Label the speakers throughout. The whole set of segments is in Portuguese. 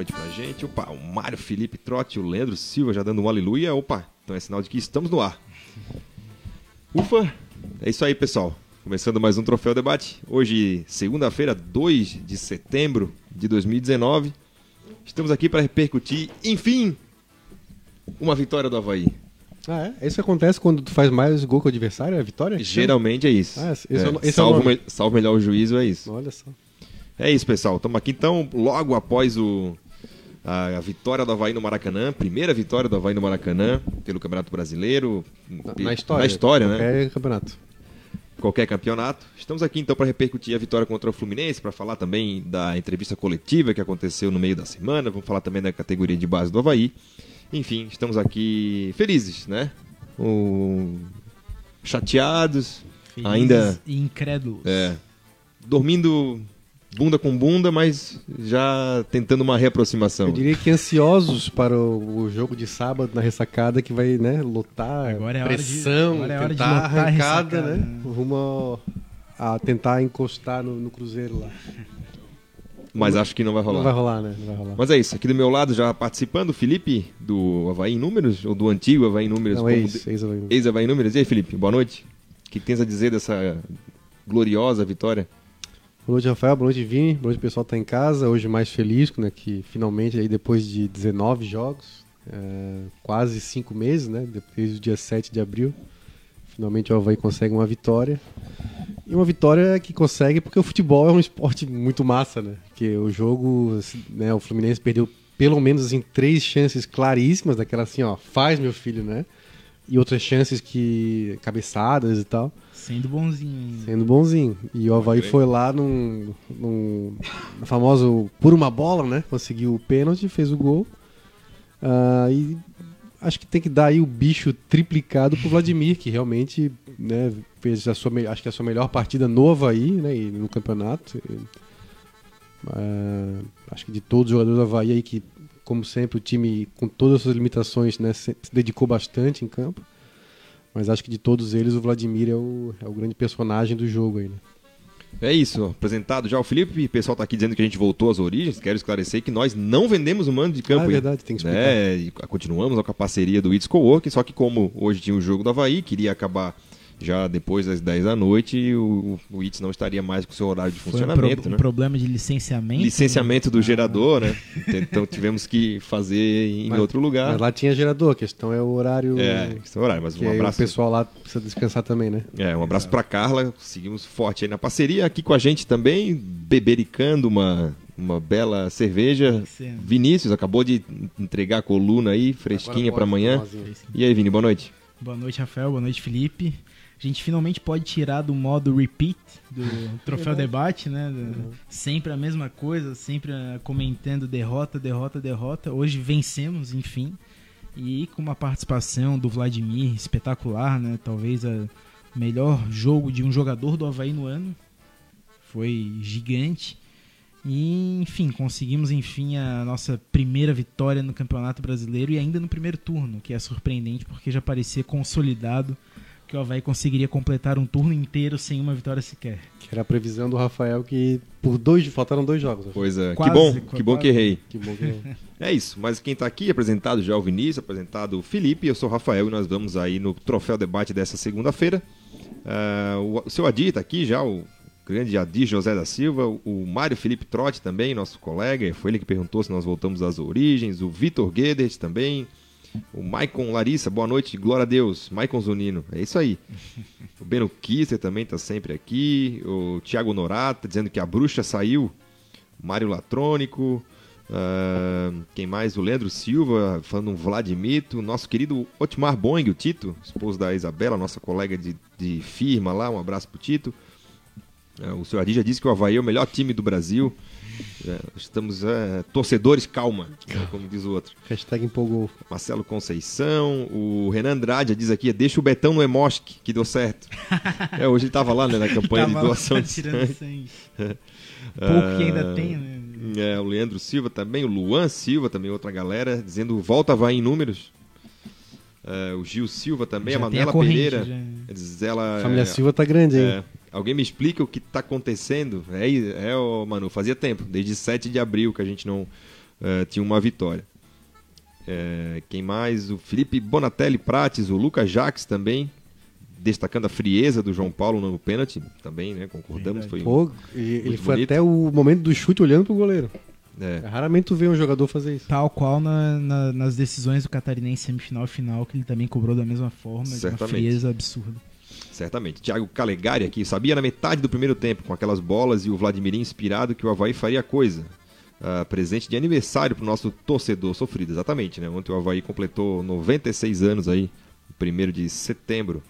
Speaker 1: noite pra gente. Opa, o Mário Felipe Trotti, o Leandro Silva já dando um aleluia. Opa, então é sinal de que estamos no ar. Ufa, é isso aí, pessoal. Começando mais um Troféu Debate. Hoje, segunda-feira, 2 de setembro de 2019. Estamos aqui para repercutir, enfim, uma vitória do Havaí.
Speaker 2: Ah, é? Isso acontece quando tu faz mais gol que o adversário? É vitória?
Speaker 1: Geralmente é isso.
Speaker 2: Ah, é
Speaker 1: É,
Speaker 2: é
Speaker 1: salvo, me- salvo melhor o juízo, é isso.
Speaker 2: Olha só.
Speaker 1: É isso, pessoal. Estamos aqui então, logo após o, a, a vitória do Havaí no Maracanã, primeira vitória do Havaí no Maracanã pelo Campeonato Brasileiro.
Speaker 2: Na, na história.
Speaker 1: Na história, né?
Speaker 2: Qualquer campeonato.
Speaker 1: Qualquer campeonato. Estamos aqui então para repercutir a vitória contra o Fluminense, para falar também da entrevista coletiva que aconteceu no meio da semana, vamos falar também da categoria de base do Havaí. Enfim, estamos aqui felizes, né? O- Chateados,
Speaker 3: Felizes
Speaker 1: ainda
Speaker 3: e incrédulos.
Speaker 1: é, dormindo bunda com bunda, mas já tentando uma reaproximação.
Speaker 2: Eu diria que ansiosos para o, o jogo de sábado na ressacada que vai, né, lotar
Speaker 3: Agora é hora de-
Speaker 2: pressão,
Speaker 3: agora é hora de lotar a
Speaker 2: arrancada,
Speaker 3: ressacada,
Speaker 2: né? Rumo a tentar encostar no, no Cruzeiro lá.
Speaker 1: Mas acho que não vai rolar.
Speaker 2: Não vai rolar, né? Não vai rolar.
Speaker 1: Mas é isso, aqui do meu lado já participando, o Felipe, do Havaí Números, ou do antigo Havaí Números.
Speaker 2: Não, ex,
Speaker 1: de-
Speaker 2: ex Havaí.
Speaker 1: Ex-Havaí em Números. E aí, Felipe, boa noite. O que tens a dizer dessa gloriosa vitória?
Speaker 2: Boa noite, Rafael. Boa noite, Vini. Boa noite, pessoal que tá em casa. Hoje mais feliz, né? Que finalmente, aí, depois de 19 jogos, é, quase 5 meses, né? Depois do dia 7 de abril, finalmente o Havaí consegue uma vitória. E uma vitória que consegue porque o futebol é um esporte muito massa, né? Porque o jogo, assim, né? O Fluminense perdeu pelo menos assim, três chances claríssimas, daquela assim, ó, faz meu filho, né? E outras chances que. cabeçadas e tal.
Speaker 3: Sendo bonzinho. ainda.
Speaker 2: Sendo bonzinho. E o Havaí foi lá num, num no famoso por uma bola, né? Conseguiu o pênalti, fez o gol. Ah, e acho que tem que dar aí o bicho triplicado pro Vladimir, que realmente né, fez a sua, acho que a sua melhor partida no Havaí, né? E no campeonato. E, ah, acho que de todos os jogadores do Havaí aí que, como sempre, o time, com todas as suas limitações, né, se dedicou bastante em campo. Mas acho que de todos eles, o Vladimir é o, é o grande personagem do jogo aí, né?
Speaker 1: É isso, apresentado já o Felipe, o pessoal tá aqui dizendo que a gente voltou às origens, quero esclarecer que nós não vendemos o mando de campo.
Speaker 2: Ah, é verdade, tem que explicar.
Speaker 1: né? E continuamos com a parceria do It's Cowork, só que como hoje tinha o jogo do Havaí, queria acabar já depois das 10 da noite, o, o It's não estaria mais com o seu horário de
Speaker 3: Foi um,
Speaker 1: funcionamento,
Speaker 3: pro- um
Speaker 1: né?
Speaker 3: problema de licenciamento.
Speaker 1: Licenciamento do
Speaker 3: Ah,
Speaker 1: gerador, né? Então tivemos que fazer em
Speaker 2: Mas-
Speaker 1: outro lugar.
Speaker 2: Mas lá tinha gerador, a questão é o horário
Speaker 1: É, questão horário, mas
Speaker 2: que
Speaker 1: um abraço.
Speaker 2: o pessoal lá precisa descansar também, né?
Speaker 1: É, um abraço pra Carla, seguimos forte aí na parceria. Aqui com a gente também, bebericando uma, uma bela cerveja.
Speaker 3: Sim.
Speaker 1: Vinícius acabou de entregar a coluna aí, fresquinha pra amanhã. E aí, Vini, boa noite.
Speaker 3: Boa noite, Rafael. Boa noite, Felipe. A gente finalmente pode tirar do modo repeat do troféu debate, né? Do- Sempre a mesma coisa, sempre ah, comentando derrota, derrota, derrota. Hoje vencemos, enfim. E com uma participação do Vladimir espetacular, né? Talvez o melhor jogo de um jogador do Havaí no ano. Foi gigante. E, enfim, conseguimos enfim a nossa primeira vitória no Campeonato Brasileiro e ainda no primeiro turno, que é surpreendente porque já parecia consolidado que o Havaí conseguiria completar um turno inteiro sem uma vitória sequer.
Speaker 2: Que era a previsão do Rafael que por dois, faltaram dois jogos. né?
Speaker 1: Pois é, que
Speaker 3: Quase,
Speaker 1: bom,
Speaker 3: qu-
Speaker 1: que bom que
Speaker 3: quase.
Speaker 1: errei.
Speaker 2: Que bom que
Speaker 1: É isso, mas quem tá aqui apresentado já é o Vinícius, apresentado o Felipe, eu sou o Rafael e nós vamos aí no troféu debate dessa segunda-feira. Ah, o, o seu Adi tá aqui já, o grande Adi José da Silva, o Mário Felipe Trotti também, nosso colega, foi ele que perguntou se nós voltamos às origens, o Vitor Guedes também, o Maicon Larissa, boa noite, glória a Deus, Maicon Zunino, é isso aí. O Beno Kisser também tá sempre aqui, o Thiago Norata dizendo que a bruxa saiu, Mário Latrônico, ah, quem mais? O Leandro Silva, falando um Vladimito, nosso querido Otmar Boing, o Tito, esposo da Isabela, nossa colega de, de firma lá, um abraço pro Tito. Ah, o senhor Adi já disse que o Havaí é o melhor time do Brasil. É, estamos é, torcedores, calma, né, como diz o outro.
Speaker 2: Hashtag empolgou.
Speaker 1: Marcelo Conceição, o Renan Andrade diz aqui, deixa o Betão no Emosc, que deu certo. é, hoje ele tava lá né, na campanha de doação de sangue.
Speaker 3: sangue. Pouco que ainda
Speaker 1: Ah,
Speaker 3: tem, né?
Speaker 1: É, o Leandro Silva também, o Luan Silva também, outra galera, dizendo volta vai em números. É, o Gil Silva também,
Speaker 3: Já
Speaker 1: a Manela
Speaker 3: corrente,
Speaker 1: Pereira.
Speaker 3: já.
Speaker 1: Diz ela,
Speaker 2: A família
Speaker 1: é,
Speaker 2: Silva tá grande, hein?
Speaker 1: É, alguém me explica o que tá acontecendo? É, é ô, Manu, fazia tempo, desde 7 de abril que a gente não, eh, tinha uma vitória. É, quem mais? O Felipe Bonatelli Prates, o Lucas Jaques também, destacando a frieza do João Paulo no pênalti, também, né? Concordamos. Foi,
Speaker 2: Pô, e- ele foi
Speaker 1: bonito.
Speaker 2: até o momento do chute olhando pro goleiro.
Speaker 1: é,
Speaker 2: Raramente tu vê um jogador fazer isso.
Speaker 3: Tal qual na- na- nas decisões do Catarinense semifinal e final, que ele também cobrou da mesma forma, de uma
Speaker 1: Certamente.
Speaker 3: frieza absurda.
Speaker 1: Certamente. Thiago Calegari aqui, sabia na metade do primeiro tempo, com aquelas bolas e o Vladimir inspirado, que o Havaí faria coisa. Ah, presente de aniversário pro nosso torcedor sofrido, exatamente, né? Ontem o Havaí completou 96 anos aí, 1 de setembro.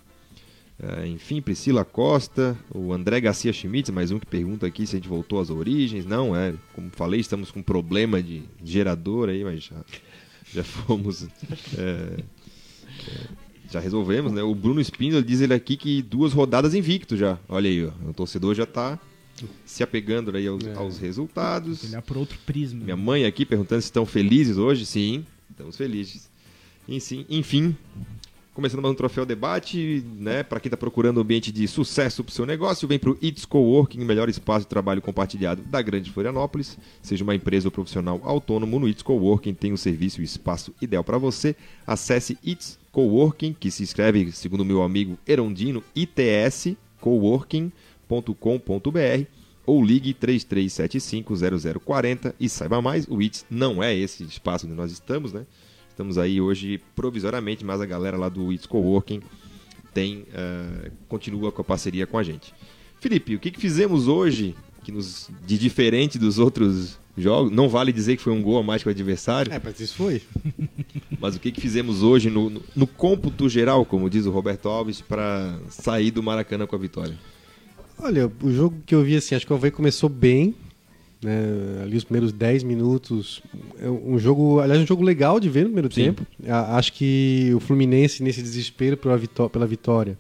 Speaker 1: Ah, enfim, Priscila Costa, o André Garcia Schmitz, mais um que pergunta aqui se a gente voltou às origens. Não, é, como falei, estamos com problema de gerador aí, mas já, já fomos. é, é, já resolvemos, né? O Bruno Espíndola diz ele aqui que duas rodadas invicto já. Olha aí, ó, o torcedor já tá se apegando aí aos,
Speaker 2: É.
Speaker 1: aos resultados.
Speaker 3: Olhar por outro prisma.
Speaker 1: Minha mãe aqui perguntando se estão felizes hoje. Sim, estamos felizes. Enfim, enfim começando mais um troféu debate, né? Para quem está procurando um ambiente de sucesso para o seu negócio, vem para o It's Coworking, o melhor espaço de trabalho compartilhado da Grande Florianópolis. Seja uma empresa ou profissional autônomo, no It's Coworking tem o serviço e o espaço ideal para você. Acesse It's Coworking, que se escreve, segundo meu amigo Erondino, ITS coworking.com.br ou ligue 33750040 e saiba mais. O ITS não é esse espaço onde nós estamos, né? Estamos aí hoje provisoriamente, mas a galera lá do It's Coworking tem, eh, continua com a parceria com a gente. Felipe, o que, que fizemos hoje que nos, de diferente dos outros jogos? Não vale dizer que foi um gol a mais que o adversário,
Speaker 2: É, mas isso foi.
Speaker 1: mas o que, que fizemos hoje no, no, no cômputo geral, como diz o Roberto Alves, para sair do Maracanã com a vitória?
Speaker 2: Olha, o jogo que eu vi assim, acho que o Havaí começou bem. Né, ali os primeiros 10 minutos. É um jogo, aliás, um jogo legal de ver no primeiro
Speaker 1: Sim.
Speaker 2: tempo. A- Acho que o Fluminense, nesse desespero pela, vitó- pela vitória,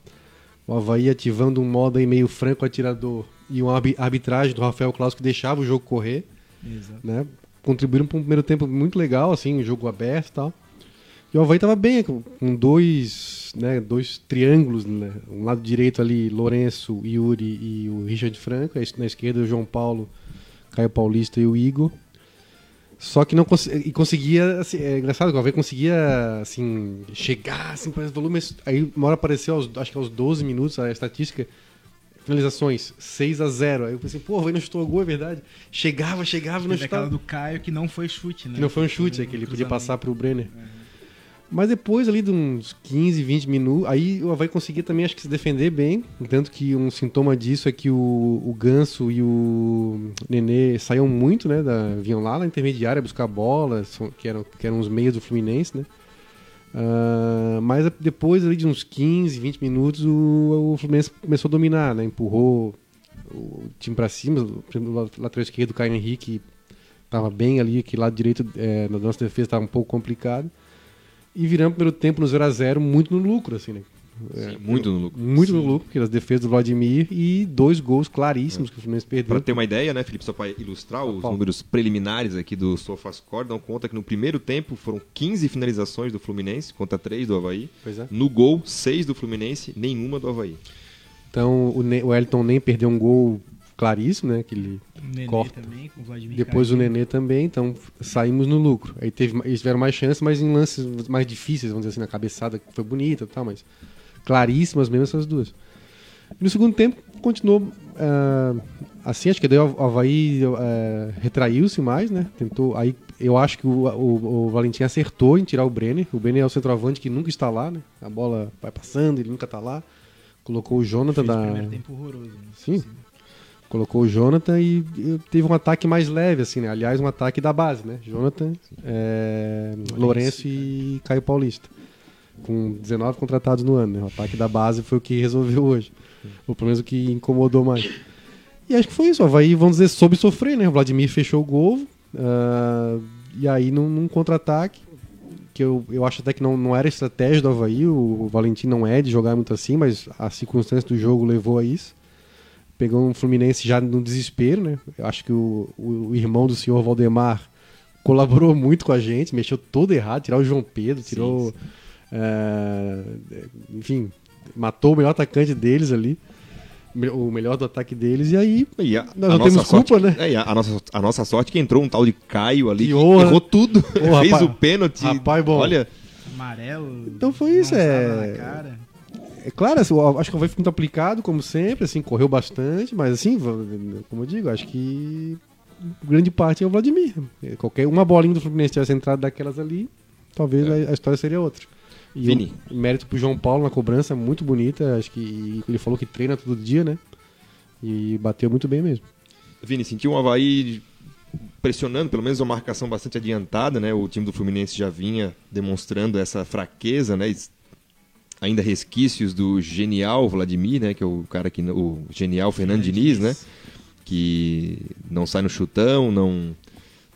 Speaker 2: o Havaí ativando um modo aí meio franco atirador e uma arbi- arbitragem do Rafael Claus que deixava o jogo correr,
Speaker 3: Exato.
Speaker 2: né? Contribuíram para um primeiro tempo muito legal, assim, um jogo aberto e tal. E o Havaí estava bem, com dois, né, dois triângulos, né? Um lado direito ali, Lourenço, Yuri e o Richard Franco. Na esquerda, o João Paulo, Caio Paulista e o Igor. Só que não cons e conseguia, assim, é engraçado o Havaí conseguia, assim, chegar, assim, para esse volume. Aí uma hora apareceu, aos, acho que aos 12 minutos, a estatística, finalizações, 6 a 0 Aí eu pensei, pô, o não chutou gol, é verdade. Chegava, chegava não
Speaker 3: Teve aquela
Speaker 2: chutava.
Speaker 3: do Caio que não foi chute, né?
Speaker 2: Que não foi um chute, é que ele podia passar pro Brenner. Mas depois ali de uns 15, 20 minutos, aí o Havaí conseguia também, acho que se defender bem. Tanto que um sintoma disso é que o, o Ganso e o Nenê saíam muito, né? Da, vinham lá na intermediária buscar bola, são- que eram, que eram os meios do Fluminense, né? Ah, mas depois ali de uns 15, 20 minutos, o, o Fluminense começou a dominar, né? Empurrou o time pra cima, o lateral esquerdo, o Caio Henrique, tava bem ali, que lado direito é, na nossa defesa estava um pouco complicado. E viramos o primeiro tempo no 0x0 muito no lucro, assim, né? É,
Speaker 1: Sim, muito no lucro.
Speaker 2: Muito no lucro, porque as defesas do Vladimir e dois gols claríssimos que o Fluminense perdeu.
Speaker 1: Para ter uma ideia, né, Felipe, só para ilustrar os
Speaker 2: Paulo.
Speaker 1: números preliminares aqui do SofaScore, dão conta que no primeiro tempo foram 15 finalizações do Fluminense contra 3 do Havaí.
Speaker 2: Pois é.
Speaker 1: No gol, 6 do Fluminense, nenhuma do Havaí.
Speaker 2: Então o, ne o Elton nem perdeu um gol claríssimo, né? Que ele
Speaker 3: O Nenê
Speaker 2: Corta.
Speaker 3: também, com o Vladimir
Speaker 2: Depois o
Speaker 3: caindo.
Speaker 2: Nenê também, então saímos no lucro. Aí teve, eles tiveram mais chances, mas em lances mais difíceis, vamos dizer assim, na cabeçada que foi bonita e tal, mas claríssimas mesmo essas duas. E no segundo tempo continuou ah, assim, acho que daí o Havaí ah, retraiu-se mais, né? Tentou, aí eu acho que o, o, o Valentim acertou em tirar o Brenner. O Brenner é o centroavante que nunca está lá, né? A bola vai passando, ele nunca está lá. Colocou o Jonathan
Speaker 3: Fez o
Speaker 2: da,
Speaker 3: primeiro tempo horroroso. né?
Speaker 2: Sim. Colocou o Jonathan e, e teve um ataque mais leve, assim, né? Aliás, um ataque da base, né? Jonathan, é, Lourenço e Caio Paulista. Com 19 contratados no ano, né? O ataque da base foi o que resolveu hoje. Ou pelo menos o que incomodou mais. E acho que foi isso. O Havaí, vamos dizer, soube sofrer, né? O Vladimir fechou o gol. ah, e aí, num, num contra-ataque, que eu, eu acho até que não, não era estratégia do Havaí. O, o Valentim não é de jogar muito assim, mas a circunstância do jogo levou a isso pegou um Fluminense já no desespero, né? Eu acho que o, o, irmão do senhor Valdemar colaborou muito com a gente, mexeu todo errado, tirou o João Pedro, tirou. é, enfim, matou o melhor atacante deles ali. o melhor do ataque deles, e aí
Speaker 1: E a,
Speaker 2: Nós
Speaker 1: a
Speaker 2: não temos
Speaker 1: nossa sorte,
Speaker 2: culpa, né?
Speaker 1: É, e a, nossa, a nossa sorte é que entrou um tal de Caio ali,
Speaker 2: Que honra.
Speaker 1: errou tudo,
Speaker 2: Ô,
Speaker 1: fez
Speaker 2: rapaz-
Speaker 1: o pênalti.
Speaker 2: rapaz bom.
Speaker 1: Olha,
Speaker 3: Amarelo.
Speaker 2: Então foi isso, é-
Speaker 3: na cara.
Speaker 2: É claro, assim, acho que foi muito aplicado, como sempre, assim, correu bastante, mas assim, como eu digo, acho que grande parte é o Vladimir. É, Qualquer uma bolinha do Fluminense tivesse entrado daquelas ali, talvez a, a história seria outra. E
Speaker 1: Vini.
Speaker 2: o mérito pro João Paulo na cobrança, muito bonita, acho que ele falou que treina todo dia, né? E bateu muito bem mesmo.
Speaker 1: Vini, sentiu um Havaí pressionando, pelo menos uma marcação bastante adiantada, né? O time do Fluminense já vinha demonstrando essa fraqueza, né? Ainda resquícios do genial Vladimir, né? Que é o cara que... O genial Fernando Diniz, né? que não sai no chutão, não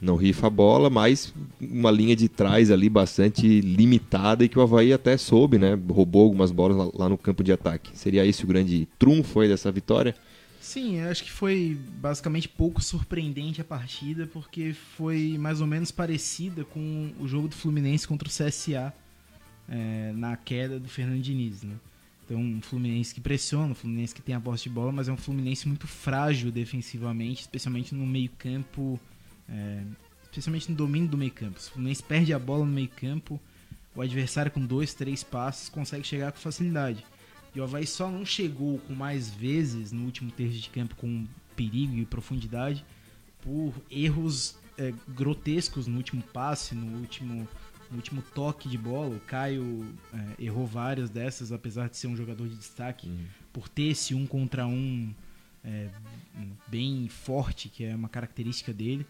Speaker 1: não rifa a bola, mas uma linha de trás ali bastante limitada e que o Havaí até soube, né? Roubou algumas bolas lá, lá no campo de ataque. Seria esse o grande trunfo aí dessa vitória?
Speaker 3: Sim, eu acho que foi basicamente pouco surpreendente a partida, porque foi mais ou menos parecida com o jogo do Fluminense contra o CSA é, na queda do Fernando Diniz, né? Então, um Fluminense que pressiona, um Fluminense que tem a posse de bola, mas é um Fluminense muito frágil defensivamente, especialmente no meio-campo, é, especialmente no domínio do meio-campo. Se o Fluminense perde a bola no meio-campo, o adversário com dois, três passos consegue chegar com facilidade. E o Havaí só não chegou com mais vezes no último terço de campo com perigo e profundidade por erros é, grotescos no último passe, no último, no último toque de bola. O Caio é, errou várias dessas, apesar de ser um jogador de destaque, por ter esse um contra um é, bem forte, que é uma característica dele.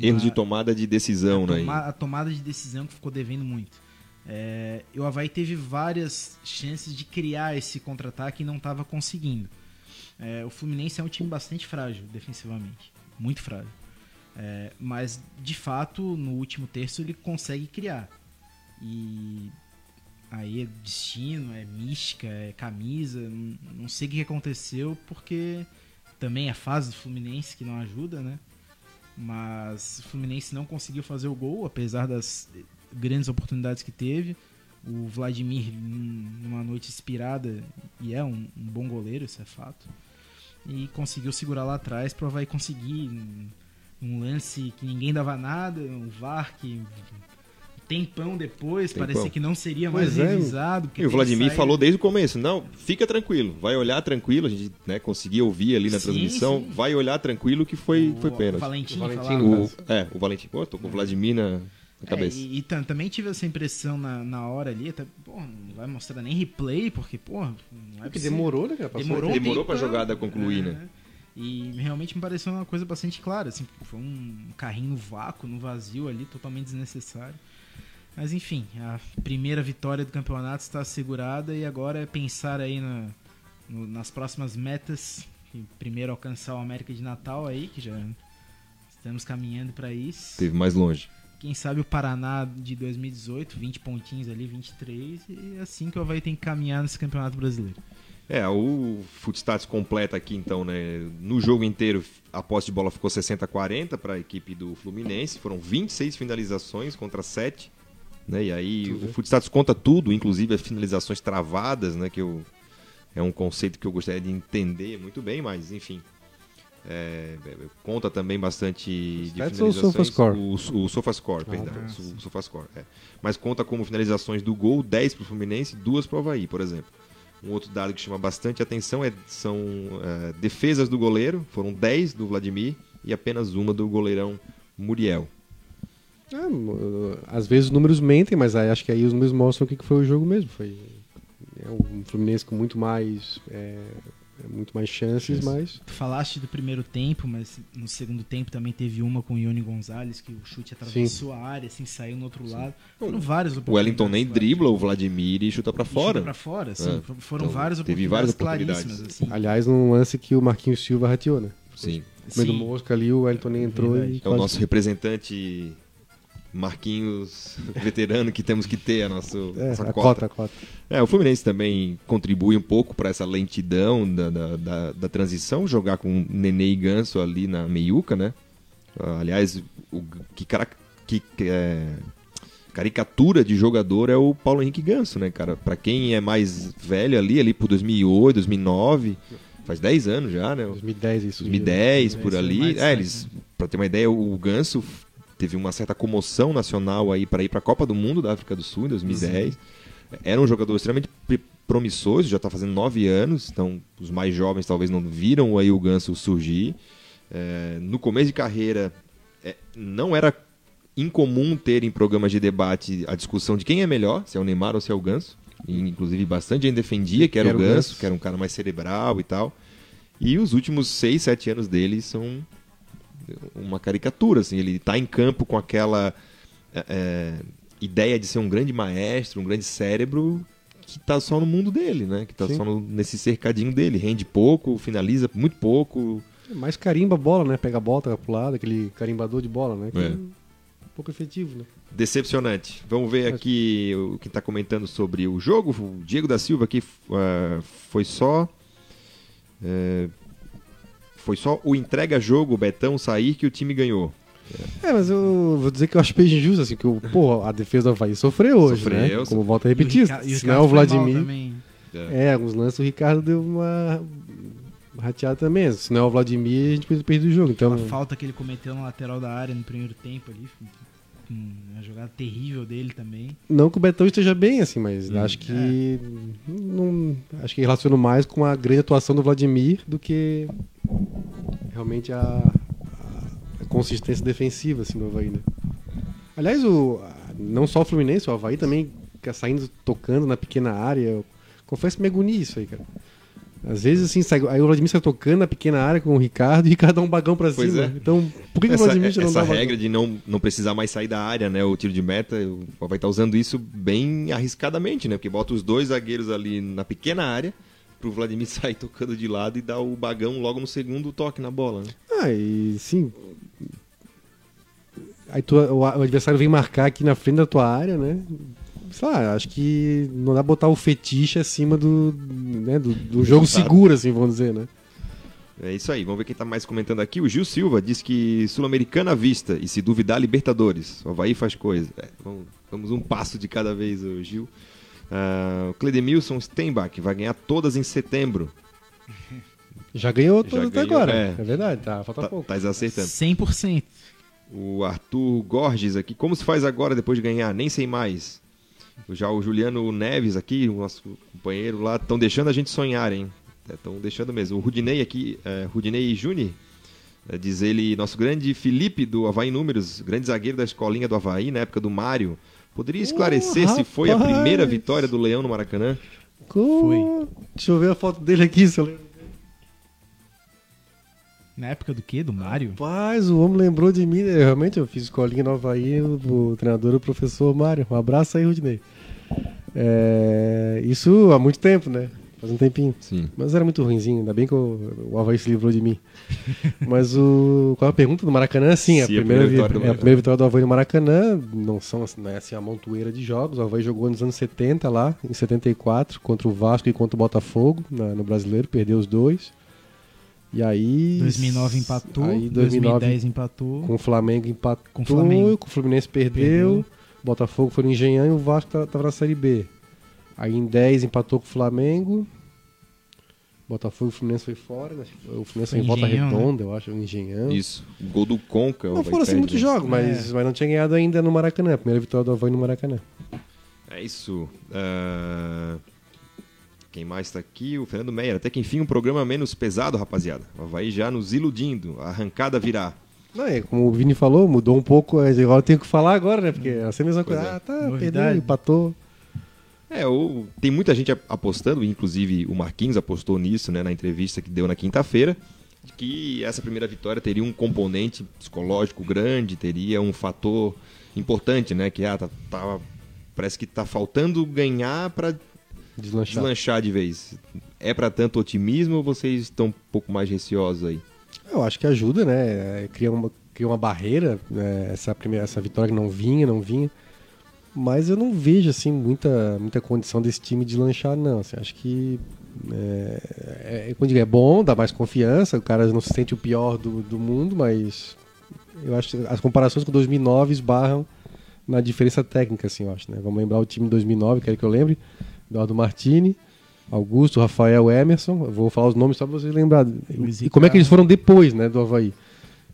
Speaker 1: Erros de tomada de decisão,
Speaker 3: a,
Speaker 1: né?
Speaker 3: toma- a tomada de decisão que ficou devendo muito. É, o Havaí teve várias chances de criar esse contra-ataque e não estava conseguindo. É, o Fluminense é um time bastante frágil defensivamente, muito frágil. É, mas de fato, no último terço ele consegue criar. E aí é destino, é mística, é camisa, não, sei o que aconteceu, porque também é a fase do Fluminense que não ajuda, né? mas o Fluminense não conseguiu fazer o gol, apesar das grandes oportunidades que teve. O Vladimir, num- numa noite inspirada, e é um, um bom goleiro, isso é fato. E conseguiu segurar lá atrás para vai conseguir um, lance que ninguém dava nada, um VAR que tempão depois,
Speaker 1: Tempão.
Speaker 3: parecia que não seria
Speaker 2: Pois
Speaker 3: mais
Speaker 2: é.
Speaker 3: revisado. porque
Speaker 1: E o Vladimir
Speaker 3: sair-
Speaker 1: falou desde o começo, não, fica tranquilo, vai olhar tranquilo, a gente né, conseguia ouvir ali na
Speaker 3: Sim,
Speaker 1: transmissão,
Speaker 3: sim.
Speaker 1: vai olhar tranquilo que foi,
Speaker 3: o,
Speaker 1: foi
Speaker 3: O
Speaker 1: pênalti.
Speaker 3: Valentim,
Speaker 2: O Valentim,
Speaker 3: falava-
Speaker 2: no
Speaker 1: O, é, o Valentim, pô, tô com o Vladimir na, na
Speaker 3: É,
Speaker 1: cabeça.
Speaker 3: e, e tam- também tive essa impressão na, na hora ali, até, pô, não vai mostrar nem replay, porque, pô, não é
Speaker 2: Porque
Speaker 3: possível.
Speaker 2: demorou, né, cara?
Speaker 3: Demorou,
Speaker 1: Demorou pra jogada concluir, né?
Speaker 3: E realmente me pareceu uma coisa bastante clara, assim, foi um carrinho vácuo, no vazio ali, totalmente desnecessário. Mas enfim, a primeira vitória do campeonato está assegurada e agora é pensar aí na, no- nas próximas metas. Primeiro alcançar o América de Natal aí, que já estamos caminhando para isso.
Speaker 1: Teve mais longe.
Speaker 3: Quem sabe o Paraná de 2018, 20 pontinhos ali, 23, e é assim que o Havaí tem que caminhar nesse campeonato brasileiro.
Speaker 1: É, o Footstats completa aqui então, né? No jogo inteiro, a posse de bola ficou 60 a 40 para a equipe do Fluminense. Foram 26 finalizações contra 7. Né? E aí o Footstats conta tudo, inclusive as finalizações travadas, né? Que eu, é um conceito que eu gostaria de entender muito bem, mas enfim. É, é, conta também bastante de
Speaker 2: Stats ou
Speaker 1: finalizações.
Speaker 2: SofaScore?
Speaker 1: O, o SofaScore, perdão.
Speaker 3: tá.
Speaker 1: o SofaScore, é. Mas conta como finalizações do gol, 10 para o Fluminense, 2 para o Havaí, por exemplo. Um outro dado que chama bastante atenção é, são é, defesas do goleiro, foram 10 do Vladimir e apenas uma do goleirão Muriel.
Speaker 2: Mo- às vezes os números mentem, mas acho que aí os números mostram o que que foi o jogo mesmo. Foi é um Fluminense com muito mais, é, muito mais chances, mas
Speaker 3: Tu falaste do primeiro tempo, mas no segundo tempo também teve uma com o Ione Gonzalez, que o chute atravessou a área, assim, saiu no outro lado. Foram várias
Speaker 1: O Wellington nem
Speaker 3: oportunidades
Speaker 1: dribla o Vladimir e chuta para.
Speaker 3: E chuta
Speaker 1: fora.
Speaker 3: pra fora, assim,
Speaker 1: É.
Speaker 3: foram
Speaker 1: Então,
Speaker 3: várias
Speaker 1: teve
Speaker 3: oportunidades
Speaker 1: várias oportunidades.
Speaker 3: claríssimas, assim.
Speaker 2: aliás, num lance que o Marquinhos Silva rateou, né?
Speaker 1: Sim.
Speaker 2: No meio do
Speaker 3: Sim.
Speaker 2: mosca ali, o Wellington nem entrou
Speaker 3: Verdade.
Speaker 2: e
Speaker 1: É o
Speaker 2: quase-
Speaker 1: nosso representante Marquinhos veterano que temos que ter a nosso,
Speaker 2: É,
Speaker 1: nossa
Speaker 2: a
Speaker 1: cota.
Speaker 2: cota, cota.
Speaker 1: É, o Fluminense também contribui um pouco para essa lentidão da, da, da- da transição, jogar com Nenê e Ganso ali na meiuca, né? Ah, aliás, o que, cara, que é, caricatura de jogador é o Paulo Henrique Ganso, né, cara? Para quem é mais velho ali, ali por 2008, 2009, faz 10 anos já, né?
Speaker 2: 2010 isso.
Speaker 1: 2010 por
Speaker 3: foi
Speaker 1: ali. É, eles, para ter uma ideia, o Ganso teve uma certa comoção nacional aí para ir para a Copa do Mundo da África do Sul em 2010. Era um jogador extremamente pr- promissor, já está fazendo 9 anos, então os mais jovens talvez não viram aí o Ganso surgir. É, no começo de carreira, é, não era incomum ter em programas de debate a discussão de quem é melhor, se é o Neymar ou se é o Ganso. E, inclusive, bastante gente defendia que era,
Speaker 2: Era
Speaker 1: o Ganso,
Speaker 2: Ganso.
Speaker 1: que era um cara mais cerebral e tal. E os últimos 6, 7 anos dele são uma caricatura, assim. Ele está em campo com aquela é, é, ideia de ser um grande maestro, um grande cérebro que está só no mundo dele, né? Que está só no- nesse cercadinho dele. Rende pouco, finaliza muito pouco.
Speaker 2: Mais carimba a bola, né? Pega a bola, toca pro lado, aquele carimbador de bola, né? Que
Speaker 1: É.
Speaker 2: é um pouco efetivo, né?
Speaker 1: Decepcionante. Vamos ver aqui o que está comentando sobre o jogo. O Diego da Silva aqui eh, foi só. eh, foi só o entrega-jogo, o Betão sair que o time ganhou.
Speaker 2: É, mas eu vou dizer que eu acho bem injusto, assim, que o, porra, a defesa do Havaí sofreu hoje,
Speaker 1: Sofreu,
Speaker 2: né?
Speaker 1: sofreu.
Speaker 2: Como volta a repetir, se não é o Vladimir...
Speaker 3: também.
Speaker 2: É, alguns lances o Ricardo deu uma rateada também. Se não é o Vladimir, a gente perde perder o jogo. Então,
Speaker 3: A falta que ele cometeu na lateral da área no primeiro tempo ali. hum, Uma jogada terrível dele também.
Speaker 2: não que o Betão esteja bem, assim, mas
Speaker 1: Hum,
Speaker 2: acho que. Não, acho que relaciono mais com a grande atuação do Vladimir do que realmente a, a consistência defensiva assim, do Havaí, né? Aliás, o, não só o Fluminense, o Havaí também fica saindo tocando na pequena área. Eu confesso que me agonia isso aí, cara. Às vezes, assim, sai, aí o Vladimir sai tocando na pequena área com o Ricardo e o Ricardo dá um bagão pra
Speaker 1: Pois
Speaker 2: cima.
Speaker 1: é.
Speaker 2: Então, por que, que o
Speaker 1: Essa,
Speaker 2: Vladimir já não
Speaker 1: essa
Speaker 2: dá bagão?
Speaker 1: regra de não, não precisar mais sair da área, né? O tiro de meta, o- vai estar usando isso bem arriscadamente, né? Porque bota os dois zagueiros ali na pequena área pro Vladimir sair tocando de lado e dar o bagão logo no segundo toque na bola, né?
Speaker 2: Ah, e sim. Aí tu- o, o adversário vem marcar aqui na frente da tua área, né? Sei lá, acho que não dá botar o fetiche acima do, né, do, do jogo
Speaker 1: Resultado.
Speaker 2: seguro, assim, vamos dizer, né?
Speaker 1: É isso aí, vamos ver quem tá mais comentando aqui. O Gil Silva diz que Sul-Americana à vista e se duvidar, Libertadores. O Havaí faz coisa. É, vamos, vamos um passo de cada vez, o Gil. Ah, o Cledemilson Steinbach vai ganhar todas em setembro.
Speaker 2: Já ganhou tudo até agora.
Speaker 1: é.
Speaker 2: É, verdade, tá, falta
Speaker 1: Tá,
Speaker 2: pouco.
Speaker 1: tá acertando.
Speaker 3: 100%.
Speaker 1: O Arthur Gorges aqui, como se faz agora depois de ganhar? Nem sei mais. Já o Juliano Neves aqui, o nosso companheiro lá, estão deixando a gente sonhar, hein? Estão deixando mesmo. O Rudinei aqui, é, Rudinei Júnior, é, diz ele, nosso grande Felipe do Havaí Números, grande zagueiro da escolinha do Havaí, na época do Mário. Poderia esclarecer
Speaker 2: Oh,
Speaker 1: se foi a primeira vitória do Leão no Maracanã?
Speaker 2: Co- Deixa eu ver a foto dele aqui, se eu lembro.
Speaker 3: Na época do quê? Do Mário?
Speaker 2: Rapaz, o homem lembrou de mim. né? Realmente, eu fiz escolinha no Havaí, o, treinador é o professor Mário. Um abraço aí, Rudinei. É, isso há muito tempo, né? Faz um tempinho.
Speaker 1: Sim.
Speaker 2: Mas era muito ruimzinho, ainda bem que o, o Havaí se livrou de mim. Mas o. Qual é a pergunta do Maracanã? Sim, a,
Speaker 1: Sim, a
Speaker 2: primeira,
Speaker 1: primeira
Speaker 2: vi-
Speaker 1: vitória do
Speaker 2: é a
Speaker 1: Maracanã.
Speaker 2: primeira vitória do Havaí no Maracanã. Não são assim, não é assim a montoeira de jogos. O Havaí jogou nos anos 70 lá, em 74, contra o Vasco e contra o Botafogo, na- no brasileiro, perdeu os dois. E aí.
Speaker 3: 2009 empatou,
Speaker 2: Aí 2009
Speaker 3: 2010 empatou.
Speaker 2: com o Flamengo empatou,
Speaker 3: Com o Flamengo.
Speaker 2: com o Fluminense perdeu,
Speaker 3: Perdeu.
Speaker 2: Botafogo foi no Engenhão e o Vasco ta- tava na Série B. Aí em 10 empatou com o Flamengo, Botafogo e o Fluminense foi fora, né? o Fluminense
Speaker 3: Foi
Speaker 2: em volta
Speaker 3: né?
Speaker 2: redonda, eu acho, o Engenhão.
Speaker 1: Isso. O gol do Conca. o
Speaker 2: Não foram assim muitos
Speaker 1: né?
Speaker 2: jogos, mas,
Speaker 3: É.
Speaker 2: mas não tinha ganhado ainda no Maracanã. Primeira vitória do Havaí no Maracanã.
Speaker 1: É isso. Ah, Quem mais tá aqui? O Fernando Meyer. Até que enfim um programa menos pesado, rapaziada. O Havaí já nos iludindo. A arrancada virá.
Speaker 2: Não, é, como o Vini falou, mudou um pouco. é, Agora eu tenho que falar agora, né? Porque é a mesma coisa.
Speaker 1: é.
Speaker 2: Ah, tá,
Speaker 3: Novidade.
Speaker 2: perdeu, empatou.
Speaker 1: É, o- tem muita gente apostando, inclusive o Marquinhos apostou nisso, né, na entrevista que deu na quinta-feira, que essa primeira vitória teria um componente psicológico grande, teria um fator importante, né, que ah, tá, tá- parece que tá faltando ganhar para
Speaker 2: Deslanchar.
Speaker 1: deslanchar de vez. É para tanto otimismo ou vocês estão um pouco mais receosos aí?
Speaker 2: Eu acho que ajuda, né? É, Cria uma, cria uma barreira, né? essa, primeira, essa vitória que não vinha, não vinha. Mas eu não vejo, assim, muita, muita condição desse time de lanchar, não. Assim, acho que é, é, como digo, é bom, dá mais confiança, o cara não se sente o pior do, do mundo, mas eu acho as comparações com 2009 esbarram na diferença técnica, assim, eu acho, né? Vamos lembrar o time de 2009, quero que eu lembre, Eduardo Martini, Augusto, Rafael, Emerson. Eu vou falar os nomes só para vocês lembrarem. E como é que eles foram depois, né, do Havaí?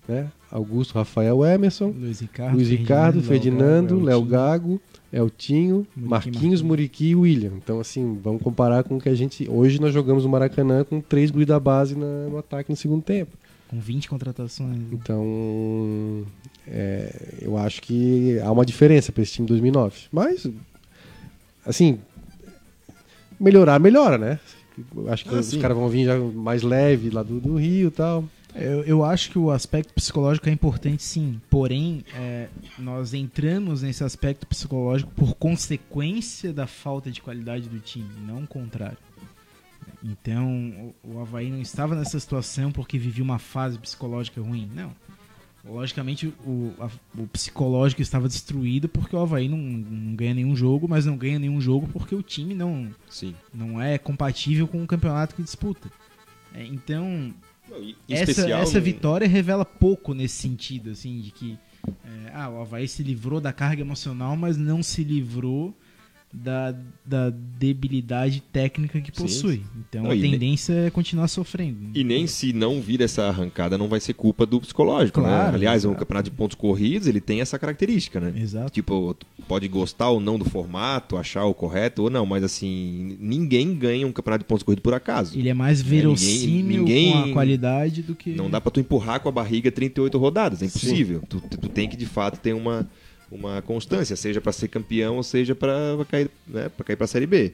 Speaker 2: Né? Augusto, Rafael, Emerson,
Speaker 3: Luiz Ricardo,
Speaker 2: Luiz Ricardo, Ferdinando, Léo
Speaker 3: Gago,
Speaker 2: Eltinho,
Speaker 3: Muriqui
Speaker 2: Marquinhos. Muriqui e William. Então, assim, vamos comparar com o que a gente. Hoje nós jogamos o Maracanã com três guri da base na- no ataque no segundo tempo.
Speaker 3: Com 20 contratações.
Speaker 2: Então, é, eu acho que há uma diferença para esse time de 2009. Mas, assim, melhorar, melhora, né? Acho que
Speaker 1: Ah,
Speaker 2: os
Speaker 1: sim.
Speaker 2: caras vão vir já mais leve lá do, do Rio e tal.
Speaker 3: Eu, eu acho que o aspecto psicológico é importante sim, porém é, nós entramos nesse aspecto psicológico por consequência da falta de qualidade do time, não o contrário. Então o, o Havaí não estava nessa situação porque vivia uma fase psicológica ruim, não. Logicamente o, a- o psicológico estava destruído porque o Havaí não, não ganha nenhum jogo, mas não ganha nenhum jogo porque o time não,
Speaker 1: Sim.
Speaker 3: não é compatível com o campeonato que disputa. É, então
Speaker 1: Não, e-
Speaker 3: essa,
Speaker 1: especial,
Speaker 3: essa vitória revela pouco nesse sentido, assim, de que é, ah, o Havaí se livrou da carga emocional, mas não se livrou da, da debilidade técnica que
Speaker 1: Sim.
Speaker 3: possui. Então
Speaker 1: Não,
Speaker 3: a tendência é continuar sofrendo.
Speaker 1: E nem se não vir essa arrancada, não vai ser culpa do psicológico, né?
Speaker 3: Claro,
Speaker 1: Aliás, o
Speaker 3: exato.
Speaker 1: campeonato de pontos corridos, ele tem essa característica, né?
Speaker 3: Exato.
Speaker 1: Tipo, pode gostar ou não do formato, achar o correto ou não, mas assim, ninguém ganha um campeonato de pontos corridos por acaso.
Speaker 3: Ele é mais verossímil
Speaker 1: ninguém-
Speaker 3: com a qualidade do que.
Speaker 1: Não dá pra tu empurrar com a barriga 38 rodadas, é impossível. Tu, tu- tu tem que de fato ter uma, uma constância, seja pra ser campeão ou seja pra cair, né, pra cair pra série B.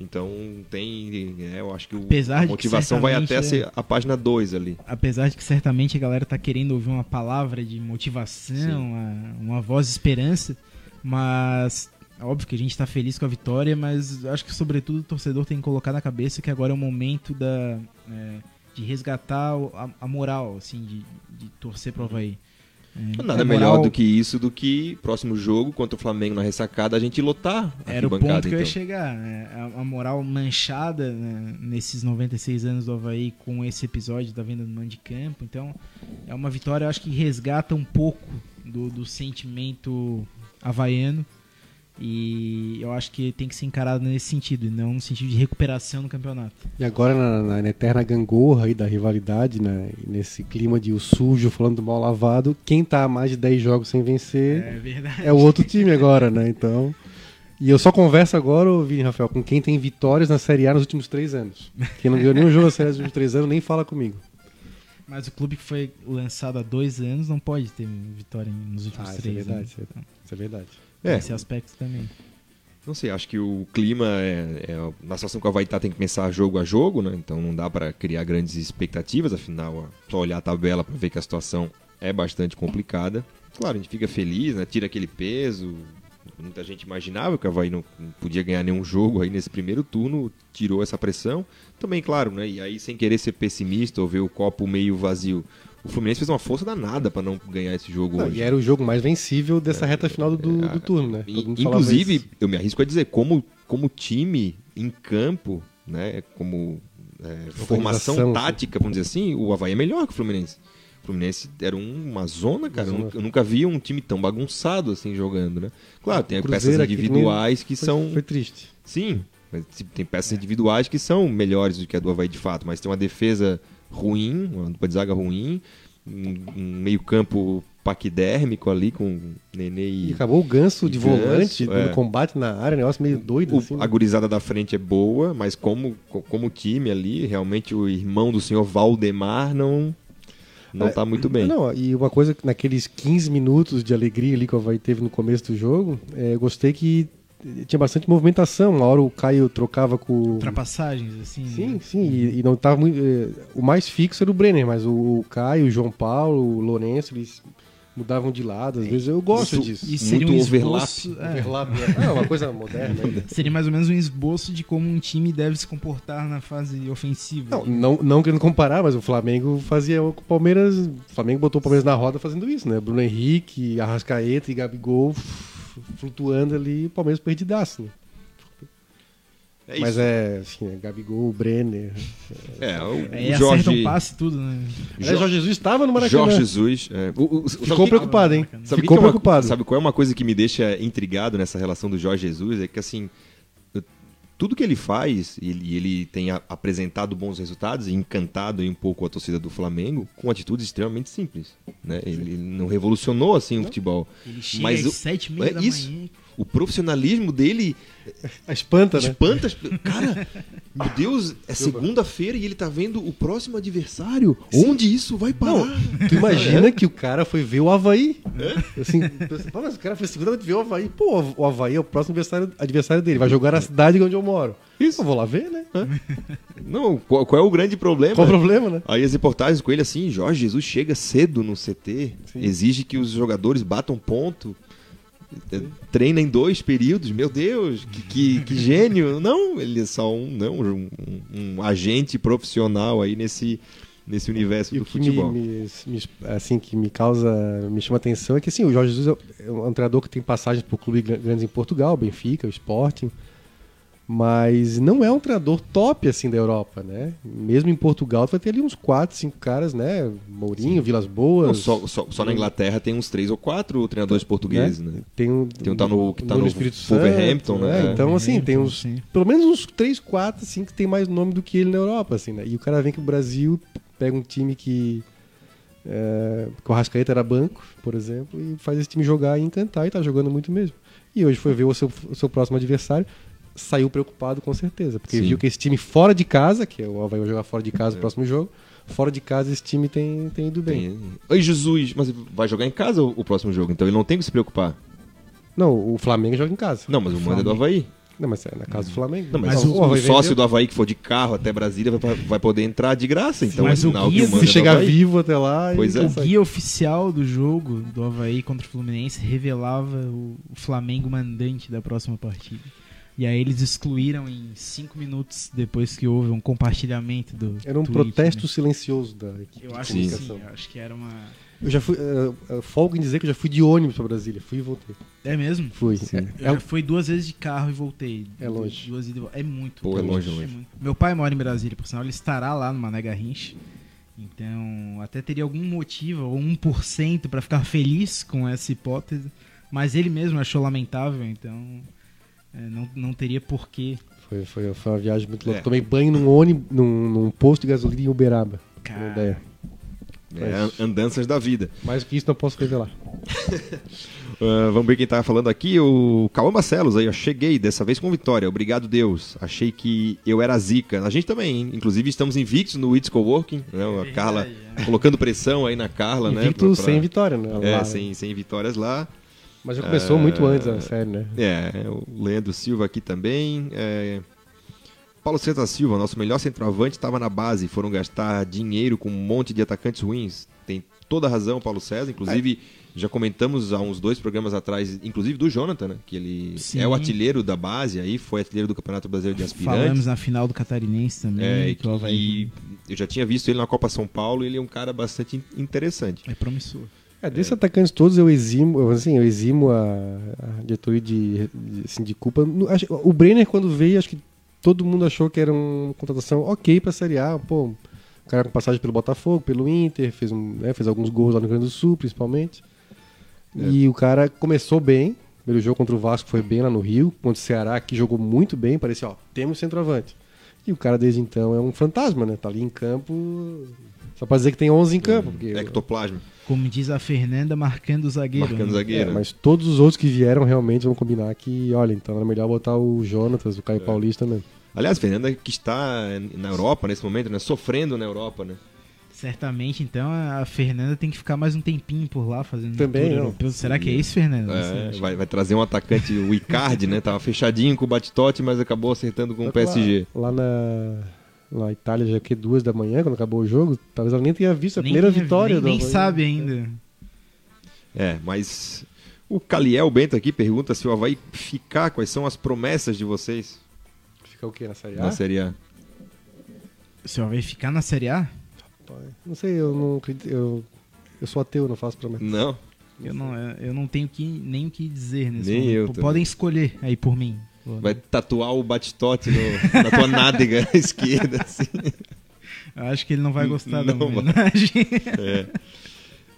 Speaker 1: Então tem, é, eu acho que o-
Speaker 3: Apesar
Speaker 1: a
Speaker 3: de que
Speaker 1: motivação vai até ser a página 2 ali.
Speaker 3: Apesar de que certamente a galera tá querendo ouvir uma palavra de motivação, uma, uma voz de esperança, mas é óbvio que a gente tá feliz com a vitória, mas acho que sobretudo o torcedor tem que colocar na cabeça que agora é o momento da, é, de resgatar o- a, a moral, assim, de, de torcer pro Havaí. É,
Speaker 1: Nada
Speaker 3: a
Speaker 1: melhor
Speaker 3: moral
Speaker 1: do que isso, do que próximo jogo contra o Flamengo na ressacada a gente lotar a
Speaker 3: Era o ponto que eu ia
Speaker 1: então.
Speaker 3: chegar. né? A, a moral manchada né, nesses 96 anos do Havaí com esse episódio da venda do mando de campo. Então, é uma vitória, eu acho que resgata um pouco do, do sentimento havaiano. E eu acho que tem que ser encarado nesse sentido, e não no sentido de recuperação no campeonato.
Speaker 2: E agora na, na- na eterna gangorra aí da rivalidade, né? nesse clima de o sujo falando do mal lavado, quem tá há mais de 10 jogos sem vencer
Speaker 3: É
Speaker 2: é o outro time agora, né? Então. E eu só converso agora, Vini Rafael, com quem tem vitórias na Série A nos últimos três anos. Quem não ganhou nenhum jogo na Série A nos últimos três anos, nem fala comigo.
Speaker 3: Mas o clube que foi lançado há dois anos não pode ter vitória nos últimos
Speaker 2: Ah, isso é
Speaker 3: três
Speaker 2: verdade,
Speaker 3: anos.
Speaker 2: isso é- Isso é verdade.
Speaker 1: É,
Speaker 3: Esse aspecto também.
Speaker 1: não sei, acho que o clima é, é- na situação que o Havaí tá, tem que pensar jogo a jogo, né? Então não dá pra criar grandes expectativas, afinal, só olhar a tabela pra ver que a situação é bastante complicada. Claro, a gente fica feliz, né? Tira aquele peso. Muita gente imaginava que o Havaí não não podia ganhar nenhum jogo aí nesse primeiro turno, tirou essa pressão. Também, claro, né? E aí, sem querer ser pessimista ou ver o copo meio vazio, o Fluminense fez uma força danada pra não ganhar esse jogo
Speaker 2: Não,
Speaker 1: hoje.
Speaker 2: e era o jogo mais vencível dessa reta final do, do turno, né?
Speaker 1: E, Inclusive, eu me arrisco a dizer, como, como time em campo, né, como é, formação
Speaker 2: Organização,
Speaker 1: tática, vamos dizer assim, o Havaí é melhor que o Fluminense. O Fluminense era um- uma zona, cara. Eu
Speaker 2: zona.
Speaker 1: nunca, eu nunca vi um time tão bagunçado assim jogando, né? Claro, tem peças individuais que
Speaker 2: Foi-
Speaker 1: são.
Speaker 2: Foi triste.
Speaker 1: Sim, mas tem peças individuais que são melhores do que a do Havaí de fato, mas tem uma defesa ruim, uma dupla de zaga ruim, um, um meio-campo paquidérmico ali com Nenê
Speaker 2: E
Speaker 1: e.
Speaker 2: acabou o ganso de
Speaker 1: Ganso,
Speaker 2: volante
Speaker 1: é.
Speaker 2: no combate na área, negócio meio doido,
Speaker 1: O-
Speaker 2: assim.
Speaker 1: a gurizada da frente é boa, mas como, co- como time ali, realmente o irmão do senhor Valdemar não, não
Speaker 2: É,
Speaker 1: tá muito bem.
Speaker 2: Não, e uma coisa que naqueles 15 minutos de alegria ali que o Havaí teve no começo do jogo, é, gostei que tinha bastante movimentação. Uma hora o Caio trocava com.
Speaker 3: Ultrapassagens, assim.
Speaker 2: Sim,
Speaker 3: né?
Speaker 2: sim, e, e não tava muito. é, o mais fixo era o Brenner, mas o, Caio, o João Paulo, o Lourenço, eles mudavam de lado. Às vezes eu gosto
Speaker 1: Isso-
Speaker 2: disso.
Speaker 3: E seria um
Speaker 1: Muito overlap.
Speaker 3: esboço, é,
Speaker 2: Overlap, né? Ah, uma coisa moderna. né?
Speaker 3: seria mais ou menos um esboço de como um time deve se comportar na fase ofensiva.
Speaker 2: Não, não, não querendo comparar, mas o Flamengo fazia o Palmeiras. O Flamengo botou o Palmeiras na roda fazendo isso, né? Bruno Henrique, Arrascaeta e Gabigol flutuando ali, o Palmeiras perdidaço. Né?
Speaker 1: É
Speaker 2: mas é, assim, é Gabigol, Brenner.
Speaker 1: É, o,
Speaker 3: É,
Speaker 1: o
Speaker 3: acerta
Speaker 1: Jorge,
Speaker 3: um passe e tudo, né?
Speaker 2: Aliás, Jorge Jesus estava no Maracanã.
Speaker 1: Jorge Jesus. é, o- o-
Speaker 2: Ficou
Speaker 1: que-
Speaker 2: preocupado, hein?
Speaker 1: Sabe
Speaker 2: Ficou
Speaker 1: que é uma-
Speaker 2: preocupado.
Speaker 1: Sabe qual é uma coisa que me deixa intrigado nessa relação do Jorge Jesus? É que assim, tudo que ele faz, e ele, ele tem a, apresentado bons resultados e encantado um pouco a torcida do Flamengo com atitudes extremamente simples. Né? Ele, ele não revolucionou assim o futebol.
Speaker 3: Ele chega
Speaker 1: Mas
Speaker 3: às
Speaker 1: o-
Speaker 3: sete e meia
Speaker 1: é
Speaker 3: da
Speaker 1: isso.
Speaker 3: manhã.
Speaker 1: O profissionalismo dele
Speaker 2: A espanta, né?
Speaker 1: espanta. Cara, meu Deus, é segunda-feira e ele tá vendo o próximo adversário. Onde isso vai parar?
Speaker 2: Tu imagina que o cara foi ver o Havaí. Assim, pô, mas o cara foi segunda ver o Havaí. Pô, o Havaí é o próximo adversário, adversário dele. Vai jogar na cidade onde eu moro.
Speaker 1: Isso.
Speaker 2: Eu vou lá ver, né?
Speaker 1: Não, qual, qual é o grande problema?
Speaker 2: Qual o problema, né?
Speaker 1: Aí as reportagens com ele assim, Jorge Jesus chega cedo no CT,
Speaker 2: Sim.
Speaker 1: exige que os jogadores batam ponto, treina em dois períodos, meu Deus, que, que, que gênio. Não, ele é só um, não, um, um- agente profissional aí nesse, nesse universo
Speaker 2: E
Speaker 1: do futebol.
Speaker 2: me- me- assim, que me causa, me chama atenção é que assim, o Jorge Jesus é um treinador que tem passagens por clubes gran- grandes em Portugal, Benfica, o Sporting, mas não é um treinador top assim da Europa, né? Mesmo em Portugal, tu vai ter ali uns 4, 5 caras, né? Mourinho, Vilas
Speaker 1: Não,
Speaker 2: Boas.
Speaker 1: só, só, só na Inglaterra tem uns três ou quatro treinadores portugueses, né?
Speaker 2: Tem um,
Speaker 1: Tem um tá no- que tá no
Speaker 2: Espírito Santo,
Speaker 1: né?
Speaker 2: Então, assim, tem uns.
Speaker 3: Sim.
Speaker 2: Pelo menos uns 3, 4, assim, que tem mais nome do que ele na Europa, assim, né? E o cara vem que o Brasil pega um time que. É, que o Rascaeta era banco, por exemplo, e faz esse time jogar e encantar, e tá jogando muito mesmo. E hoje foi ver o seu, o seu próximo adversário, saiu preocupado com certeza, porque
Speaker 1: Sim.
Speaker 2: viu que esse time fora de casa, que é o Havaí vai jogar fora de casa no próximo jogo, fora de casa esse time tem, tem ido bem.
Speaker 1: Tem. Oi, Jesus, mas vai jogar em casa o, o próximo jogo, então ele não tem que se preocupar.
Speaker 2: Não, o Flamengo joga em casa.
Speaker 1: Não, mas o mando é do Havaí.
Speaker 2: Não, mas é na casa do Flamengo.
Speaker 1: Não, mas,
Speaker 3: Mas
Speaker 1: o,
Speaker 3: o-
Speaker 1: o sócio
Speaker 2: vendeu.
Speaker 1: do Havaí que for de carro até Brasília vai, vai poder entrar de graça. Então
Speaker 3: Mas
Speaker 1: é
Speaker 3: o
Speaker 1: sinal
Speaker 3: guia,
Speaker 1: que o
Speaker 3: se
Speaker 1: é
Speaker 2: chegar vivo até lá.
Speaker 1: Pois é.
Speaker 3: O guia oficial do jogo do Havaí contra o Fluminense revelava o o Flamengo mandante da próxima partida. E aí eles excluíram em cinco minutos depois que houve um compartilhamento do.
Speaker 2: Era um
Speaker 3: tweet,
Speaker 2: protesto
Speaker 3: né?
Speaker 2: silencioso da equipe.
Speaker 3: Eu
Speaker 2: de
Speaker 3: acho que sim, eu acho que era uma.
Speaker 2: Eu já fui. Uh, folgo em dizer que eu já fui de ônibus pra Brasília. Fui e voltei.
Speaker 3: É mesmo?
Speaker 2: Fui.
Speaker 1: Sim.
Speaker 2: É,
Speaker 3: Eu já fui duas vezes de carro e voltei.
Speaker 2: É longe.
Speaker 3: Duas idas É muito.
Speaker 1: Pô, é longe, longe.
Speaker 3: muito. Meu pai mora em Brasília, por sinal, ele estará lá no Mané Garrincha. Então, até teria algum motivo, ou 1% pra ficar feliz com essa hipótese. Mas ele mesmo achou lamentável, então é, não, não teria porquê.
Speaker 2: Foi, foi, foi uma viagem muito louca.
Speaker 1: É.
Speaker 2: Tomei banho num ônibus, num, num posto de gasolina em Uberaba.
Speaker 3: Cara,
Speaker 2: ideia.
Speaker 1: É, an- andanças da vida.
Speaker 2: Mais do que isso não posso revelar.
Speaker 1: Ah, vamos ver quem tá falando aqui. O Cauã Marcelos aí, ó. Cheguei, dessa vez com vitória. Obrigado, Deus. Achei que eu era zica. A gente também, hein? Inclusive, estamos invictos no It's Coworking. Né? A
Speaker 3: É
Speaker 1: Carla
Speaker 3: verdade,
Speaker 1: colocando pressão aí na Carla, né?
Speaker 2: Invicto
Speaker 1: pra- pra-
Speaker 2: sem vitória, né?
Speaker 1: É,
Speaker 2: Lá, né?
Speaker 1: sem, sem vitórias lá.
Speaker 2: Mas já começou
Speaker 1: É.
Speaker 2: muito antes a série, né?
Speaker 1: É, o Leandro Silva aqui também. É, Paulo César Silva, nosso melhor centroavante, estava na base. Foram gastar dinheiro com um monte de atacantes ruins. Tem toda a razão, Paulo César. Inclusive, já comentamos há uns dois programas atrás, inclusive do Jonathan, né? Que ele
Speaker 3: Sim.
Speaker 1: é o artilheiro da base aí, foi artilheiro do Campeonato Brasileiro de Aspirantes.
Speaker 3: falamos na final do Catarinense também.
Speaker 1: É,
Speaker 3: que o Havaí
Speaker 1: e eu já tinha visto ele na Copa São Paulo e ele é um cara bastante in- interessante.
Speaker 3: é promissor.
Speaker 2: É, desses atacantes todos eu eximo, assim, eu eximo a, a diretoria de, de, assim, de culpa. O Brenner, quando veio, acho que todo mundo achou que era uma contratação ok pra Série A. Pô, um cara com passagem pelo Botafogo, pelo Inter, fez, um, né, fez alguns gols lá no Rio Grande do Sul, principalmente. E o cara começou bem. Primeiro jogo contra o Vasco foi bem lá no Rio. Contra o Ceará, que jogou muito bem. Parecia, ó, temos centroavante. E o cara desde então é um fantasma, né? Tá ali em campo. Só pra dizer que tem 11 em campo. Porque,
Speaker 1: Ectoplasma,
Speaker 3: Como diz a Fernanda, marcando o zagueiro.
Speaker 1: marcando
Speaker 3: né?
Speaker 1: zagueiro.
Speaker 2: É, mas todos os outros que vieram realmente vão combinar que, olha, então era melhor botar o Jonatas, o
Speaker 1: É.
Speaker 2: Caio Paulista mesmo.
Speaker 1: Aliás, Fernanda que está na Europa nesse momento, né? Sofrendo na Europa, né?
Speaker 3: Certamente, então, a Fernanda tem que ficar mais um tempinho por lá fazendo
Speaker 2: Também, não.
Speaker 3: europeu. Será que é isso, Fernanda?
Speaker 1: É, vai, vai trazer um atacante, o Icardi, né? Tava fechadinho com o Batistote, mas acabou acertando com o
Speaker 2: Só que
Speaker 1: PSG.
Speaker 2: Lá, lá na, na Itália, já que duas da manhã, quando acabou o jogo, talvez ela nem tenha visto a
Speaker 3: Nem
Speaker 2: primeira
Speaker 3: tinha-
Speaker 2: vitória
Speaker 3: Nem,
Speaker 2: do
Speaker 3: nem
Speaker 2: Havaí.
Speaker 3: sabe ainda.
Speaker 1: É, mas o Caliel Bento aqui pergunta se o Havaí ficar, quais são as promessas de vocês
Speaker 2: Fica o quê? Na Série A?
Speaker 1: na Série A?
Speaker 3: O senhor vai ficar na Série A?
Speaker 2: Não sei, eu não acredito. Eu, eu sou ateu, não faço promessa.
Speaker 1: Não?
Speaker 3: Eu não, eu não tenho que, nem o que dizer nesse
Speaker 1: Nem
Speaker 3: momento.
Speaker 1: eu também.
Speaker 3: Podem escolher aí por mim.
Speaker 1: Vai tatuar o Batistote no- na tua nádega esquerda, assim.
Speaker 3: Eu acho que ele não vai gostar da
Speaker 1: Não vai.
Speaker 3: homenagem.
Speaker 1: É.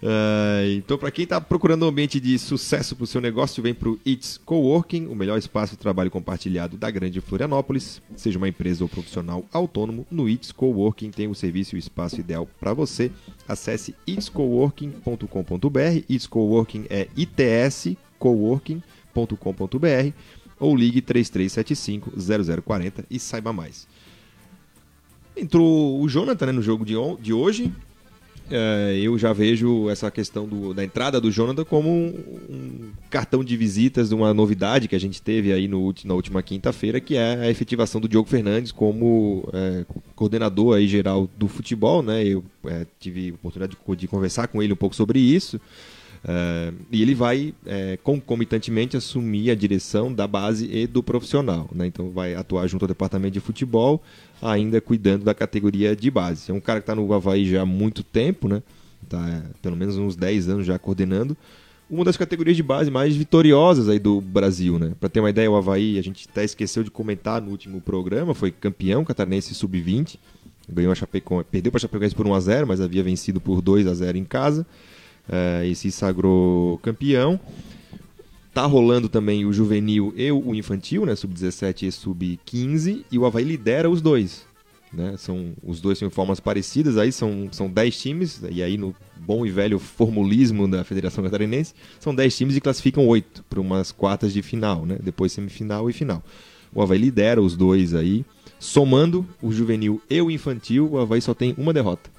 Speaker 1: Uh, então, para quem está procurando um ambiente de sucesso para o seu negócio, vem para o It's Coworking, o melhor espaço de trabalho compartilhado da grande Florianópolis. Seja uma empresa ou profissional autônomo, no It's Coworking tem o serviço e o espaço ideal para você. Acesse itscoworking.com.br. It's Coworking é itscoworking.com.br ou ligue 3375 0040 e saiba mais. Entrou o Jonathan né, no jogo de, de hoje é, eu já vejo essa questão do, da entrada do Jonathan como um, um, cartão de visitas de uma novidade que a gente teve aí no, na última quinta-feira, que é a efetivação do Diogo Fernandes como é, coordenador aí geral do futebol. Né? Eu é, tive a oportunidade de, de, conversar com ele um pouco sobre isso. E ele vai é, concomitantemente assumir a direção da base e do profissional. Né? Então vai atuar junto ao departamento de futebol, ainda cuidando da categoria de base. É um cara que está no Havaí já há muito tempo, né? Tá, pelo menos uns 10 anos já coordenando. Uma das categorias de base mais vitoriosas aí do Brasil, né? Para ter uma ideia, o Havaí, a gente até esqueceu de comentar no último programa, foi campeão catarinense sub-20. Ganhou a Chapecoense, perdeu para a Chapecoense por 1 a 0, mas havia vencido por 2 a 0 em casa uh, e se sagrou campeão. Tá rolando também o juvenil e o infantil, né? Sub-17 e sub-15. E o Havaí lidera os dois. Né? São, os dois têm formas parecidas, aí são, são 10 times, e aí no bom e velho formulismo da Federação Catarinense, são 10 times e classificam 8 para umas quartas de final, né? depois semifinal e final. O Havaí lidera os dois aí, somando o juvenil e o infantil, o Havaí só tem uma derrota.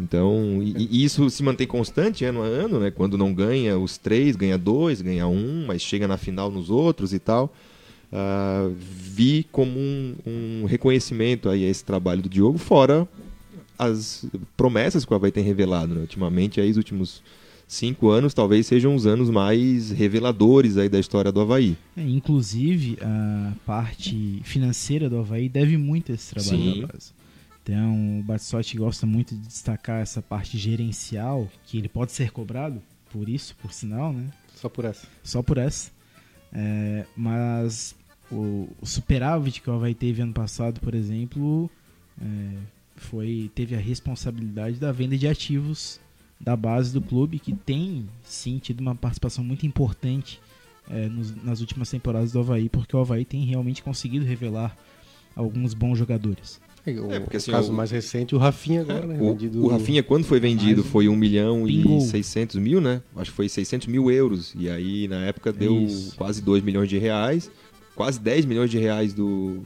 Speaker 1: Então, e, e, isso se mantém constante ano a ano, né? Quando não ganha os três, ganha dois, ganha um, mas chega na final nos outros e tal. Uh, vi como um, um, reconhecimento aí a esse trabalho do Diogo, fora as promessas que o Havaí tem revelado. Né? Ultimamente, aí, os últimos cinco anos talvez sejam os anos mais reveladores aí da história do Havaí.
Speaker 3: É, inclusive, a parte financeira do Havaí deve muito a esse trabalho Sim. da base. Então, o Batsotti gosta muito de destacar essa parte gerencial, que ele pode ser cobrado por isso, por sinal, né?
Speaker 2: Só por essa.
Speaker 3: Só por essa. É, mas o, o, superávit que o Havaí teve ano passado, por exemplo, é, foi teve a responsabilidade da venda de ativos da base do clube, que tem sim tido uma participação muito importante é, nos, nas últimas temporadas do Havaí, porque o Havaí tem realmente conseguido revelar alguns bons jogadores.
Speaker 2: O, é, porque, assim, o caso o, mais recente, o Rafinha agora, né?
Speaker 1: O, vendido... o Rafinha, quando foi vendido, foi 1 milhão Pingou. e 600 mil, né? Acho que foi 600 mil euros. E aí, na época, deu Isso. quase 2 milhões de reais. Quase 10 milhões de reais do,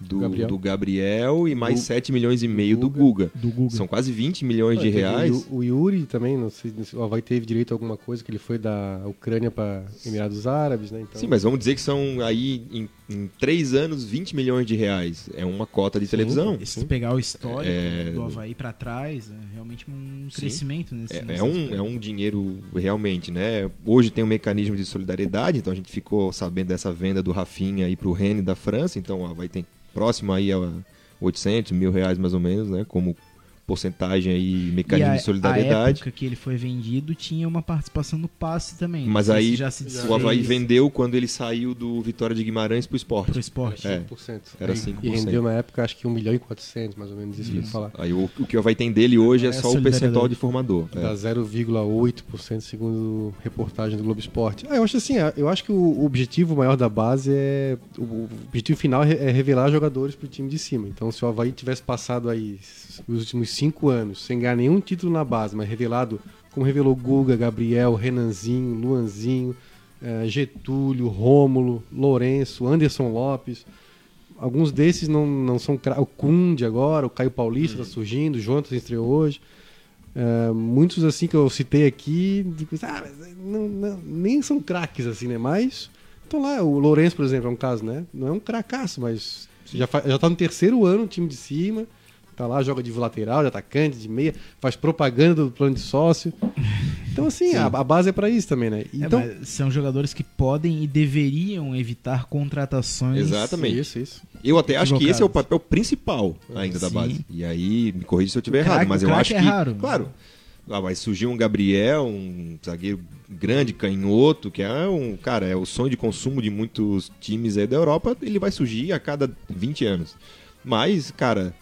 Speaker 1: do Gabriel, do Gabriel e mais 7 milhões e meio do Guga. do Guga. São quase 20 milhões de reais.
Speaker 2: O, o, Yuri também, não sei se o Havaí teve direito a alguma coisa, que ele foi da Ucrânia para Emirados Árabes, né?
Speaker 1: Então... Sim, mas vamos dizer que são aí em, em 3 anos 20 milhões de reais. É uma cota de sim, televisão.
Speaker 3: Se pegar o histórico é... do Havaí para trás, é realmente um crescimento nesse,
Speaker 1: é, nesse é um, é um dinheiro realmente, né? Hoje tem um mecanismo de solidariedade, então a gente ficou sabendo dessa venda do Rafinha aí para o Rennes da França, então o Havaí tem próximo aí a 800 mil reais mais ou menos, né? Como porcentagem aí, mecanismo a, de solidariedade. A
Speaker 3: época que ele foi vendido tinha uma participação no passe também.
Speaker 1: Mas aí já se o Havaí vendeu quando ele saiu do Vitória de Guimarães para o esporte.
Speaker 3: Para o esporte.
Speaker 2: É, 5%. Era 5%. E rendeu na época acho que 1 milhão e 400, mais ou menos isso, isso. que falar.
Speaker 1: Aí o, o que o Havaí tem dele hoje é, é só o percentual de formador.
Speaker 2: Dá é. 0,8% segundo reportagem do Globo Esporte. Ah, eu acho assim, eu acho que o objetivo maior da base é o objetivo final é revelar jogadores para o time de cima. Então se o Havaí tivesse passado aí os últimos cinco anos sem ganhar nenhum título na base, mas revelado como revelou Guga, Gabriel, Renanzinho, Luanzinho, uh, Getúlio, Rômulo, Lourenço, Anderson Lopes. Alguns desses não, não são o Cunde agora, o Caio Paulista está surgindo, o Jonathan estreou hoje. Uh, muitos assim que eu citei aqui, ah, não, não, nem são craques assim, né? Mas estão lá. O Lourenço, por exemplo, é um caso, né? Não é um cracaço, mas já, já tá no terceiro ano, time de cima Tá lá, joga de lateral, de atacante, de meia, faz propaganda do plano de sócio. Então, assim, a, a, base é para isso também, né? É, então,
Speaker 3: é, são jogadores que podem e deveriam evitar contratações.
Speaker 1: Exatamente. Isso, isso. Eu até acho que esse é o papel principal ainda Sim. da base. E aí, me corrija se eu estiver errado, mas eu acho é que. Raro. Claro. Ah, vai surgir um Gabriel, um zagueiro grande, canhoto, que é um, cara, é o sonho de consumo de muitos times aí da Europa, ele vai surgir a cada 20 anos. Mas, cara,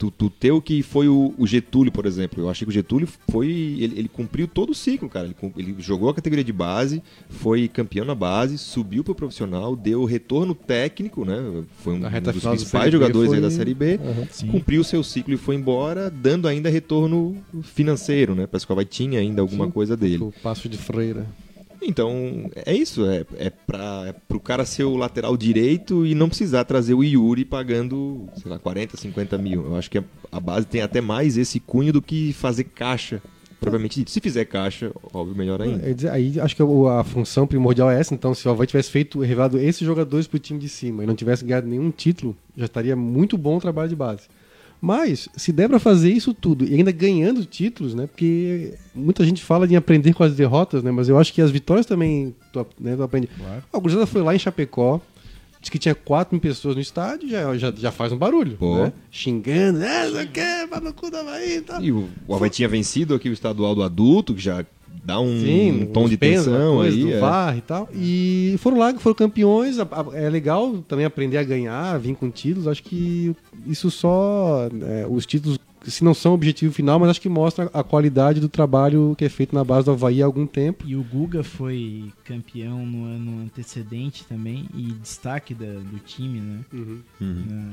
Speaker 1: tu, tu ter o que foi o, o, Getúlio, por exemplo. Eu achei que o Getúlio foi. Ele, ele cumpriu todo o ciclo, cara. Ele, ele, jogou a categoria de base, foi campeão na base, subiu pro profissional, deu retorno técnico, né? Foi um, um dos principais jogadores foi... da Série B. Uhum, cumpriu o seu ciclo e foi embora, dando ainda retorno financeiro, né? Parece que o Havaí tinha ainda alguma sim, coisa dele. O
Speaker 2: passo de freira.
Speaker 1: Então, é isso. É, é para é o cara ser o lateral direito e não precisar trazer o Yuri pagando, sei lá, 40, 50 mil. Eu acho que a base tem até mais esse cunho do que fazer caixa propriamente dito. Se fizer caixa, óbvio, melhor ainda.
Speaker 2: É, aí acho que a função primordial é essa. Então, se o Havaí tivesse feito, revelado esses jogadores para o time de cima e não tivesse ganhado nenhum título, já estaria muito bom o trabalho de base. Mas, se der para fazer isso tudo e ainda ganhando títulos, né? Porque muita gente fala de aprender com as derrotas, né? Mas eu acho que as vitórias também tu, né, tu aprende. Claro. A Cruzada foi lá em Chapecó, disse que tinha 4 mil pessoas no estádio, já, já, já faz um barulho, né? Xingando, ah, não quer, no cu da Bahia e tal.
Speaker 1: E o, o Havaí tinha vencido aqui o estadual do adulto, que já dá um, Sim, um tom de tensão aí. Do
Speaker 2: é. VAR e tal. E foram lá, foram campeões. É legal também aprender a ganhar, vir com títulos. Acho que isso só. É, os títulos, se não são o objetivo final, mas acho que mostra a qualidade do trabalho que é feito na base do Havaí há algum tempo.
Speaker 3: E o Guga foi campeão no ano antecedente também e destaque da, do time, né? Uhum. Uhum. Na,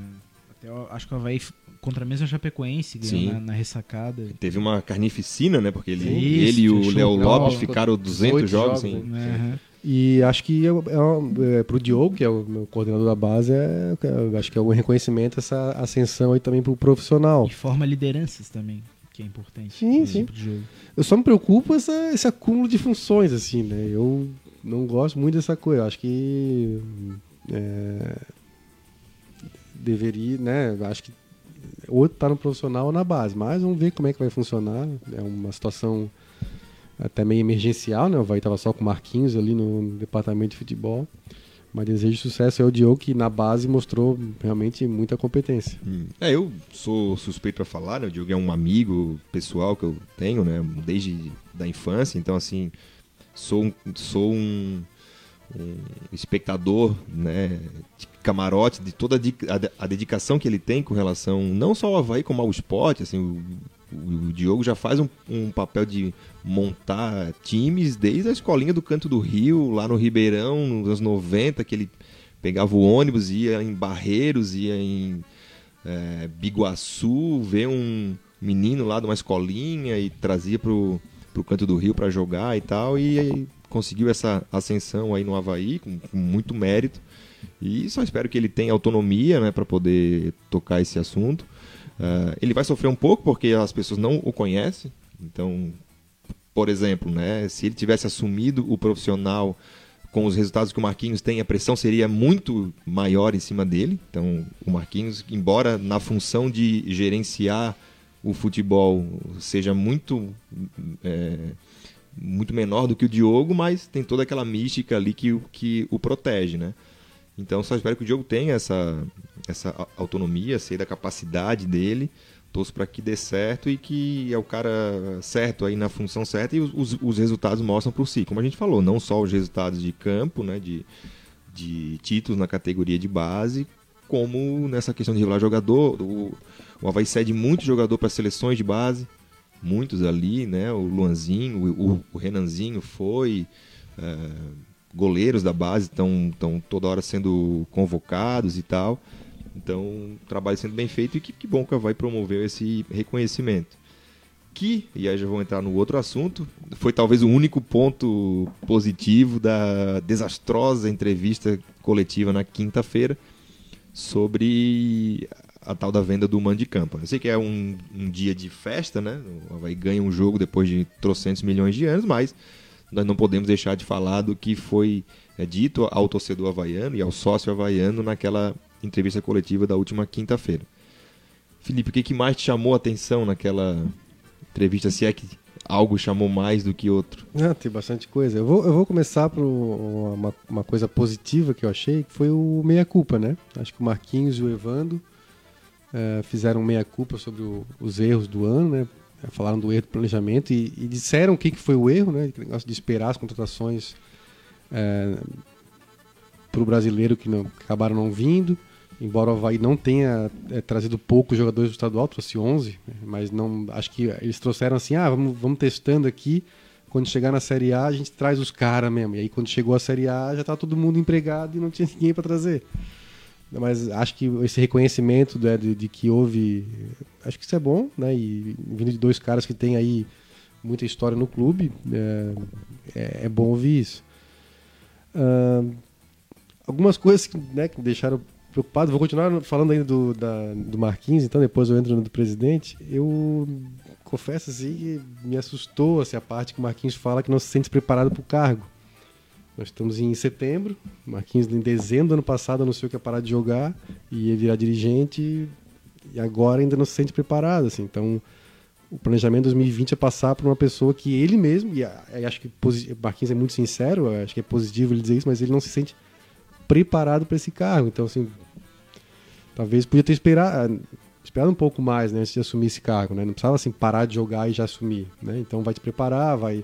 Speaker 3: até, acho que o Havaí contra a mesma Chapecoense, ganhou na, na, ressacada.
Speaker 1: Teve uma carnificina, né? Porque ele, Isso, ele e o Léo Lopes ficaram 200 jogos. jogos
Speaker 2: Uhum. E acho que é, é, é, para o Diogo, que é o meu coordenador da base, é, é, acho que é um reconhecimento essa ascensão aí também para o profissional.
Speaker 3: E forma lideranças também, que é importante.
Speaker 2: Sim, sim. Tipo eu só me preocupo essa, esse acúmulo de funções, assim, né? Eu não gosto muito dessa coisa. Eu acho que é, deveria, né? Acho que ou tá no profissional ou na base. Mas vamos ver como é que vai funcionar. É uma situação até meio emergencial, né? O Vai estava só com Marquinhos ali no departamento de futebol. Mas desejo sucesso é o Diogo que na base mostrou realmente muita competência.
Speaker 1: Hum. É, eu sou suspeito para falar, né? O Diogo é um amigo pessoal que eu tenho, né? Desde da infância, então assim, sou sou um, um espectador, né? Camarote, de toda a, dedicação que ele tem com relação não só ao Havaí como ao esporte, assim, o, o, o Diogo já faz um, um, papel de montar times desde a escolinha do Canto do Rio, lá no Ribeirão, nos anos 90, que ele pegava o ônibus, ia em Barreiros, ia em é, Biguaçu, ver um menino lá de uma escolinha e trazia pro, pro Canto do Rio para jogar e tal, e, e conseguiu essa ascensão aí no Havaí, com, com muito mérito. E só espero que ele tenha autonomia né, para poder tocar esse assunto. Uh, ele vai sofrer um pouco porque as pessoas não o conhecem. Então, por exemplo, né, se ele tivesse assumido o profissional com os resultados que o Marquinhos tem, a pressão seria muito maior em cima dele. Então, o Marquinhos, embora na função de gerenciar o futebol seja muito é, muito menor do que o Diogo, mas tem toda aquela mística ali que, que o protege, né? Então só espero que o Diogo tenha essa, essa autonomia, sei da capacidade dele, torço para que dê certo e que é o cara certo aí na função certa e os, os resultados mostram por si. Como a gente falou, não só os resultados de campo, né, de, de títulos na categoria de base, como nessa questão de revelar jogador. O, o Havaí cede muito jogador para seleções de base, muitos ali, né? O Luanzinho, o, o Renanzinho foi. É, goleiros da base estão toda hora sendo convocados e tal. Então, o trabalho sendo bem feito e que, que bom que vai promover esse reconhecimento. Que, e aí já vou entrar no outro assunto, foi talvez o único ponto positivo da desastrosa entrevista coletiva na quinta-feira sobre a tal da venda do mando de campo. Eu sei que é um, um dia de festa, né? Vai ganhar um jogo depois de trocentos milhões de anos, mas nós não podemos deixar de falar do que foi é, dito ao torcedor havaiano e ao sócio havaiano naquela entrevista coletiva da última quinta-feira. Felipe, o que, que mais te chamou a atenção naquela entrevista, se é que algo chamou mais do que outro?
Speaker 2: Ah, tem bastante coisa. Eu vou, eu vou começar por uma, uma coisa positiva que eu achei, que foi o meia-culpa, né? Acho que o Marquinhos e o Evando é, fizeram meia-culpa sobre o, os erros do ano, né? É, falaram do erro do planejamento e, e disseram o que, foi o erro, né? O negócio de esperar as contratações é, para o brasileiro que, não, que acabaram não vindo. embora o Havaí não tenha é, trazido poucos jogadores do estadual, trouxe 11, mas não acho que eles trouxeram assim, ah, vamos, vamos testando aqui, quando chegar na Série A a gente traz os caras mesmo. E aí quando chegou a Série A já tá todo mundo empregado e não tinha ninguém para trazer. Mas acho que esse reconhecimento né, de, de, que houve, acho que isso é bom, né? E vindo de dois caras que têm aí muita história no clube, é, é, é bom ouvir isso. Uh, algumas coisas que, né, que me deixaram preocupado, vou continuar falando ainda do, da, do Marquinhos, então depois eu entro no do presidente. Eu confesso assim me assustou assim, a parte que o Marquinhos fala que não se sente preparado para o cargo. Nós estamos em setembro, Marquinhos em dezembro do ano passado anunciou que ia parar de jogar e ia virar dirigente e agora ainda não se sente preparado. Assim. Então, o planejamento de 2020 é passar por uma pessoa que ele mesmo, e acho que Marquinhos é muito sincero, acho que é positivo ele dizer isso, mas ele não se sente preparado para esse cargo. Então, assim, talvez podia ter esperado, esperado um pouco mais né, antes de assumir esse cargo. Né? Não precisava assim, parar de jogar e já assumir. Né? Então, vai te preparar, vai.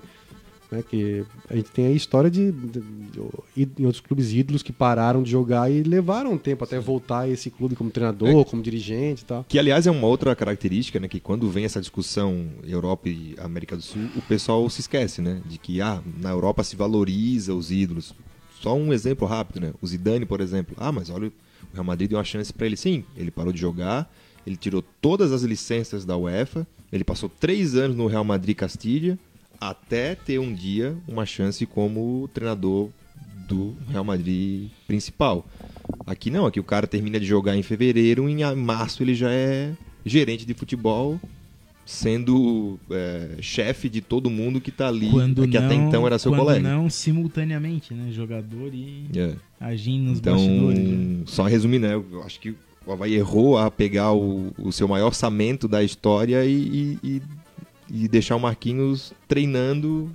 Speaker 2: Né, que a gente tem a história de, de, de, em outros clubes ídolos que pararam de jogar e levaram um tempo até voltar a esse clube como treinador, é, como dirigente e tal.
Speaker 1: Que aliás é uma outra característica, né, que quando vem essa discussão Europa e América do Sul, o pessoal se esquece, né, de que ah, na Europa se valoriza os ídolos. Só um exemplo rápido, né? O Zidane, por exemplo. Ah, mas olha, o Real Madrid deu uma chance para ele. Sim, ele parou de jogar, ele tirou todas as licenças da UEFA, ele passou três anos no Real Madrid Castilha, até ter um dia uma chance como treinador do Real Madrid principal. Aqui não, aqui o cara termina de jogar em fevereiro, em março ele já é gerente de futebol sendo é, chefe de todo mundo que está ali,
Speaker 3: quando
Speaker 1: que
Speaker 3: não,
Speaker 1: até então era seu
Speaker 3: quando
Speaker 1: colega.
Speaker 3: não simultaneamente, né? Jogador e
Speaker 1: é.
Speaker 3: agindo nos
Speaker 1: então,
Speaker 3: bastidores. Né?
Speaker 1: Só resumir, né? Eu acho que o Havaí errou a pegar o, o seu maior orçamento da história e, e, e deixar o Marquinhos treinando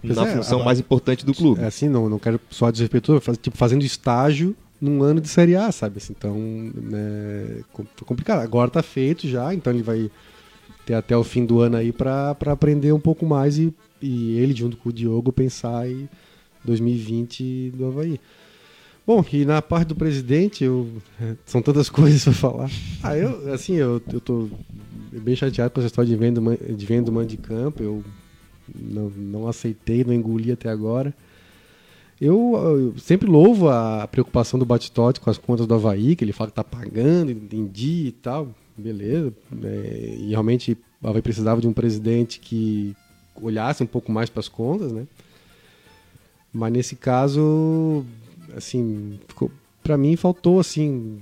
Speaker 1: pois na é, função a, mais importante do clube.
Speaker 2: É assim, não, não quero só desrespeitoso, faz, tipo, fazendo estágio num ano de Série A, sabe? Assim, então, né, complicado. Agora tá feito já, então ele vai ter até o fim do ano aí para aprender um pouco mais e, e ele, junto com o Diogo, pensar em 2020 do Havaí. Bom, e na parte do presidente, eu, são tantas coisas para falar. Ah, eu, assim, eu, eu tô bem chateado com essa história de venda de, venda man de campo. Eu não, não aceitei, não engoli até agora. Eu, eu, sempre louvo a preocupação do Batistote com as contas do Havaí, que ele fala que está pagando em dia e tal beleza. É, e realmente a Havaí precisava de um presidente que olhasse um pouco mais para as contas, né? Mas nesse caso, assim, para mim faltou assim,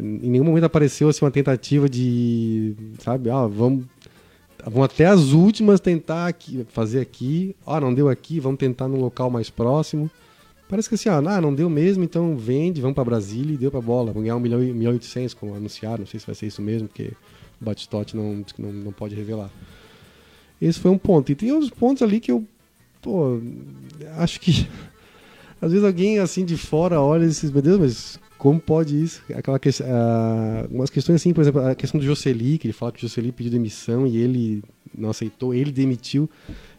Speaker 2: em nenhum momento apareceu assim uma tentativa de, sabe, ah, vamos vamos até as últimas tentar aqui, fazer aqui, ah, não deu aqui, vamos tentar num local mais próximo. Parece que assim, ah, não deu mesmo, então vende, vamos para Brasília e deu para bola. Vamos ganhar um milhão, milhão e oitocentos, como anunciaram. Não sei se vai ser isso mesmo, porque o Batistote não, não, não pode revelar. Esse foi um ponto. E tem outros pontos ali que eu, pô, acho que às vezes alguém assim de fora olha e diz, meu Deus, mas como pode isso? Aquela que, uh, umas questões assim, por exemplo, a questão do Jocely, que ele fala que o Jocely pediu demissão e ele não aceitou, ele demitiu.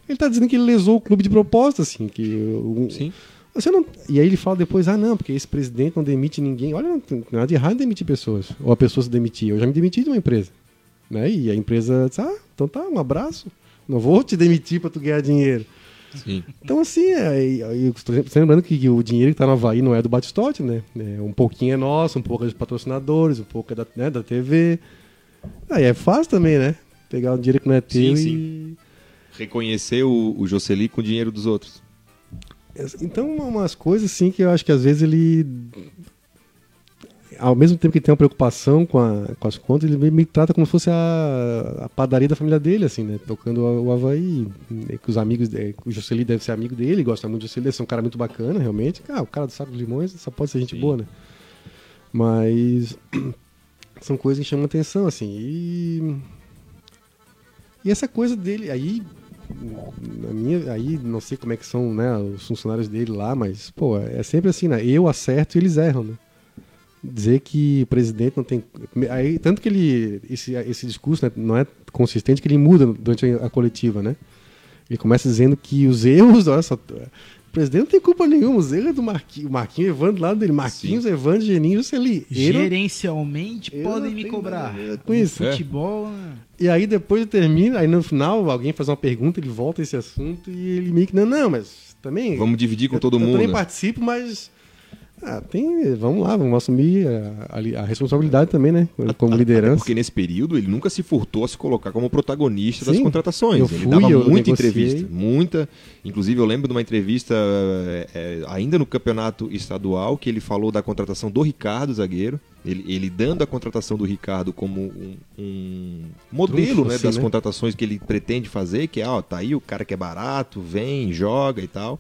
Speaker 2: Ele está dizendo que ele lesou o clube de propósito, assim, que o,
Speaker 1: Sim
Speaker 2: você não... E aí ele fala depois, ah, não, porque esse presidente não demite ninguém. Olha, não tem nada de errado em demitir pessoas. Ou a pessoa se demitir. Eu já me demiti de uma empresa. Né? E a empresa diz, ah, então tá, um abraço. Não vou te demitir para tu ganhar dinheiro.
Speaker 1: Sim.
Speaker 2: Então, assim, é, eu estou lembrando que o dinheiro que está no Havaí não é do Batistote, né? É, um pouquinho é nosso, um pouco é dos patrocinadores, um pouco é da, né, da TV. Aí é fácil também, né? Pegar um dinheiro que não é teu sim, e. Sim.
Speaker 1: Reconhecer o, o Jocely com o dinheiro dos outros.
Speaker 2: Então, umas coisas assim que eu acho que às vezes ele. Ao mesmo tempo que tem uma preocupação com, a, com as contas, ele me trata como se fosse a, a padaria da família dele, assim, né? Tocando o, Havaí. Né? Que os amigos. É, o Jocely deve ser amigo dele, gosta muito do Jocely, ser um cara muito bacana, realmente. Ah, o cara do Saco de Limões só pode ser gente Sim. boa, né? Mas. São coisas que chamam atenção, assim. E. E essa coisa dele. Aí na minha, aí não sei como é que são né, os funcionários dele lá, mas, pô, é sempre assim, né? Eu acerto e eles erram, né? Dizer que o presidente não tem. Aí, tanto que ele. Esse, esse discurso né, não é consistente, que ele muda durante a coletiva, né? Ele começa dizendo que os erros, olha só, O presidente não tem culpa nenhuma, os erros é do Marquinhos, Marquinhos Evandro lá dele, Marquinhos, Sim. Evandro, Geninho, Celi.
Speaker 3: Gerencialmente podem me cobrar.
Speaker 2: Com isso.
Speaker 3: Futebol. Né?
Speaker 2: E aí depois termina, aí no final alguém faz uma pergunta, ele volta a esse assunto e ele meio que, não, não, mas também.
Speaker 1: Vamos dividir com todo
Speaker 2: eu,
Speaker 1: mundo.
Speaker 2: Eu também participo, mas ah, tem, vamos lá, vamos assumir a, a, a responsabilidade também, né? Como a, liderança.
Speaker 1: Porque nesse período ele nunca se furtou a se colocar como protagonista Sim, das contratações. ele fui, dava muita entrevista, muita. Inclusive eu lembro de uma entrevista é, ainda no campeonato estadual que ele falou da contratação do Ricardo, zagueiro. Ele, ele dando a contratação do Ricardo como um, um modelo né, assim, das né? contratações que ele pretende fazer, que é, ó, tá aí o cara que é barato, vem, joga e tal.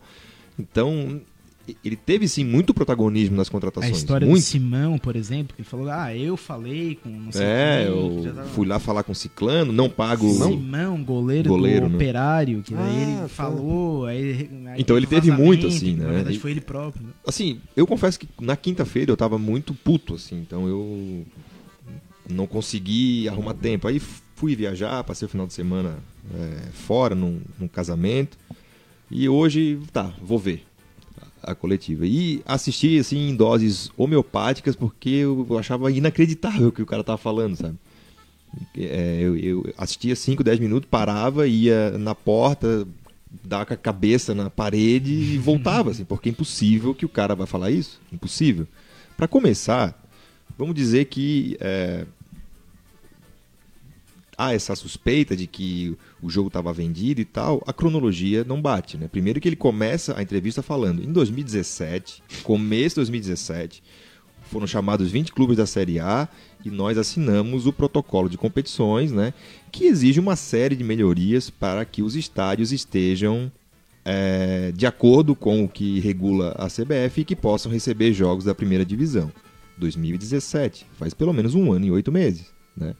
Speaker 1: Então, ele teve sim muito protagonismo nas contratações.
Speaker 3: A história
Speaker 1: muito.
Speaker 3: do Simão, por exemplo, que ele falou: Ah, eu falei com não sei
Speaker 1: É, quem, eu tava... fui lá falar com o Ciclano, não pago.
Speaker 3: Simão, goleiro, goleiro do né? Operário, que daí ah, ele falou. Aí,
Speaker 1: aí então ele teve muito, assim, né?
Speaker 3: Na verdade foi ele próprio. Né?
Speaker 1: Assim, eu confesso que na quinta-feira eu tava muito puto, assim, então eu não consegui arrumar tempo. Aí fui viajar, passei o final de semana é, fora, num, num casamento. E hoje, tá, vou ver a coletiva. E assisti, assim, em doses homeopáticas, porque eu achava inacreditável o que o cara tava falando, sabe? É, eu, eu, assistia 5, 10 minutos, parava, ia na porta, dava com a cabeça na parede e voltava, assim, porque é impossível que o cara vai falar isso. Impossível. Para começar, vamos dizer que é, há essa suspeita de que o jogo estava vendido e tal, a cronologia não bate. Né? Primeiro que ele começa a entrevista falando, em 2017, começo de 2017, foram chamados 20 clubes da Série A e nós assinamos o protocolo de competições, né, que exige uma série de melhorias para que os estádios estejam é, de acordo com o que regula a CBF e que possam receber jogos da primeira divisão. 2017, faz pelo menos um ano e oito meses. Né?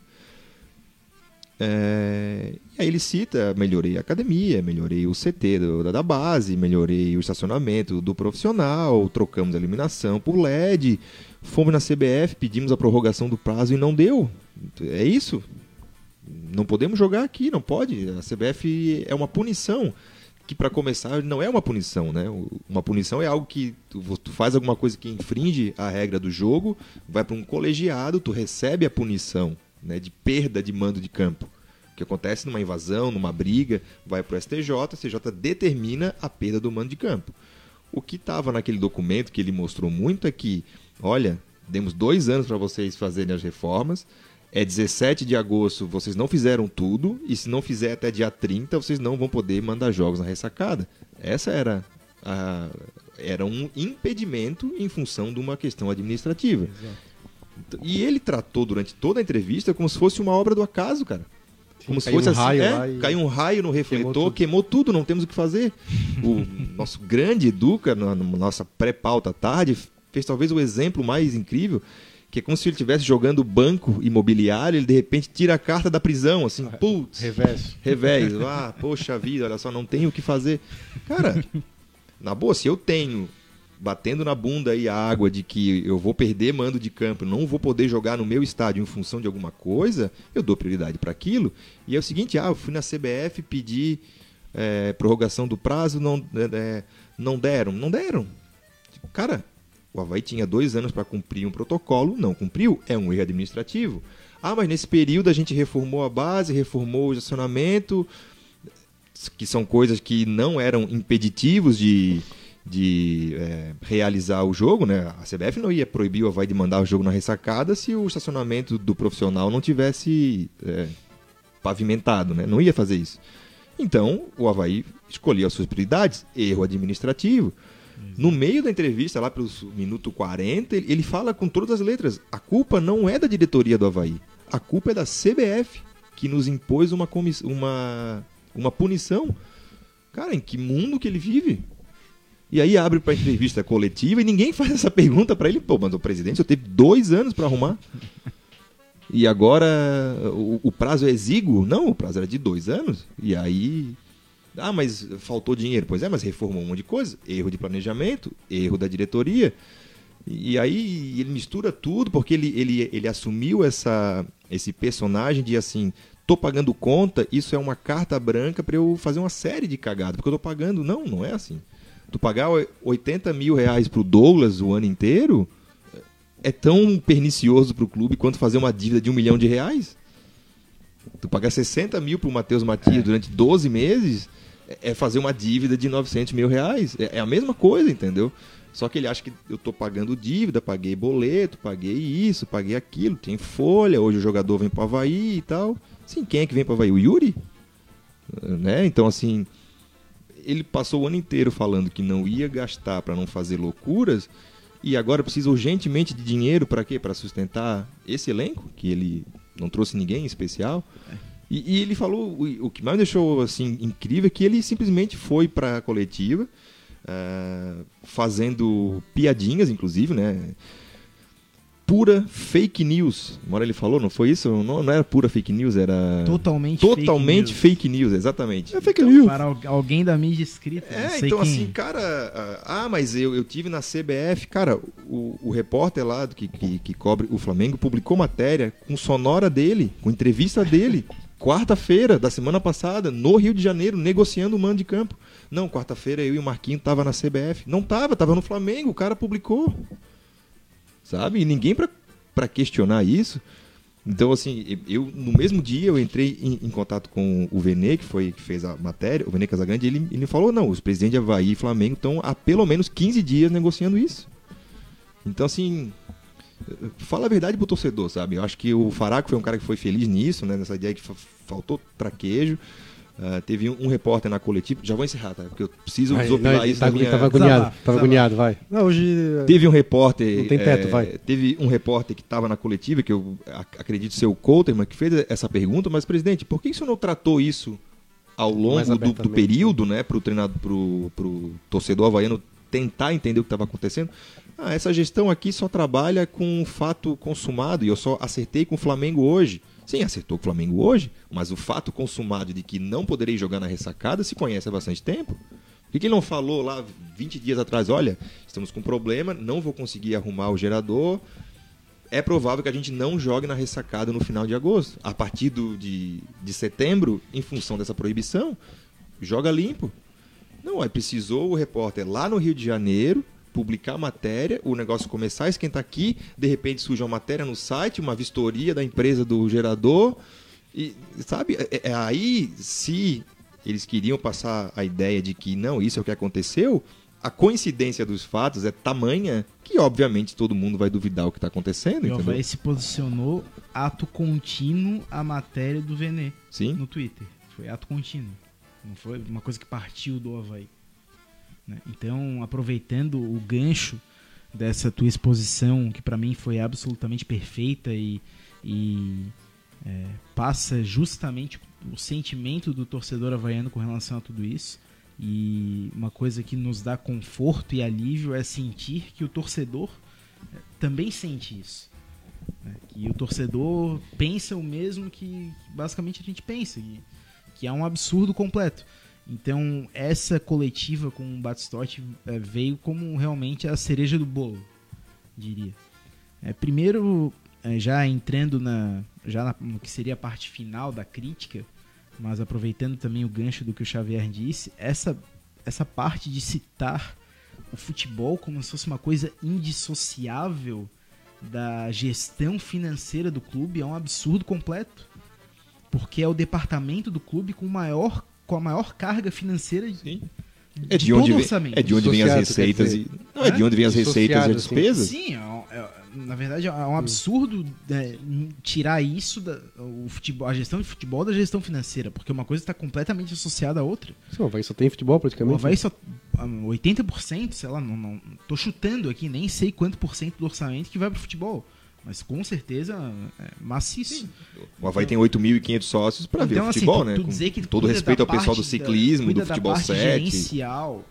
Speaker 1: É, e aí ele cita, melhorei a academia, melhorei o CT do, da base, melhorei o estacionamento do profissional, trocamos a iluminação por LED, fomos na CBF, pedimos a prorrogação do prazo e não deu. É isso? Não podemos jogar aqui, não pode. A CBF é uma punição que para começar não é uma punição, né? Uma punição é algo que tu, tu, faz alguma coisa que infringe a regra do jogo, vai para um colegiado, tu recebe a punição né, de perda de mando de campo, que acontece numa invasão, numa briga, vai para o STJ, o STJ determina a perda do mando de campo. O que estava naquele documento que ele mostrou muito é que, olha, demos dois anos para vocês fazerem as reformas, é 17 de agosto, vocês não fizeram tudo, e se não fizer até dia 30, vocês não vão poder mandar jogos na ressacada. Essa era a, era um impedimento em função de uma questão administrativa. Exato. E ele tratou durante toda a entrevista como se fosse uma obra do acaso, cara. Como se fosse um assim, é, e... caiu um raio no refletor, queimou tudo. queimou tudo, não temos o que fazer. O nosso grande Educa, na, nossa pré-pauta tarde, fez talvez o exemplo mais incrível, que é como se ele estivesse jogando banco imobiliário, ele de repente tira a carta da prisão, assim, putz.
Speaker 2: Revés.
Speaker 1: Revés. Ah, poxa vida, olha só, não tenho o que fazer. Cara, na boa, se eu tenho batendo na bunda aí a água de que eu vou perder mando de campo, não vou poder jogar no meu estádio em função de alguma coisa, eu dou prioridade para aquilo. E é o seguinte, ah, eu fui na CBF pedir é, prorrogação do prazo, não, é, não deram, não deram. Cara, o Havaí tinha dois anos para cumprir um protocolo, não cumpriu, é um erro administrativo. Ah, mas nesse período a gente reformou a base, reformou o estacionamento, que são coisas que não eram impeditivos de de é, realizar o jogo, né? A CBF não ia proibir o Havaí de mandar o jogo na ressacada se o estacionamento do profissional não tivesse é, pavimentado, né? Não ia fazer isso. Então, o Havaí escolheu as suas prioridades, erro administrativo. No meio da entrevista, lá pelo minuto 40, ele fala com todas as letras: a culpa não é da diretoria do Havaí, a culpa é da CBF, que nos impôs uma, uma, uma punição. Cara, em que mundo que ele vive? E aí abre para entrevista coletiva e ninguém faz essa pergunta para ele. Pô, mas o presidente só teve dois anos para arrumar. E agora o, o, prazo é exíguo? Não, o prazo era de dois anos. E aí. Ah, mas faltou dinheiro. Pois é, mas reformou um monte de coisa. Erro de planejamento, erro da diretoria. E aí ele mistura tudo, porque ele, ele, ele assumiu essa, esse personagem de assim, tô pagando conta, isso é uma carta branca para eu fazer uma série de cagadas, porque eu tô pagando. Não, não é assim. Tu pagar 80 mil reais pro Douglas o ano inteiro é tão pernicioso pro clube quanto fazer uma dívida de um milhão de reais. Tu pagar 60 mil pro Matheus Matias
Speaker 3: É.
Speaker 1: durante 12 meses é é fazer uma dívida de 900 mil reais. É, é a mesma coisa, entendeu? Só que ele acha que eu tô pagando dívida, paguei boleto, paguei isso, paguei aquilo, tem folha, hoje o jogador vem pro Havaí e tal. Sim, quem é que vem pro Havaí? O Yuri? Né? Então, assim, ele passou o ano inteiro falando que não ia gastar para não fazer loucuras e agora precisa urgentemente de dinheiro para quê? Para sustentar esse elenco, que ele não trouxe ninguém em especial. E, e ele falou, o, o que mais me deixou assim incrível é que ele simplesmente foi para a coletiva, ah, fazendo piadinhas, inclusive, né? Pura fake news. Uma hora ele falou, não foi isso? Não, não era pura fake news, era
Speaker 3: Totalmente
Speaker 1: totalmente
Speaker 3: fake
Speaker 1: fake news, exatamente.
Speaker 2: É fake news.
Speaker 3: Para al- alguém da mídia escrita. não
Speaker 1: É,
Speaker 3: sei
Speaker 1: então
Speaker 3: quem.
Speaker 1: assim, cara, ah, mas eu, eu tive na CBF, cara, o, o repórter lá do que, que, que cobre o Flamengo publicou matéria com sonora dele, com entrevista dele, quarta-feira da semana passada, no Rio de Janeiro, negociando o mando de campo. Não, quarta-feira eu e o Marquinho tava na CBF. Não tava, tava no Flamengo, o cara publicou. Sabe? E ninguém pra questionar isso. Então, assim, eu no mesmo dia eu entrei em, em contato com o Vene, que foi que fez a matéria, o Vene Casagrande, e ele, ele falou: não, os presidentes de Havaí e Flamengo estão há pelo menos 15 dias negociando isso. Então, assim, fala a verdade pro torcedor, sabe? Eu acho que o Faraco foi um cara que foi feliz nisso, né? Nessa ideia que fa- faltou traquejo. Ah, teve um, um repórter na coletiva, já vou encerrar, tá? Porque eu preciso
Speaker 2: Vai,
Speaker 1: desopilar
Speaker 2: não, ele
Speaker 1: isso
Speaker 2: tá-
Speaker 1: minha...
Speaker 2: tava agoniado,
Speaker 3: Desabafo,
Speaker 2: tava agoniado, vai. Não, hoje.
Speaker 1: Teve um repórter.
Speaker 2: Não tem teto,
Speaker 1: é,
Speaker 2: vai.
Speaker 1: Teve um repórter que estava na coletiva, que eu ac- acredito ser o Couterman, que fez essa pergunta, mas, presidente, por que o senhor não tratou isso ao longo do, do
Speaker 2: abertamente,
Speaker 1: período, né, para o treinador, pro, pro torcedor havaiano tentar entender o que estava acontecendo? Ah, essa gestão aqui só trabalha com um fato consumado e eu só acertei com o Flamengo hoje. Sim, acertou o Flamengo hoje, mas o fato consumado de que não poderei jogar na ressacada se conhece há bastante tempo. Por que, que ele não falou lá 20 dias atrás, olha, estamos com um problema, não vou conseguir arrumar o gerador, é provável que a gente não jogue na ressacada no final de agosto. A partir do, de, de setembro, em função dessa proibição, joga limpo. Não, aí precisou o repórter lá no Rio de Janeiro publicar a matéria, o negócio começar a esquentar aqui, de repente surge uma matéria no site, uma vistoria da empresa do gerador, e sabe, é, é aí se eles queriam passar a ideia de que não, isso é o que aconteceu, a coincidência dos fatos é tamanha que obviamente todo mundo vai duvidar o que está acontecendo,
Speaker 3: E o? Havaí se posicionou ato contínuo a matéria do Vene
Speaker 1: Sim.
Speaker 3: no Twitter. Foi ato contínuo. Não foi uma coisa que partiu do Havaí. Né? Então, aproveitando o gancho dessa tua exposição, que pra mim foi absolutamente perfeita e, e, é, passa justamente o sentimento do torcedor havaiano com relação a tudo isso. E uma coisa que nos dá conforto e alívio é sentir que o torcedor é, também sente isso. né? Que o torcedor pensa o mesmo que basicamente a gente pensa, que é um absurdo completo. Então, essa coletiva com o Batistotti é, veio como realmente a cereja do bolo, diria. É, primeiro, é, já entrando na, já na- no que seria a parte final da crítica, mas aproveitando também o gancho do que o Xavier disse, essa, essa parte de citar o futebol como se fosse uma coisa indissociável da gestão financeira do clube é um absurdo completo. Porque é o departamento do clube com, maior, com a maior carga financeira de,
Speaker 1: Sim.
Speaker 3: de,
Speaker 1: É de onde,
Speaker 3: todo o
Speaker 1: vem,
Speaker 3: orçamento.
Speaker 1: é de onde vem as receitas e. Não, é de onde vem as receitas e as
Speaker 2: assim.
Speaker 1: despesas.
Speaker 3: Sim, é, é- na verdade é um absurdo é, tirar isso da o futebol, a gestão de futebol da gestão financeira, porque uma coisa está completamente associada à outra.
Speaker 2: Sim, o Havaí só tem futebol
Speaker 3: O
Speaker 2: praticamente.
Speaker 3: Havaí só ah, 80%, sei lá, não, não tô chutando aqui, nem sei quanto por cento do orçamento que vai pro futebol, mas com certeza é maciço.
Speaker 1: O Havaí tem 8.500 sócios para ver o
Speaker 3: assim,
Speaker 1: futebol,
Speaker 3: tu-
Speaker 1: né?
Speaker 3: tu
Speaker 1: Com
Speaker 3: dizer que
Speaker 1: todo
Speaker 3: cuida
Speaker 1: respeito
Speaker 3: da
Speaker 1: ao pessoal do
Speaker 3: da-
Speaker 1: ciclismo,
Speaker 3: cuida
Speaker 1: do
Speaker 3: da
Speaker 1: futebol
Speaker 3: parte
Speaker 1: 7.
Speaker 3: gerencial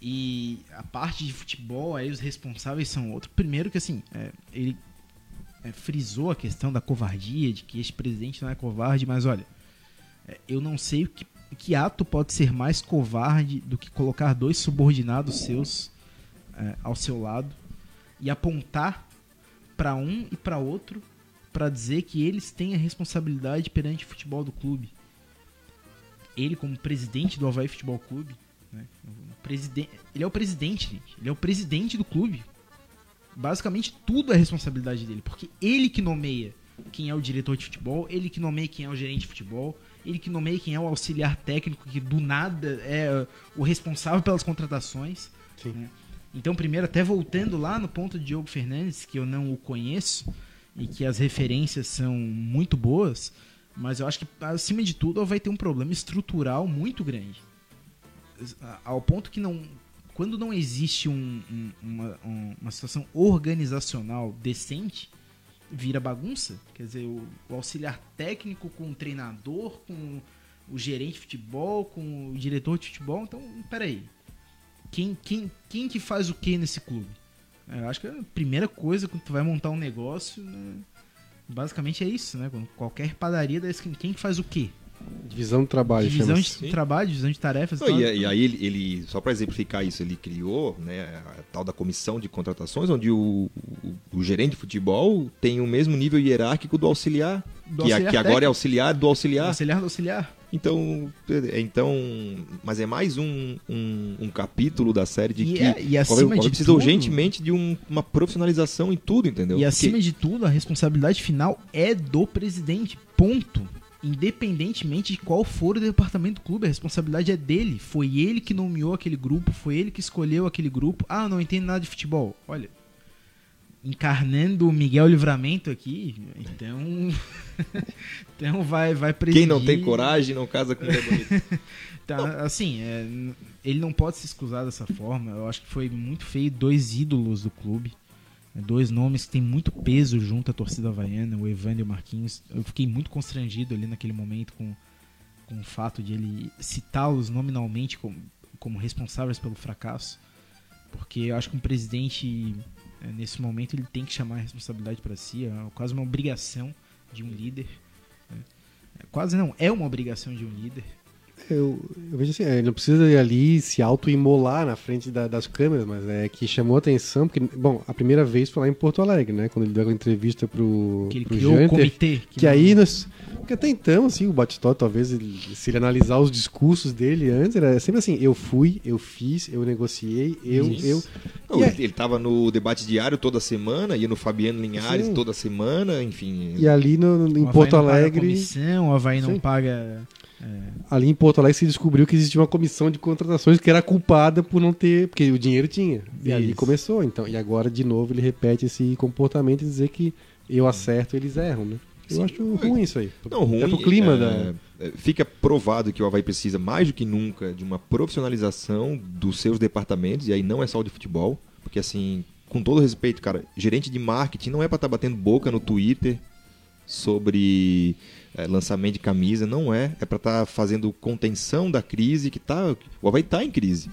Speaker 3: e a parte de futebol, aí os responsáveis são outros. Primeiro que assim, é, ele é, frisou a questão da covardia, de que este presidente não é covarde, mas olha, é, eu não sei o que, que ato pode ser mais covarde do que colocar dois subordinados seus é, ao seu lado e apontar para um e para outro para dizer que eles têm a responsabilidade perante o futebol do clube. Ele, como presidente do Havaí Futebol Clube, Né? Ele é o presidente, gente. Ele é o presidente do clube. Basicamente tudo é responsabilidade dele, porque ele que nomeia quem é o diretor de futebol, ele que nomeia quem é o gerente de futebol, ele que nomeia quem é o auxiliar técnico, que do nada é o responsável pelas contratações. Né? Então, primeiro, até voltando lá no ponto de Diogo Fernandes, que eu não o conheço e que as referências são muito boas, mas eu acho que, acima de tudo, vai ter um problema estrutural muito grande. Ao ponto que não. Quando não existe um, um, uma, uma situação organizacional decente, vira bagunça. Quer dizer, o, o, auxiliar técnico com o treinador, com o gerente de futebol, com o diretor de futebol. Então, peraí. Quem, quem, quem que faz o que nesse clube? É, eu acho que a primeira coisa quando tu vai montar um negócio, né, basicamente é isso, né? Qualquer padaria da esquina, quem que faz o quê?
Speaker 2: Divisão de trabalho.
Speaker 3: Divisão de Sim. trabalho, divisão de tarefas.
Speaker 1: Não, e, e, aí ele, ele só para exemplificar isso, ele criou né, a tal da comissão de contratações, onde o, o, o gerente de futebol tem o mesmo nível hierárquico do auxiliar, do que, auxiliar que agora é auxiliar do auxiliar. Do
Speaker 3: auxiliar do auxiliar.
Speaker 1: Então, é, então, mas é mais um, um, um capítulo da série de
Speaker 3: e
Speaker 1: que
Speaker 3: é, e acima
Speaker 1: de precisa tudo, urgentemente de um, uma profissionalização em tudo, entendeu?
Speaker 3: E acima Porque... de tudo, a responsabilidade final é do presidente. Ponto independentemente de qual for o departamento do clube, a responsabilidade é dele. Foi ele que nomeou aquele grupo, foi ele que escolheu aquele grupo. Ah, não entendo nada de futebol. Olha, encarnando o Miguel Livramento aqui, então então vai vai.
Speaker 1: Quem não tem coragem não casa com mulher bonita.
Speaker 3: então, assim, é, ele não pode se excusar dessa forma. Eu acho que foi muito feio dois ídolos do clube. É dois nomes que têm muito peso junto à torcida havaiana, o Evandro e o Marquinhos. Eu fiquei muito constrangido ali naquele momento com, com o fato de ele citá-los nominalmente como, como responsáveis pelo fracasso. Porque eu acho que um presidente, é, nesse momento, ele tem que chamar a responsabilidade para si. É quase uma obrigação de um líder. Né? É, quase não, é uma obrigação de um líder
Speaker 2: eu, eu vejo assim, é, ele não precisa ir ali se auto-imolar na frente da, das câmeras, mas é que chamou a atenção, porque, bom, a primeira vez foi lá em Porto Alegre, né? Quando ele deu a entrevista pro,
Speaker 3: que ele
Speaker 2: pro
Speaker 3: criou Janter, o comitê.
Speaker 2: Que, que aí, nós, porque até então, assim, o Batistotti, talvez, ele, se ele analisar os discursos dele antes, era sempre assim, eu fui, eu fiz, eu negociei, eu, Isso. eu...
Speaker 1: Não, ele, ele tava no debate diário toda semana, ia no Fabiano Linhares Sim. toda semana, enfim...
Speaker 2: E ali no, no em Porto Alegre...
Speaker 3: Não paga comissão, o Havaí não Sim. paga
Speaker 2: é. Ali em Porto Alegre se descobriu que existia uma comissão de contratações que era culpada por não ter. Porque o dinheiro tinha. E Isso. ali começou. então E agora, de novo, ele repete esse comportamento e dizer que eu acerto eles erram, né? Eu Sim. acho ruim isso aí.
Speaker 1: Não, ruim. É pro clima é, da... É, fica provado que o Havaí precisa mais do que nunca de uma profissionalização dos seus departamentos, e aí não é só o de futebol, porque assim, com todo respeito, cara, gerente de marketing não é para estar tá batendo boca no Twitter sobre é, lançamento de camisa, não é. É para estar tá fazendo contenção da crise que tá. O Havaí está em crise.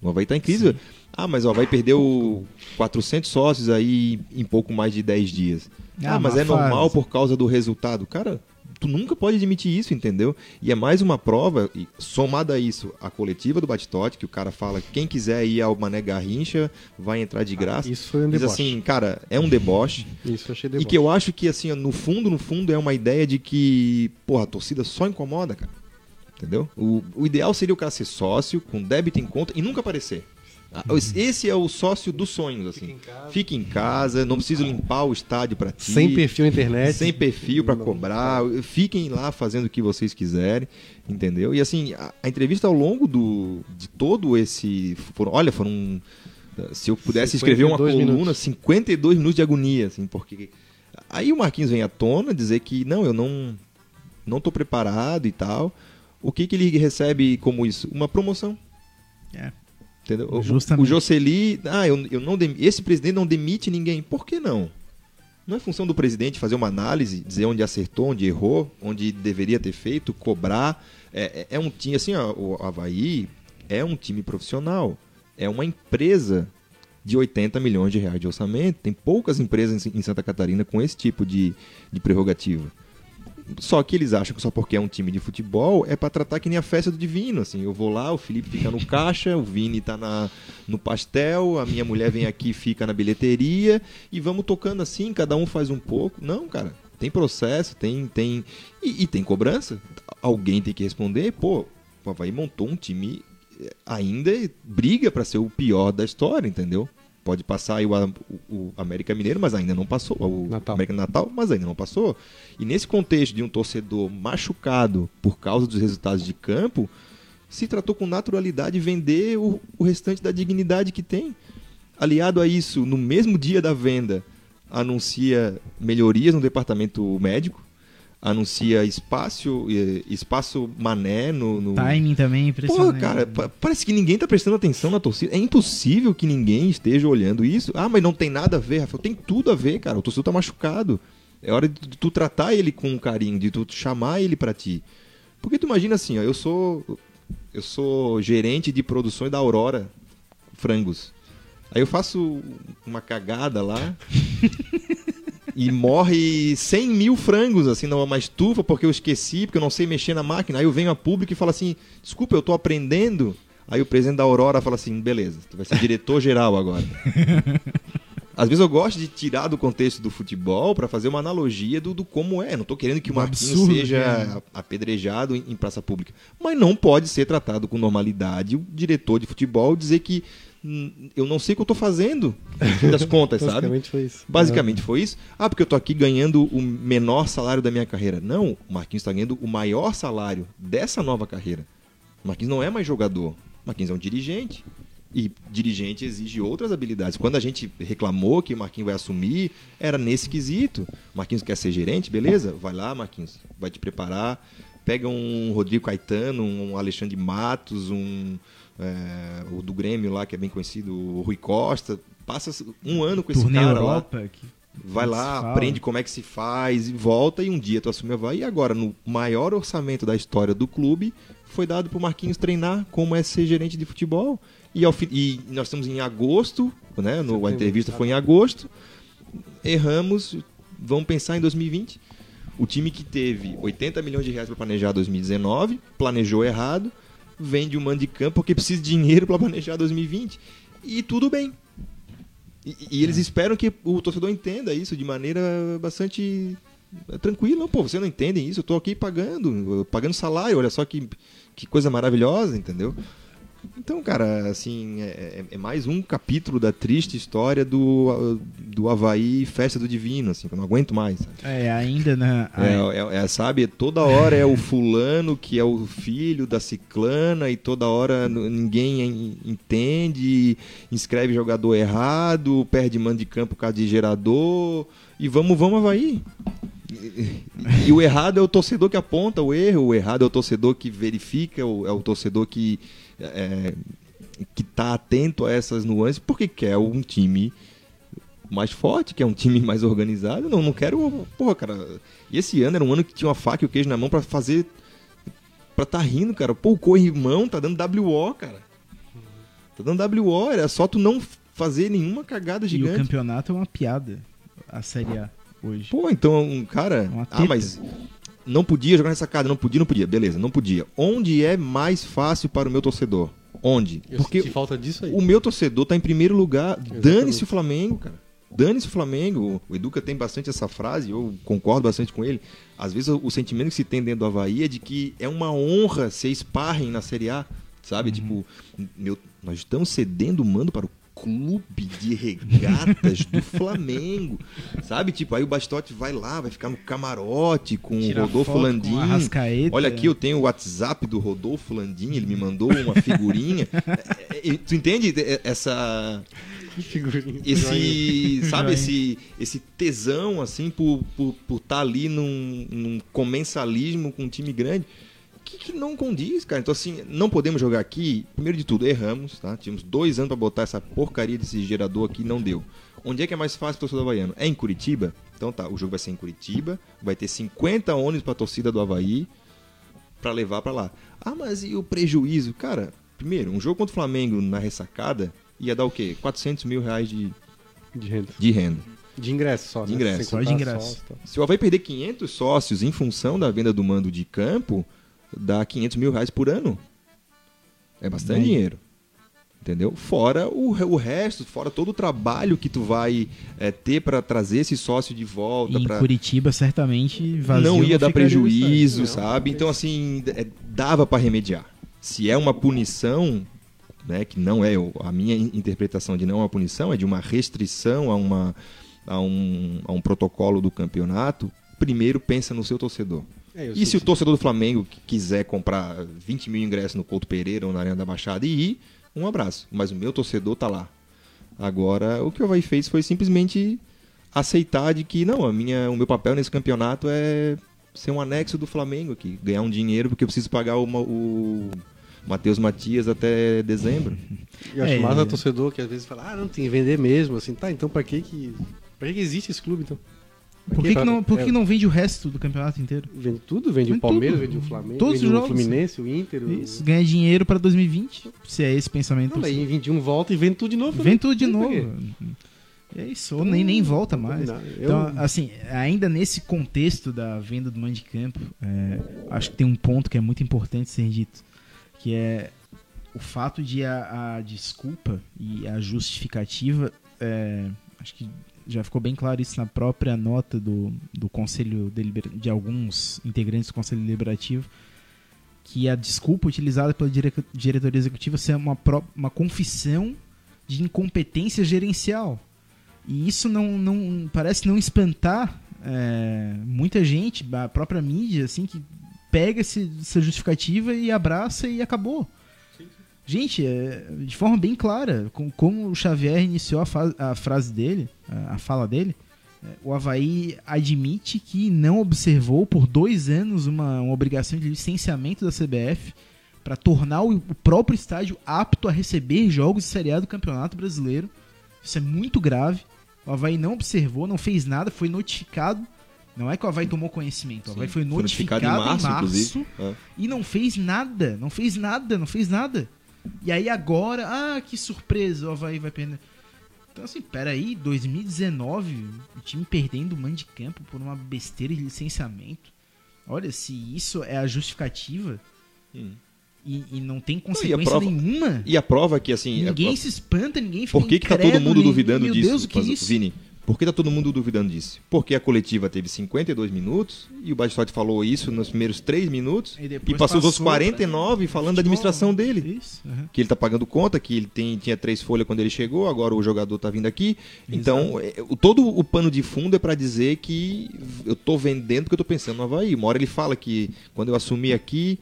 Speaker 1: O Havaí está em crise. Sim. Ah, mas o Havaí perdeu 400 sócios aí em pouco mais de 10 dias. Ah, ah mas é fase. normal por causa do resultado. Cara, tu nunca pode admitir isso, entendeu? E é mais uma prova, somada a isso, a coletiva do Batistote, que o cara fala quem quiser ir ao Mané Garrincha vai entrar de ah, graça.
Speaker 2: Ah, isso foi um deboche.
Speaker 1: Diz assim, cara, é um deboche.
Speaker 2: Isso eu achei deboche.
Speaker 1: E que eu acho que, assim, no fundo, no fundo, é uma ideia de que, porra, a torcida só incomoda, cara. Entendeu? O, o ideal seria o cara ser sócio, com débito em conta e nunca aparecer. Ah, esse é o sócio dos sonhos, assim. Fique em casa, não precisa limpar o estádio para ti.
Speaker 2: Sem perfil na internet.
Speaker 1: Sem perfil para cobrar. Fiquem lá fazendo o que vocês quiserem, entendeu? E assim, a, a entrevista ao longo do, de todo esse. Foram, olha, foram. Se eu pudesse escrever uma coluna, minutos. 52 minutos de agonia, assim, porque. Aí o Marquinhos vem à tona dizer que não, eu não não tô preparado e tal. O que, que ele recebe como isso? Uma promoção.
Speaker 3: É.
Speaker 1: Entendeu? Justamente. O, Jocely, ah, eu, eu não esse presidente não demite ninguém. Por que não? Não é função do presidente fazer uma análise, dizer onde acertou, onde errou, onde deveria ter feito, cobrar. É, é, é um time, assim, ó, o Havaí é um time profissional. É uma empresa de 80 milhões de reais de orçamento. Tem poucas empresas em Santa Catarina com esse tipo de, de prerrogativa. Só que eles acham que só porque é um time de futebol é para tratar que nem a festa do divino, assim. Eu vou lá, o Felipe fica no caixa, o Vini tá na, no pastel, a minha mulher vem aqui fica na bilheteria e vamos tocando assim, cada um faz um pouco. Não, cara, tem processo, tem tem e, e tem cobrança. Alguém tem que responder. Pô, o Havaí montou um time ainda briga para ser o pior da história, entendeu? Pode passar aí o, o, o América Mineiro, mas ainda não passou. O
Speaker 2: Natal.
Speaker 1: América Natal, mas ainda não passou. E nesse contexto de um torcedor machucado por causa dos resultados de campo, se tratou com naturalidade vender o, o restante da dignidade que tem. Aliado a isso, no mesmo dia da venda, anuncia melhorias no departamento médico, anuncia espaço, eh, espaço mané no, no...
Speaker 3: Timing também impressionante.
Speaker 1: cara, pa- parece que ninguém tá prestando atenção na torcida. É impossível que ninguém esteja olhando isso. Ah, mas não tem nada a ver, Rafael. Tem tudo a ver, cara. O torcedor tá machucado. É hora de tu tratar ele com carinho, de tu chamar ele pra ti. Porque tu imagina assim, ó, eu sou eu sou gerente de produções da Aurora Frangos. Aí eu faço uma cagada lá e morre 100 mil frangos assim numa estufa porque eu esqueci, porque eu não sei mexer na máquina. Aí eu venho a público e falo assim: desculpa, eu tô aprendendo. Aí o presidente da Aurora fala assim: beleza, tu vai ser diretor geral agora. Às vezes eu gosto de tirar do contexto do futebol para fazer uma analogia do, do como é. Não tô querendo que o Marquinhos
Speaker 3: absurdo
Speaker 1: seja
Speaker 3: é.
Speaker 1: apedrejado em, em praça pública. Mas não pode ser tratado com normalidade o diretor de futebol dizer que eu não sei o que eu tô fazendo, no fim das contas, sabe?
Speaker 2: Basicamente foi isso.
Speaker 1: Basicamente foi isso. Ah, porque eu tô aqui ganhando o menor salário da minha carreira. Não, o Marquinhos está ganhando o maior salário dessa nova carreira. O Marquinhos não é mais jogador. O Marquinhos é um dirigente. E dirigente exige outras habilidades. Quando a gente reclamou que o Marquinhos vai assumir, era nesse quesito. O Marquinhos quer ser gerente, beleza? Vai lá, Marquinhos. Vai te preparar. Pega um Rodrigo Caetano, um Alexandre Matos, um é, o do Grêmio lá, que é bem conhecido, o Rui Costa. Passa um ano com esse
Speaker 3: Turnê
Speaker 1: cara lá.
Speaker 3: Europa. Que...
Speaker 1: Vai lá,
Speaker 3: fala.
Speaker 1: aprende como é que se faz e volta e um dia tu assume a Havaí. E agora, no maior orçamento da história do clube, foi dado pro Marquinhos treinar como é ser gerente de futebol. E, ao e nós estamos em agosto, né? No, a entrevista
Speaker 2: tá.
Speaker 1: foi em agosto. Erramos, vamos pensar em 2020. O time que teve 80 milhões de reais para planejar 2019, planejou errado, vende um mando de campo porque precisa de dinheiro para planejar 2020. E tudo bem. E, e eles esperam que o torcedor entenda isso de maneira bastante eh, tranquila. Não, pô, você não entende isso? Eu tô aqui pagando, pagando salário, olha só que, que coisa maravilhosa, entendeu? Então, cara, assim, é, é- é mais um capítulo da triste história do, do Havaí Festa do Divino, assim, que eu não aguento mais. sabe?
Speaker 3: É, ainda na.
Speaker 1: É, é- é, sabe, toda hora é o fulano que é o filho da ciclana e toda hora ninguém en- entende, inscreve jogador errado, perde mando de campo por causa de gerador e vamos, vamos Havaí. E, e o errado é o torcedor que aponta o erro, o errado é o torcedor que verifica, o- é o torcedor que é, que tá atento a essas nuances porque quer um time mais forte, que é um time mais organizado. Não, não quero. Porra, cara. E esse ano era um ano que tinha uma faca e o queijo na mão pra fazer. Pra tá rindo, cara. Pô, o corrimão tá dando WO, cara. Tá dando WO. Era só tu não fazer nenhuma cagada
Speaker 3: E o
Speaker 1: gigante.
Speaker 3: campeonato é uma piada. A Série A hoje.
Speaker 1: Pô, então, cara.
Speaker 3: Uma
Speaker 1: Ah, mas. Não podia jogar nessa casa, não podia, não podia. Beleza, não podia. Onde é mais fácil para o meu torcedor? Onde?
Speaker 2: Eu
Speaker 1: Porque
Speaker 2: falta disso aí.
Speaker 1: o meu torcedor tá em primeiro lugar. Dane-se o Flamengo, cara. Dane-se o Flamengo. O Educa tem bastante essa frase, eu concordo bastante com ele. Às vezes o, sentimento que se tem dentro do Havaí é de que é uma honra ser sparring na Série A. Sabe? Tipo, meu, nós estamos cedendo o mando para o clube de regatas do Flamengo. Sabe? Tipo, aí o Bastote vai lá, vai ficar no camarote com o
Speaker 3: Tirar
Speaker 1: Rodolfo Landim. Olha aqui, eu tenho o WhatsApp do Rodolfo Landim, ele me mandou uma figurinha. É, é, tu entende essa
Speaker 2: Que figurinha.
Speaker 1: esse, sabe, esse, esse tesão, assim, por estar por, por tá ali num, num comensalismo com um time grande, que, que não condiz, cara. Então, assim, não podemos jogar aqui. Primeiro de tudo, erramos, tá? Tínhamos dois anos para botar essa porcaria desse gerador aqui, não deu. Onde é que é mais fácil torcedor havaiano? É em Curitiba? Então tá, o jogo vai ser em Curitiba, vai ter 50 ônibus pra torcida do Havaí para levar para lá. Ah, mas e o prejuízo? Cara, primeiro, um jogo contra o Flamengo na ressacada ia dar o quê? 400 mil reais de,
Speaker 2: De renda.
Speaker 1: de renda.
Speaker 2: De ingresso só,
Speaker 1: De
Speaker 2: né?
Speaker 1: ingresso.
Speaker 3: Só de ingresso.
Speaker 2: sócio tal.
Speaker 1: Se o Havaí perder 500 sócios em função da venda do mando de campo, dá 500 mil reais por ano. É bastante
Speaker 3: Bem.
Speaker 1: dinheiro. Entendeu? Fora o, o resto, fora todo o trabalho que tu vai é, ter para trazer esse sócio de volta.
Speaker 3: Em
Speaker 1: pra...
Speaker 3: Curitiba, certamente, vazio
Speaker 1: não ia dar
Speaker 3: ficaria o
Speaker 1: prejuízo,
Speaker 2: Não,
Speaker 1: sabe?
Speaker 2: não
Speaker 1: Então, assim, é, dava para remediar. Se é uma punição, né, que não é a minha interpretação de não é uma punição, é de uma restrição a, uma, a, um, a um protocolo do campeonato, primeiro pensa no seu torcedor. É, e se o torcedor do Flamengo quiser comprar 20 mil ingressos no Couto Pereira ou na Arena da Baixada e ir, um abraço. Mas o meu torcedor tá lá. Agora, o que o Havaí fez foi simplesmente aceitar de que, não, a minha, o meu papel nesse campeonato é ser um anexo do Flamengo aqui, ganhar um dinheiro porque eu preciso pagar uma, o Matheus Matias até dezembro.
Speaker 2: E acho é, massa é. torcedor que às vezes fala, ah, não, tem que vender mesmo, assim, tá, então pra que que, pra que existe esse clube, então?
Speaker 3: Por que, que, não, por que é. não vende o resto do campeonato inteiro?
Speaker 2: Vende tudo, vende, vende o Palmeiras, tudo. vende o Flamengo,
Speaker 3: Todos
Speaker 2: vende
Speaker 3: os jogos.
Speaker 2: o Fluminense, o Inter.
Speaker 3: Isso, o... ganha dinheiro pra 2020, se é esse pensamento.
Speaker 2: Não, aí em 21 volta e vende tudo de novo.
Speaker 3: Vende tudo de novo. É isso, ou nem, nem volta mais. Eu... Então, assim, ainda nesse contexto da venda do mando de campo, é, acho que tem um ponto que é muito importante ser dito, que é o fato de a, a desculpa e a justificativa, é, acho que já ficou bem claro isso na própria nota do, do Conselho de alguns integrantes do Conselho Deliberativo, que a desculpa utilizada pela diretoria executiva é uma, uma confissão de incompetência gerencial. E isso não, não parece não espantar é, muita gente, a própria mídia, assim, que pega esse, essa justificativa e abraça e acabou. Gente, é, de forma bem clara, com, como o Xavier iniciou a, a frase dele, a, a fala dele, é, o Havaí admite que não observou por dois anos uma, uma obrigação de licenciamento da CBF para tornar o, o, próprio estádio apto a receber jogos de Série A do Campeonato Brasileiro. Isso é muito grave. O Havaí não observou, não fez nada, foi notificado. Não é que o Havaí tomou conhecimento, o Havaí foi notificado, foi notificado em março, em março é. e não fez nada, não fez nada, não fez nada. E aí agora, ah, que surpresa, o Havaí vai perder. Então assim, peraí, 2019, o time perdendo o mando de campo por uma besteira de licenciamento. Olha, se isso é a justificativa hum. e, e, não tem consequência não, e prova, nenhuma.
Speaker 1: E a prova que assim.
Speaker 3: Ninguém
Speaker 1: prova...
Speaker 3: se espanta, ninguém fica
Speaker 1: Por que, que tá todo mundo duvidando
Speaker 3: Meu
Speaker 1: disso,
Speaker 3: Deus, que é isso?
Speaker 1: Vini? Por que tá todo mundo duvidando disso? Porque a coletiva teve 52 minutos e o Batistotti falou isso nos primeiros 3 minutos e, e passou, passou os outros 49 pra... falando da administração dele. Isso, uhum. Que ele tá pagando conta, que ele tem, tinha três folhas quando ele chegou, agora o jogador tá vindo aqui. Então, é, todo o pano de fundo é para dizer que eu tô vendendo porque eu tô pensando no Havaí. Uma hora ele fala que quando eu assumi aqui,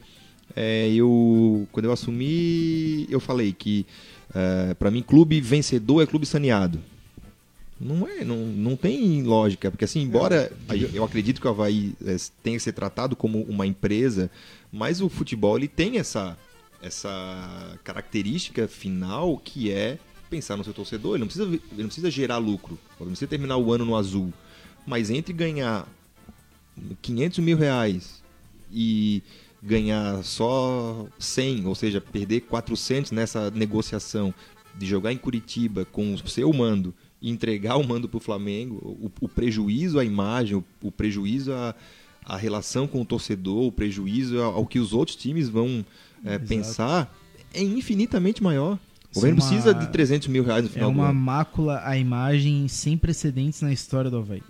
Speaker 1: é, eu quando eu assumi, eu falei que é, para mim clube vencedor é clube saneado. Não é, não, não tem lógica, porque assim, embora eu acredito que o Havaí é, tenha que ser tratado como uma empresa, mas o futebol ele tem essa, essa característica final que é pensar no seu torcedor. Ele não precisa, ele não precisa gerar lucro, ele não precisa terminar o ano no azul. Mas entre ganhar 500 mil reais e ganhar só 100, ou seja, perder 400 nessa negociação de jogar em Curitiba com o seu mando e entregar o mando para o Flamengo, o, o, prejuízo à imagem, o, o prejuízo à, à, relação com o torcedor, o prejuízo ao, ao que os outros times vão é, pensar, é infinitamente maior. O governo uma... precisa de 300 mil reais no final
Speaker 3: É uma mácula à imagem sem precedentes na história do Havaí.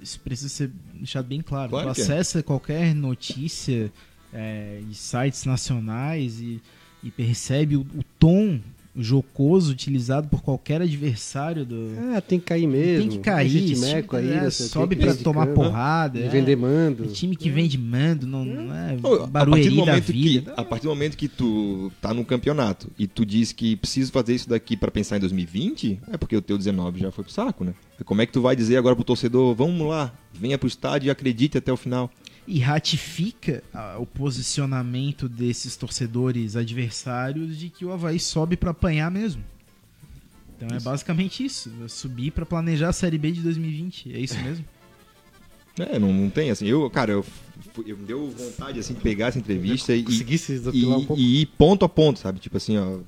Speaker 3: Isso precisa ser deixado bem claro. claro tu é. acessa é. qualquer notícia é, de sites nacionais e, e percebe o, o tom jocoso utilizado por qualquer adversário do.
Speaker 2: Ah, tem que cair mesmo.
Speaker 3: Tem que cair.
Speaker 2: Meco aí,
Speaker 3: é, sobe para tomar porrada. É.
Speaker 2: Vender mando.
Speaker 3: O time que vende mando, não, não é barulheria da vida.
Speaker 1: Que, a partir do momento que tu tá no campeonato e tu diz que preciso fazer isso daqui para pensar em 2020, é porque o teu 19 já foi pro saco, né? Como é que tu vai dizer agora pro torcedor, vamos lá, venha pro estádio e acredite até o final?
Speaker 3: E ratifica ah, o posicionamento desses torcedores adversários de que o Havaí sobe para apanhar mesmo. Então é isso. é basicamente isso, subir para planejar a Série B de 2020, é isso mesmo?
Speaker 1: É, não, não tem assim. Eu, cara, eu, eu me deu vontade assim de pegar essa entrevista e, e, um e, ir ponto a ponto, sabe? Tipo assim, ó,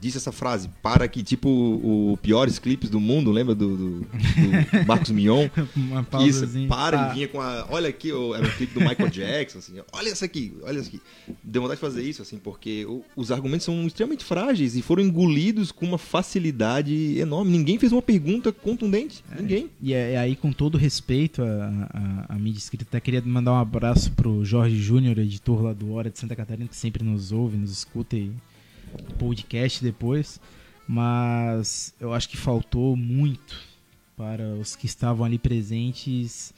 Speaker 1: disse essa frase, para que, tipo, o, piores clipes do mundo, lembra do, do, do Marcos Mion?
Speaker 3: Uma pausa
Speaker 1: Isso, para ah. e vinha com a. Olha aqui, era um clipe do Michael Jackson, assim, olha isso aqui, olha isso aqui. Deu vontade de fazer isso, assim, porque o, os argumentos são extremamente frágeis e foram engolidos com uma facilidade enorme. Ninguém fez uma pergunta contundente. É, ninguém.
Speaker 3: E é, é, aí, com todo respeito, a, a, a mídia escrita até queria mandar um abraço pro Jorge Júnior, editor lá do Hora de Santa Catarina, que sempre nos ouve, nos escuta e podcast depois. Mas eu acho que faltou muito para os que estavam ali presentes.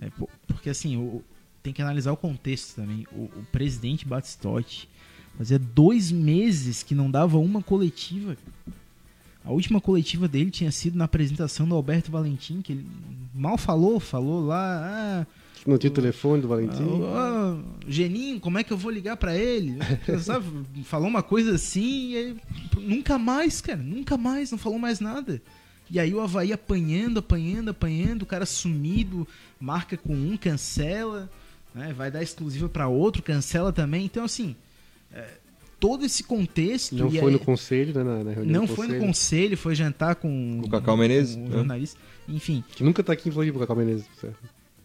Speaker 3: é, po- porque assim, o- tem que analisar o contexto também. O, o presidente Batistotti fazia dois meses que não dava uma coletiva. A última coletiva dele tinha sido na apresentação do Alberto Valentim, que ele mal falou, falou lá, ah,
Speaker 2: Não tinha o telefone do Valentim.
Speaker 3: ah, ah, Geninho, como é que eu vou ligar pra ele? Sabe, falou uma coisa assim e aí, nunca mais, cara, nunca mais, não falou mais nada. E aí o Havaí apanhando, apanhando, apanhando, o cara sumido, marca com um, cancela, né, vai dar exclusiva pra outro, cancela também. Então, assim, é, todo esse contexto...
Speaker 2: Não
Speaker 3: e
Speaker 2: foi
Speaker 3: aí-
Speaker 2: no conselho, né? Na, na reunião
Speaker 3: não
Speaker 2: do
Speaker 3: foi no
Speaker 2: conselho.
Speaker 3: conselho, foi jantar com,
Speaker 1: Com o Cacau Menezes,
Speaker 3: com o
Speaker 1: né?
Speaker 3: jornalista. Enfim,
Speaker 2: Que nunca tá aqui em Floripa, Cacau Menezes. certo?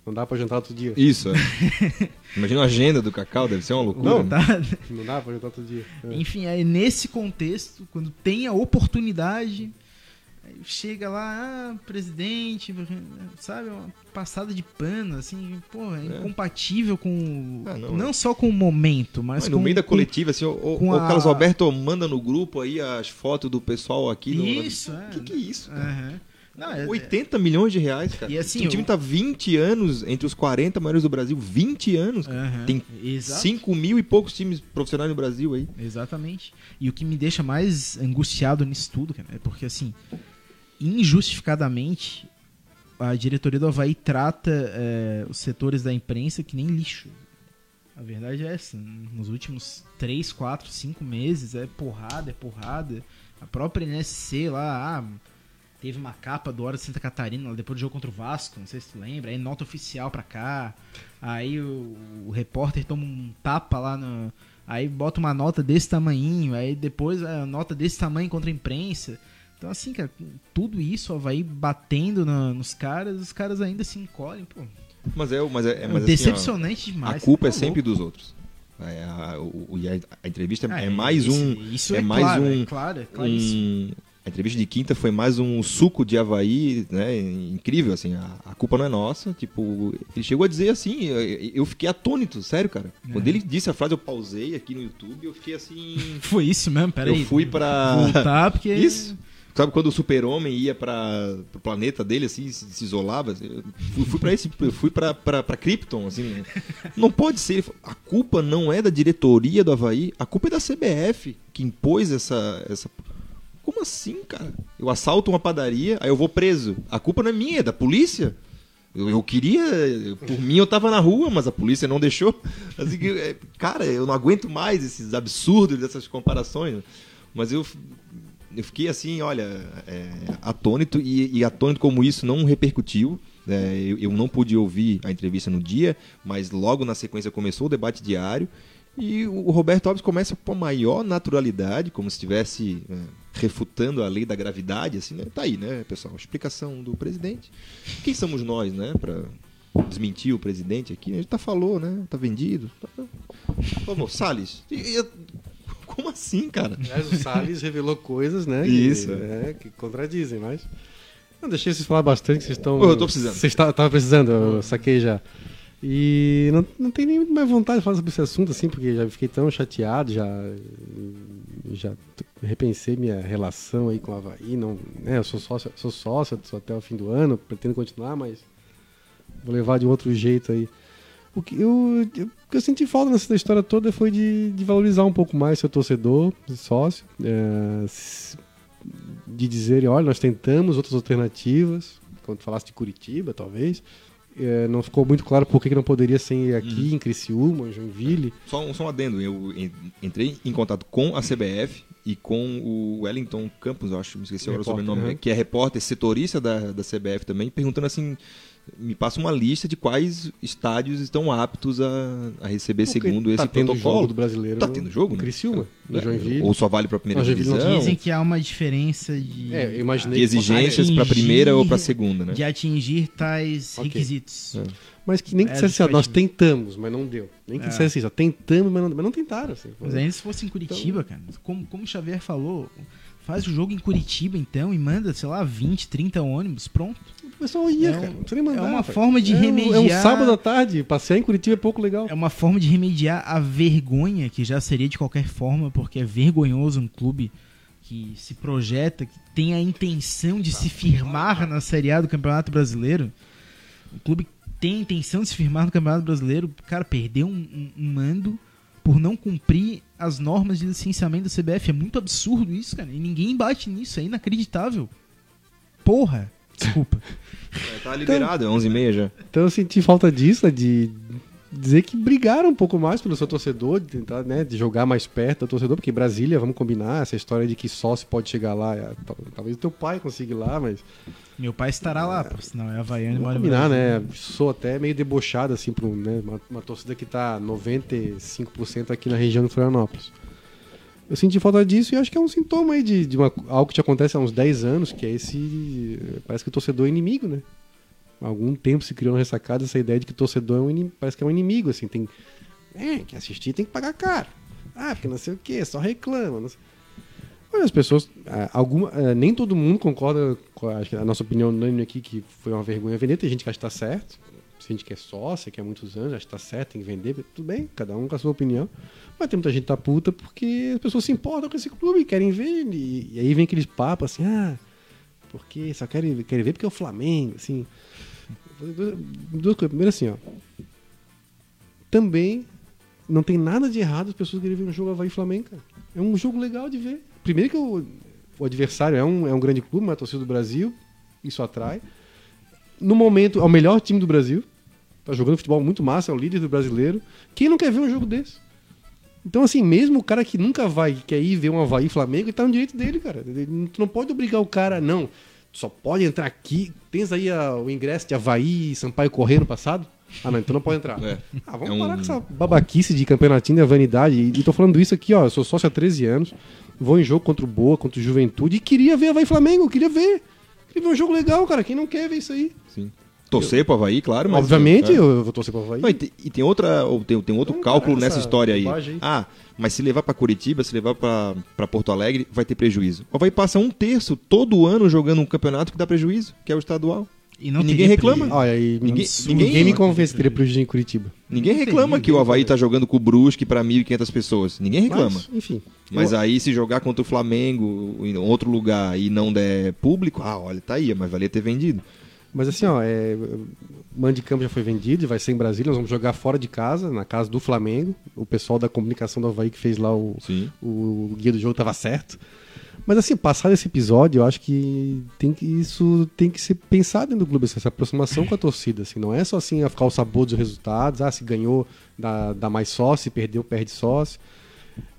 Speaker 2: Não dá pra jantar outro dia.
Speaker 1: Isso, é. Imagina a agenda do Cacau, deve ser uma loucura.
Speaker 2: Não,
Speaker 1: né?
Speaker 3: tá?
Speaker 2: Não dá pra jantar outro dia. É.
Speaker 3: Enfim, é nesse contexto, quando tem a oportunidade, aí chega lá, ah, presidente, sabe, uma passada de pano, assim, pô, é,
Speaker 1: É.
Speaker 3: incompatível com.
Speaker 1: Ah,
Speaker 3: não,
Speaker 1: não, é.
Speaker 3: só com o momento, mas
Speaker 1: Mas
Speaker 3: com.
Speaker 1: no meio da
Speaker 3: com-
Speaker 1: coletiva, assim, o, o,
Speaker 3: a-
Speaker 1: Carlos Alberto manda no grupo aí as fotos do pessoal aqui. no-
Speaker 3: Isso, é.
Speaker 1: O que, que é isso? cara?
Speaker 3: Aham. Não, é-
Speaker 1: 80 milhões de reais, cara.
Speaker 3: E assim,
Speaker 1: o time tá 20 anos entre os 40 maiores do Brasil. 20 anos.
Speaker 3: Aham.
Speaker 1: Tem
Speaker 3: Exato.
Speaker 1: 5 mil e poucos times profissionais no Brasil aí.
Speaker 3: Exatamente. E o que me deixa mais angustiado nisso tudo, cara, é porque assim, injustificadamente, a diretoria do Havaí trata é, os setores da imprensa que nem lixo. A verdade é essa. Nos últimos 3, 4, 5 meses é porrada, é porrada. A própria NSC lá, ah, teve uma capa do Hora de Santa Catarina depois do jogo contra o Vasco, não sei se tu lembra. Aí nota oficial pra cá. Aí o, o repórter toma um tapa lá no. Aí bota uma nota desse tamanhinho. Aí depois a nota desse tamanho contra a imprensa. Então, assim, cara, tudo isso, ó, vai batendo na- nos caras, os caras ainda se encolhem, pô.
Speaker 1: Mas é, mas é, é mas, assim, ó,
Speaker 3: Decepcionante demais.
Speaker 1: a culpa é
Speaker 3: tá
Speaker 1: sempre
Speaker 3: louco.
Speaker 1: dos outros. É, a, o- o- a, a entrevista
Speaker 3: Ah,
Speaker 1: é mais um.
Speaker 3: Isso
Speaker 1: é
Speaker 3: é,
Speaker 1: mais
Speaker 3: claro,
Speaker 1: um-
Speaker 3: é claro, é claríssimo.
Speaker 1: um- a entrevista de quinta foi mais um suco de Havaí, né? Incrível, assim. A, a culpa não é nossa. Tipo, ele chegou a dizer assim. Eu, eu fiquei atônito, sério, cara.
Speaker 3: É.
Speaker 1: Quando ele disse a frase, eu pausei aqui no YouTube. Eu fiquei assim.
Speaker 3: Foi isso mesmo, peraí.
Speaker 1: eu fui pra.
Speaker 3: Voltar, porque...
Speaker 1: Isso. Sabe quando o super-homem ia para o planeta dele, assim, se, se isolava? assim, Eu fui, para esse, eu fui pra Krypton, assim. né? Não pode ser. A culpa não é da diretoria do Havaí, a culpa é da CBF, que impôs essa, essa... Como assim, cara? Eu assalto uma padaria, aí eu vou preso. A culpa não é minha, é da polícia. Eu, eu queria, por mim eu tava na rua, mas a polícia não deixou. Assim, cara, eu não aguento mais esses absurdos dessas comparações. Mas eu, eu fiquei assim, olha, é, atônito, e, e atônito como isso não repercutiu. É, eu, eu não pude ouvir a entrevista no dia, mas logo na sequência começou o debate diário. E o Roberto Alves começa com a maior naturalidade, como se estivesse é, refutando a lei da gravidade, assim, né? Tá aí, né, pessoal? Explicação do presidente. Quem somos nós, né, para desmentir o presidente aqui? A gente tá falou, né? Tá vendido. Tá... Vamos, Salles. e- e- Como assim, cara?
Speaker 2: Aliás, o Salles revelou coisas, né?
Speaker 1: Isso.
Speaker 2: Que, é, que contradizem, mas. Não, deixei vocês falar bastante, vocês estão.
Speaker 1: Eu tô precisando.
Speaker 2: Vocês estavam precisando, eu saquei já. E não, não tem nem mais vontade de falar sobre esse assunto, assim, porque já fiquei tão chateado, já. Já repensei minha relação aí com o Havaí. Não, né, eu sou sócio, sou sócio sou até o fim do ano, pretendo continuar, mas vou levar de um outro jeito aí. O que eu, eu- que eu senti falta nessa história toda foi de, de valorizar um pouco mais seu torcedor, sócio, é, de dizer, olha, nós tentamos outras alternativas, quando falasse de Curitiba, talvez, é, não ficou muito claro por que que não poderia ser aqui em Criciúma, em Joinville.
Speaker 1: Só um, só um adendo, eu en- entrei em contato com a CBF e com o Wellington Campos, eu acho, me esqueci agora o sobrenome,
Speaker 2: uhum.
Speaker 1: que é repórter, setorista da, da CBF também, perguntando assim, me passa uma lista de quais estádios estão aptos a, a receber
Speaker 2: Porque
Speaker 1: segundo
Speaker 2: tá
Speaker 1: esse
Speaker 2: tendo
Speaker 1: protocolo.
Speaker 2: jogo do brasileiro.
Speaker 1: Tá tendo jogo, né?
Speaker 2: Criciúma,
Speaker 1: É,
Speaker 2: Joinville.
Speaker 1: Ou só vale para primeira
Speaker 2: Joinville
Speaker 1: divisão?
Speaker 3: Dizem que há uma diferença de,
Speaker 2: É,
Speaker 1: De exigências para primeira ou para segunda, né?
Speaker 3: de atingir tais
Speaker 2: Ok.
Speaker 3: requisitos.
Speaker 1: É.
Speaker 2: Mas que nem que
Speaker 3: É,
Speaker 2: dissesse assim, ó, nós tentamos, mas não deu. Nem que
Speaker 3: É.
Speaker 2: dissesse assim, ó, tentamos, mas não, mas não tentaram. Assim.
Speaker 3: Mas ainda se fosse em Curitiba, cara, como, como o Xavier falou, faz o jogo em Curitiba então e manda, sei lá, 20, 30 ônibus, pronto.
Speaker 2: O pessoal ia,
Speaker 3: É um-
Speaker 2: cara. Não precisa nem mandar.
Speaker 3: é uma
Speaker 2: cara.
Speaker 3: forma de
Speaker 2: é um- É
Speaker 3: remediar-
Speaker 2: um sábado à tarde, passear em Curitiba é pouco legal.
Speaker 3: É uma forma de remediar a vergonha que já seria de qualquer forma, porque é vergonhoso um clube que se projeta, que tem a intenção de se firmar na Série A do Campeonato Brasileiro. Um clube que tem a intenção de se firmar no Campeonato Brasileiro, cara, perdeu um, um- um mando por não cumprir as normas de licenciamento da CBF. É muito absurdo isso, cara. E ninguém bate nisso, é inacreditável. Porra! Desculpa.
Speaker 1: É, tá liberado, é 11h30 já.
Speaker 2: Então eu senti falta disso, né, de dizer que brigaram um pouco mais pelo seu torcedor, de tentar, né, de jogar mais perto do torcedor, porque Brasília, vamos combinar, essa história de que sócio pode chegar lá, é, tal- talvez o teu pai consiga ir lá, mas
Speaker 3: Meu pai estará lá, por sinal, é Havaiano e mora
Speaker 2: combinar, né, sou até meio debochado, assim, um, né, uma, uma torcida que tá 95% aqui na região de Florianópolis. Eu senti falta disso e acho que é um sintoma aí de, de uma- algo que te acontece há uns 10 anos, que é esse. Parece que o torcedor é inimigo, né? Há algum tempo se criou na ressacada essa ideia de que torcedor é um inimigo, parece que é um inimigo, assim, tem. É, que assistir tem que pagar caro. Ah, porque não sei o que, só reclama. Não sei. Olha, as pessoas. ah, Alguma, ah, nem todo mundo concorda com a, a nossa opinião unânime aqui, que foi uma vergonha vender. Tem gente que acha que está certo. Tem gente que é sócia, que há muitos anos, acha que está certo, tem que vender. Tudo bem, cada um com a sua opinião. Mas tem muita gente que tá puta porque as pessoas se importam com esse clube, querem ver. E, e aí vem aqueles papos assim, ah, porque só querem, querem ver porque é o Flamengo, assim. Duas coisas. Primeiro assim, ó. Também não tem nada de errado as pessoas querem ver um jogo Havaí Flamengo, cara. É um jogo legal de ver. Primeiro que o, o adversário é um, é um grande clube, uma torcida do Brasil, isso atrai. No momento, é o melhor time do Brasil. Tá jogando futebol muito massa, é o líder do brasileiro. Quem não quer ver um jogo desse? Então, assim, mesmo o cara que nunca vai, que quer ir ver um Havaí Flamengo, ele tá no direito dele, cara. Tu não pode obrigar o cara, não. Só pode entrar aqui. Tens aí a- o ingresso de Havaí e Sampaio Correio no passado? Ah, não, então não pode entrar.
Speaker 1: É.
Speaker 2: Ah, vamos
Speaker 1: É um-
Speaker 2: parar com essa babaquice de campeonatinho da vanidade. E, e tô falando isso aqui, ó. Eu sou sócio há 13 anos. Vou em jogo contra o Boa, contra o Juventude. E queria ver Havaí Flamengo, queria ver. Queria ver um jogo legal, cara. Quem não quer ver isso aí?
Speaker 1: Sim. Torcer pro Havaí, claro, mas.
Speaker 2: Obviamente,
Speaker 1: é.
Speaker 2: eu vou torcer pro Havaí.
Speaker 1: Não, e, tem, e tem outra, ou tem, tem outro
Speaker 2: Vamos
Speaker 1: cálculo nessa
Speaker 2: essa
Speaker 1: história aí.
Speaker 2: aí.
Speaker 1: Ah, mas se levar pra Curitiba, se levar pra pra Porto Alegre, vai ter prejuízo. O Havaí passa um terço todo ano jogando um campeonato que dá prejuízo, que é o estadual.
Speaker 3: E, não
Speaker 1: E ninguém reclama.
Speaker 2: Olha, e
Speaker 1: Ninguém-
Speaker 2: ninguém,
Speaker 1: ninguém-
Speaker 2: me convence que teria prejuízo em Curitiba.
Speaker 1: Ninguém reclama que o Havaí tá jogando com o Brusque pra 1.500 pessoas. Ninguém reclama.
Speaker 2: Mas, enfim.
Speaker 1: Mas
Speaker 2: Eu-
Speaker 1: aí, se jogar contra o Flamengo em outro lugar e não der público, ah, olha, tá aí, mas valia ter vendido.
Speaker 2: Mas assim, ó, é, o mando de campo já foi vendido, vai ser em Brasília, nós vamos jogar fora de casa, na casa do Flamengo. O pessoal da comunicação do Havaí que fez lá o,
Speaker 1: Sim.
Speaker 2: o guia do jogo tava certo. Mas assim, passado esse episódio, eu acho que, tem que isso tem que ser pensado dentro do clube, essa aproximação com a torcida. Assim, não é só assim ficar o sabor dos resultados, ah, se ganhou, dá, dá mais sócio, se perdeu, perde sócio.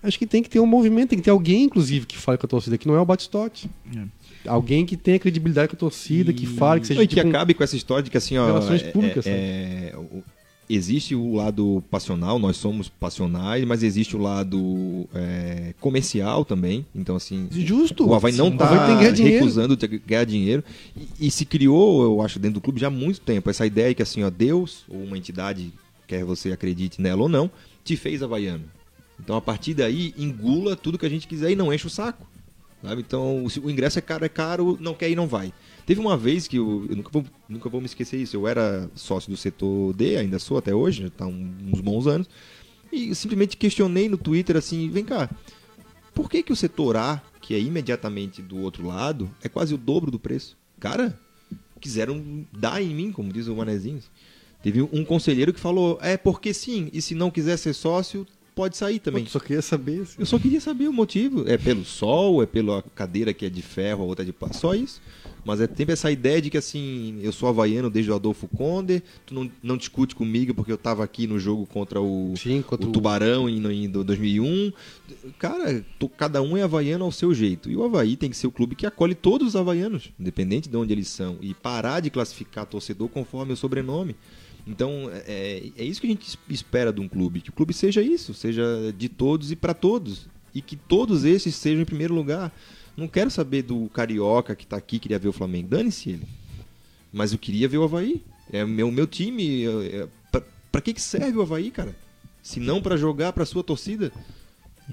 Speaker 2: Acho que tem que ter um movimento, tem que ter alguém, inclusive, que fale com a torcida, que não é o Batistote. Alguém que tenha credibilidade com a torcida, que
Speaker 3: E-
Speaker 2: fale, que seja
Speaker 1: E que
Speaker 2: tipo, um-
Speaker 1: acabe com essa história de que assim, ó.
Speaker 2: Relações
Speaker 1: é-
Speaker 2: públicas,
Speaker 1: é- é- o- existe o lado passional, nós somos passionais, mas existe o lado é, comercial também. Então, assim.
Speaker 2: Justo.
Speaker 1: O Havaí não está
Speaker 2: que dinheiro.
Speaker 1: recusando de ganhar dinheiro. E, e se criou, eu acho, dentro do clube já há muito tempo, essa ideia que assim, ó, Deus, ou uma entidade, quer você acredite nela ou não, te fez havaiano. Então, a partir daí, engula tudo que a gente quiser e não enche o saco. Sabe? Então, o ingresso é caro, é caro, não quer ir, não vai. Teve uma vez que eu, eu nunca, vou, nunca vou me esquecer isso. Eu era sócio do setor D, ainda sou até hoje, já tá uns bons anos. E simplesmente questionei no Twitter assim: vem cá, por que, que o setor A, que é imediatamente do outro lado, é quase o dobro do preço? Cara, quiseram dar em mim, como diz o Manezinho. Teve um conselheiro que falou: é porque sim, e se não quiser ser sócio, pode sair também.
Speaker 2: tu só queria saber. assim.
Speaker 1: Eu só queria saber o motivo. É pelo sol, é pela cadeira que é de ferro, a outra é de plástico. Só isso. Mas é sempre essa ideia de que assim, eu sou havaiano desde o Adolfo Conde, tu não, não discute comigo porque eu tava aqui no jogo contra o,
Speaker 2: Sim, contra
Speaker 1: o
Speaker 2: o-
Speaker 1: Tubarão em, em 2001. Cara, cada um é havaiano ao seu jeito. E o Havaí tem que ser o clube que acolhe todos os havaianos, independente de onde eles são. E parar de classificar torcedor conforme o sobrenome. Então, é, é isso que a gente es- espera de um clube. Que o clube seja isso, seja de todos e para todos. E que todos esses sejam em primeiro lugar. Não quero saber do carioca que tá aqui, queria ver o Flamengo. Dane-se ele. Mas eu queria ver o Havaí. É meu, meu time. É, é, pra, pra que, que serve o Havaí, cara? Se não pra jogar pra sua torcida?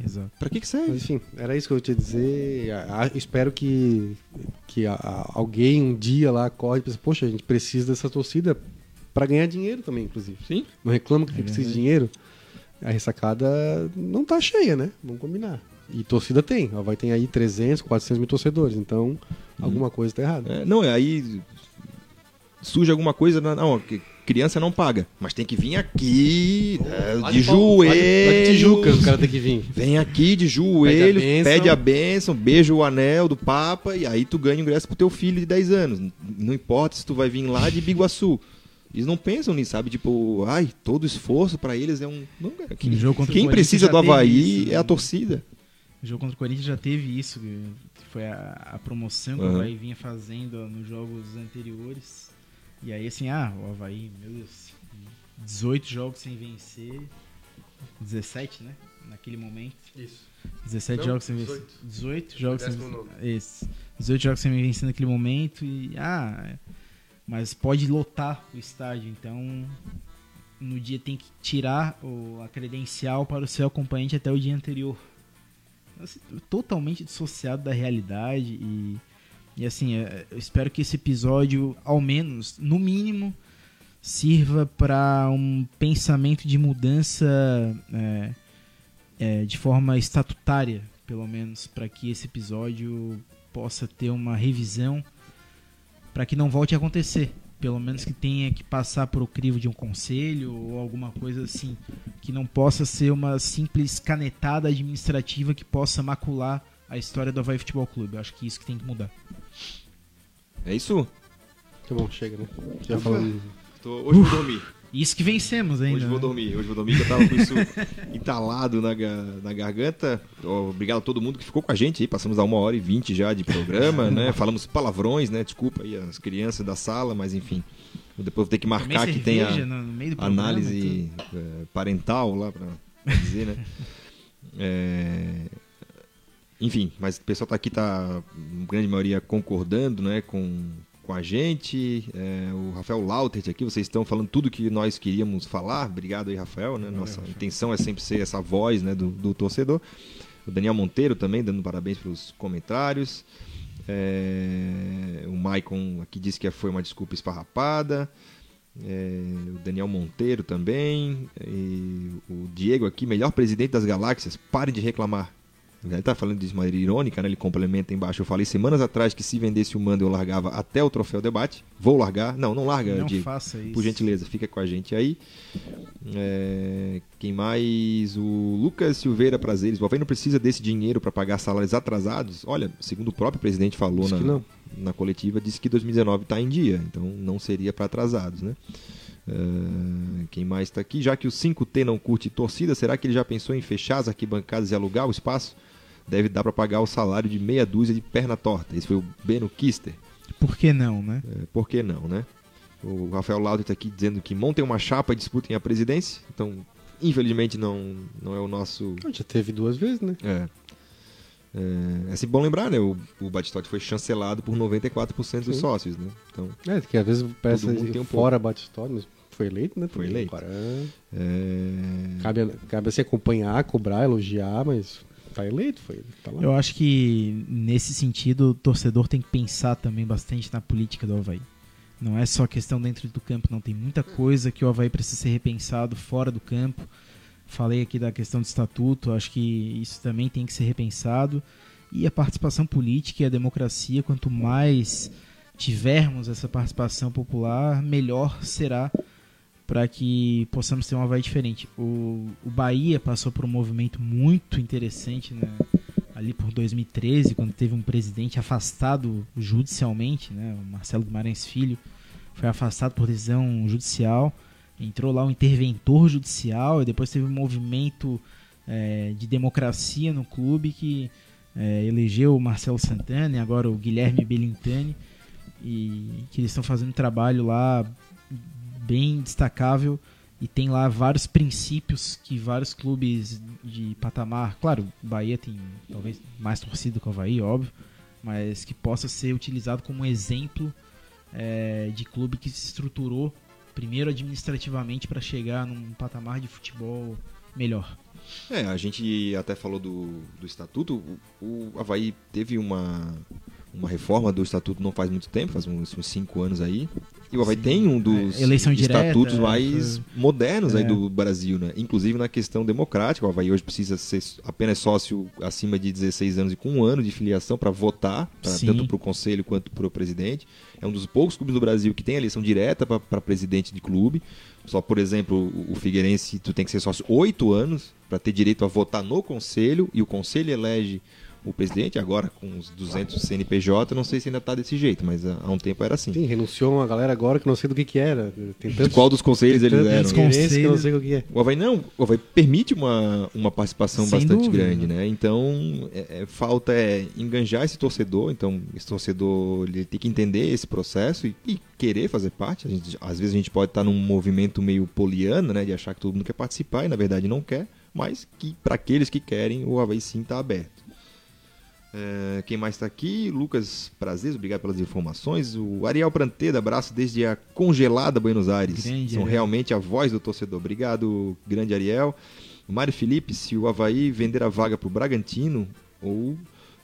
Speaker 3: Exato.
Speaker 1: Pra que, que serve?
Speaker 2: Mas, enfim, era isso que eu ia te dizer. Espero que, que a- a- alguém um dia lá acorde e pense, poxa, a gente precisa dessa torcida para ganhar dinheiro também, inclusive.
Speaker 1: Sim.
Speaker 2: Não reclama que
Speaker 3: É
Speaker 2: precisa de dinheiro. A ressacada não tá cheia, né? Vamos combinar. E torcida tem. Ela vai ter aí 300, 400 mil torcedores. Então, alguma coisa tá errada.
Speaker 1: É, não, é aí surge alguma coisa, na- não, que criança não paga, mas tem que vir aqui,
Speaker 2: Lá
Speaker 1: de,
Speaker 2: de-
Speaker 1: joelhos.
Speaker 2: Tijuca, o cara tem que vir.
Speaker 1: Vem aqui de joelhos,
Speaker 2: bênção.
Speaker 1: pede a bênção, beija o anel do Papa e aí tu ganha o ingresso pro teu filho de 10 anos. Não importa se tu vai vir lá de Biguaçu. Eles não pensam nisso, sabe? Tipo, ai, todo esforço pra eles é um. Não, cara, quem
Speaker 3: No jogo contra o
Speaker 1: quem precisa do Havaí
Speaker 3: isso,
Speaker 1: é a
Speaker 3: né?
Speaker 1: torcida.
Speaker 3: O jogo contra o Corinthians já teve isso, que foi a, a promoção que o
Speaker 1: Aham.
Speaker 3: Havaí vinha fazendo nos jogos anteriores. E aí, assim, ah, o Havaí, meu Deus, 18 jogos sem vencer, 17, né? Naquele momento.
Speaker 2: Isso.
Speaker 3: 17
Speaker 2: Não,
Speaker 3: jogos sem vencer.
Speaker 2: 18.
Speaker 3: 18 jogos sem
Speaker 2: nono.
Speaker 3: Isso. 18 jogos sem vencer naquele momento e ah, é. Mas pode lotar o estádio, então no dia tem que tirar o, a credencial para o seu acompanhante até o dia anterior. Totalmente dissociado da realidade e e assim, é, eu espero que esse episódio, ao menos, no mínimo, sirva para um pensamento de mudança é, é, de forma estatutária, pelo menos, para que esse episódio possa ter uma revisão para que não volte a acontecer. Pelo menos que tenha que passar por o crivo de um conselho ou alguma coisa assim. Que não possa ser uma simples canetada administrativa que possa macular a história do Havaí Futebol Clube. Eu acho que isso que tem que mudar.
Speaker 1: É isso?
Speaker 2: Tá bom, chega, né? Já falando.
Speaker 1: Tô- hoje vou dormir.
Speaker 3: Isso que vencemos ainda.
Speaker 1: Hoje vou
Speaker 3: né?
Speaker 1: dormir, hoje vou dormir, que eu tava com isso entalado na, na garganta. Obrigado a todo mundo que ficou com a gente aí. Passamos a uma hora e vinte já de programa, né? Falamos palavrões, né? Desculpa aí as crianças da sala, mas enfim. Depois vou ter que marcar que tem a análise eh, parental lá pra dizer, né? É, Enfim, mas o pessoal tá aqui, tá, em grande maioria, concordando né, com, com a gente. É, o Rafael Lautert aqui, vocês estão falando tudo que nós queríamos falar. Obrigado aí, Rafael. Né? Nossa intenção é sempre ser essa voz né, do, do torcedor. O Daniel Monteiro também, dando parabéns pelos comentários. É, o Maicon aqui disse que foi uma desculpa esfarrapada. É, o Daniel Monteiro também. E o Diego aqui, melhor presidente das galáxias. Parem de reclamar. Ele tá falando disso de maneira irônica, né? Ele complementa embaixo. Eu falei semanas atrás que se vendesse o mando eu largava até o troféu debate. Vou largar. Não, não larga,
Speaker 3: Não
Speaker 1: Diego.
Speaker 3: faça isso.
Speaker 1: Por gentileza, fica com a gente aí. É, quem mais? O Lucas Silveira Prazeres. O não precisa desse dinheiro para pagar salários atrasados. Olha, segundo o próprio presidente falou
Speaker 2: Diz
Speaker 1: na, na coletiva, disse que 2019 está em dia. Então não seria para atrasados, né? É, quem mais está aqui? Já que o 5T não curte torcida, será que ele já pensou em fechar as arquibancadas e alugar o espaço? Deve dar para pagar o salário de meia dúzia de perna torta. Esse foi o Beno Kister.
Speaker 3: Por que não, né?
Speaker 1: É, por que não, né? O Rafael Lauder está aqui dizendo que montem uma chapa e disputem a presidência. Então, infelizmente, não, não é o nosso.
Speaker 2: Já teve duas vezes, né?
Speaker 1: É. É, é sempre bom lembrar, né? O, o Batistote foi chancelado por 94% dos
Speaker 2: Sim.
Speaker 1: sócios, né? Então,
Speaker 2: É, que às vezes parece
Speaker 1: mundo tem um
Speaker 2: fora bate história, mas foi eleito, né?
Speaker 1: Foi eleito. É...
Speaker 2: cabe, a- cabe se acompanhar, cobrar, elogiar, mas tá eleito, foi. Tá.
Speaker 3: Eu acho que nesse sentido o torcedor tem que pensar também bastante na política do Havaí. Não é só questão dentro do campo, não. Tem muita coisa que o Havaí precisa ser repensado fora do campo. Falei aqui da questão do estatuto, acho que isso também tem que ser repensado. E a participação política e a democracia, quanto mais tivermos essa participação popular, melhor será para que possamos ter um Havaí diferente. O, o Bahia passou por um movimento muito interessante né, ali por 2013, quando teve um presidente afastado judicialmente, né, o Marcelo Guimarães Filho foi afastado por decisão judicial, entrou lá um interventor judicial e depois teve um movimento eh, de democracia no clube que eh, elegeu o Marcelo Santana e agora o Guilherme Belintani e que eles estão fazendo um trabalho lá bem destacável e tem lá vários princípios que vários clubes de patamar, claro, Bahia tem talvez mais torcida que o Havaí, óbvio, mas que possa ser utilizado como exemplo é, de clube que se estruturou primeiro administrativamente para chegar num patamar de futebol melhor.
Speaker 1: É, a gente até falou do, do estatuto. O, o Havaí teve uma, uma reforma do estatuto não faz muito tempo, faz uns, uns cinco anos aí. E o Havaí
Speaker 3: Sim.
Speaker 1: tem um dos
Speaker 3: É, eleição
Speaker 1: estatutos
Speaker 3: direta,
Speaker 1: mais
Speaker 3: foi-
Speaker 1: modernos aí
Speaker 3: É.
Speaker 1: do Brasil, né? Inclusive na questão democrática. O Havaí hoje precisa ser apenas sócio acima de 16 anos e com um ano de filiação para votar, pra- tanto para o conselho quanto para o presidente. É um dos poucos clubes do Brasil que tem eleição direta para presidente de clube. Só, por exemplo, o- o Figueirense, tu tem que ser sócio oito anos para ter direito a votar no conselho e o conselho elege o presidente. Agora, com os 200 CNPJ, não sei se ainda tá desse jeito, mas há um tempo era assim.
Speaker 2: Sim, renunciou uma galera agora que não sei do que que era. Tem tantos,
Speaker 1: Qual dos conselhos eles eram?
Speaker 2: Figueirense que eu não sei o que é.
Speaker 1: O Havaí não, o Havaí permite uma, uma participação
Speaker 3: Sem
Speaker 1: bastante
Speaker 3: dúvida.
Speaker 1: grande, né? Então, é- é, falta é enganjar esse torcedor. Então, esse torcedor ele tem que entender esse processo e, e querer fazer parte. A gente- às vezes a gente pode estar num movimento meio poliano, né? De achar que todo mundo quer participar e na verdade não quer. Mas que para aqueles que querem, o Havaí sim está aberto. É, quem mais está aqui? Lucas Prazeres, obrigado pelas informações. O Ariel Pranteda, abraço desde a congelada Buenos Aires.
Speaker 3: Grande,
Speaker 1: São
Speaker 3: Ariel.
Speaker 1: realmente a voz do torcedor. Obrigado, grande Ariel. O Mário Felipe, se o Havaí vender a vaga para o Bragantino ou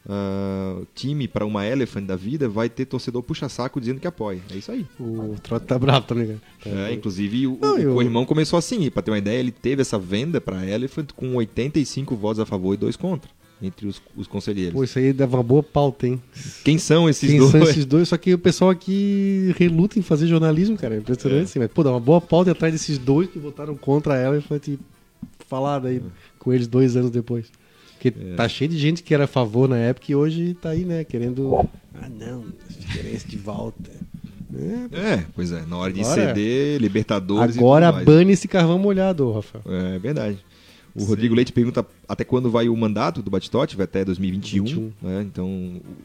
Speaker 1: ah, time para uma Elephant da vida, vai ter torcedor puxa-saco dizendo que apoia. É isso aí.
Speaker 2: O trote tá bravo também, cara. Tá-
Speaker 1: É, inclusive, o,
Speaker 2: Não,
Speaker 1: o
Speaker 2: eu-
Speaker 1: corrimão começou assim. Para ter uma ideia, ele teve essa venda para Elephant com 85 votos a favor e dois contra, entre os, os conselheiros.
Speaker 2: Pô, isso aí dava uma boa pauta, hein?
Speaker 1: Quem são esses
Speaker 2: Quem
Speaker 1: dois?
Speaker 2: são esses dois? Só que o pessoal aqui reluta em fazer jornalismo, cara. É impressionante,
Speaker 1: É.
Speaker 2: assim. Mas, pô, dá uma boa pauta atrás desses dois que votaram contra ela e foi falar daí com eles dois anos depois. Porque
Speaker 1: É.
Speaker 2: tá cheio de gente que era a favor na época e hoje tá aí, né, querendo. Ah, não, Figueirense de volta. É,
Speaker 1: É, pois é. Na hora de
Speaker 2: Agora-
Speaker 1: ceder, Libertadores
Speaker 2: Agora
Speaker 1: e
Speaker 2: bane esse carvão molhado, Rafael.
Speaker 1: É verdade. O Rodrigo Leite pergunta até quando vai o mandato do Batistotti, vai até 2021.
Speaker 2: 21.
Speaker 1: né? Então,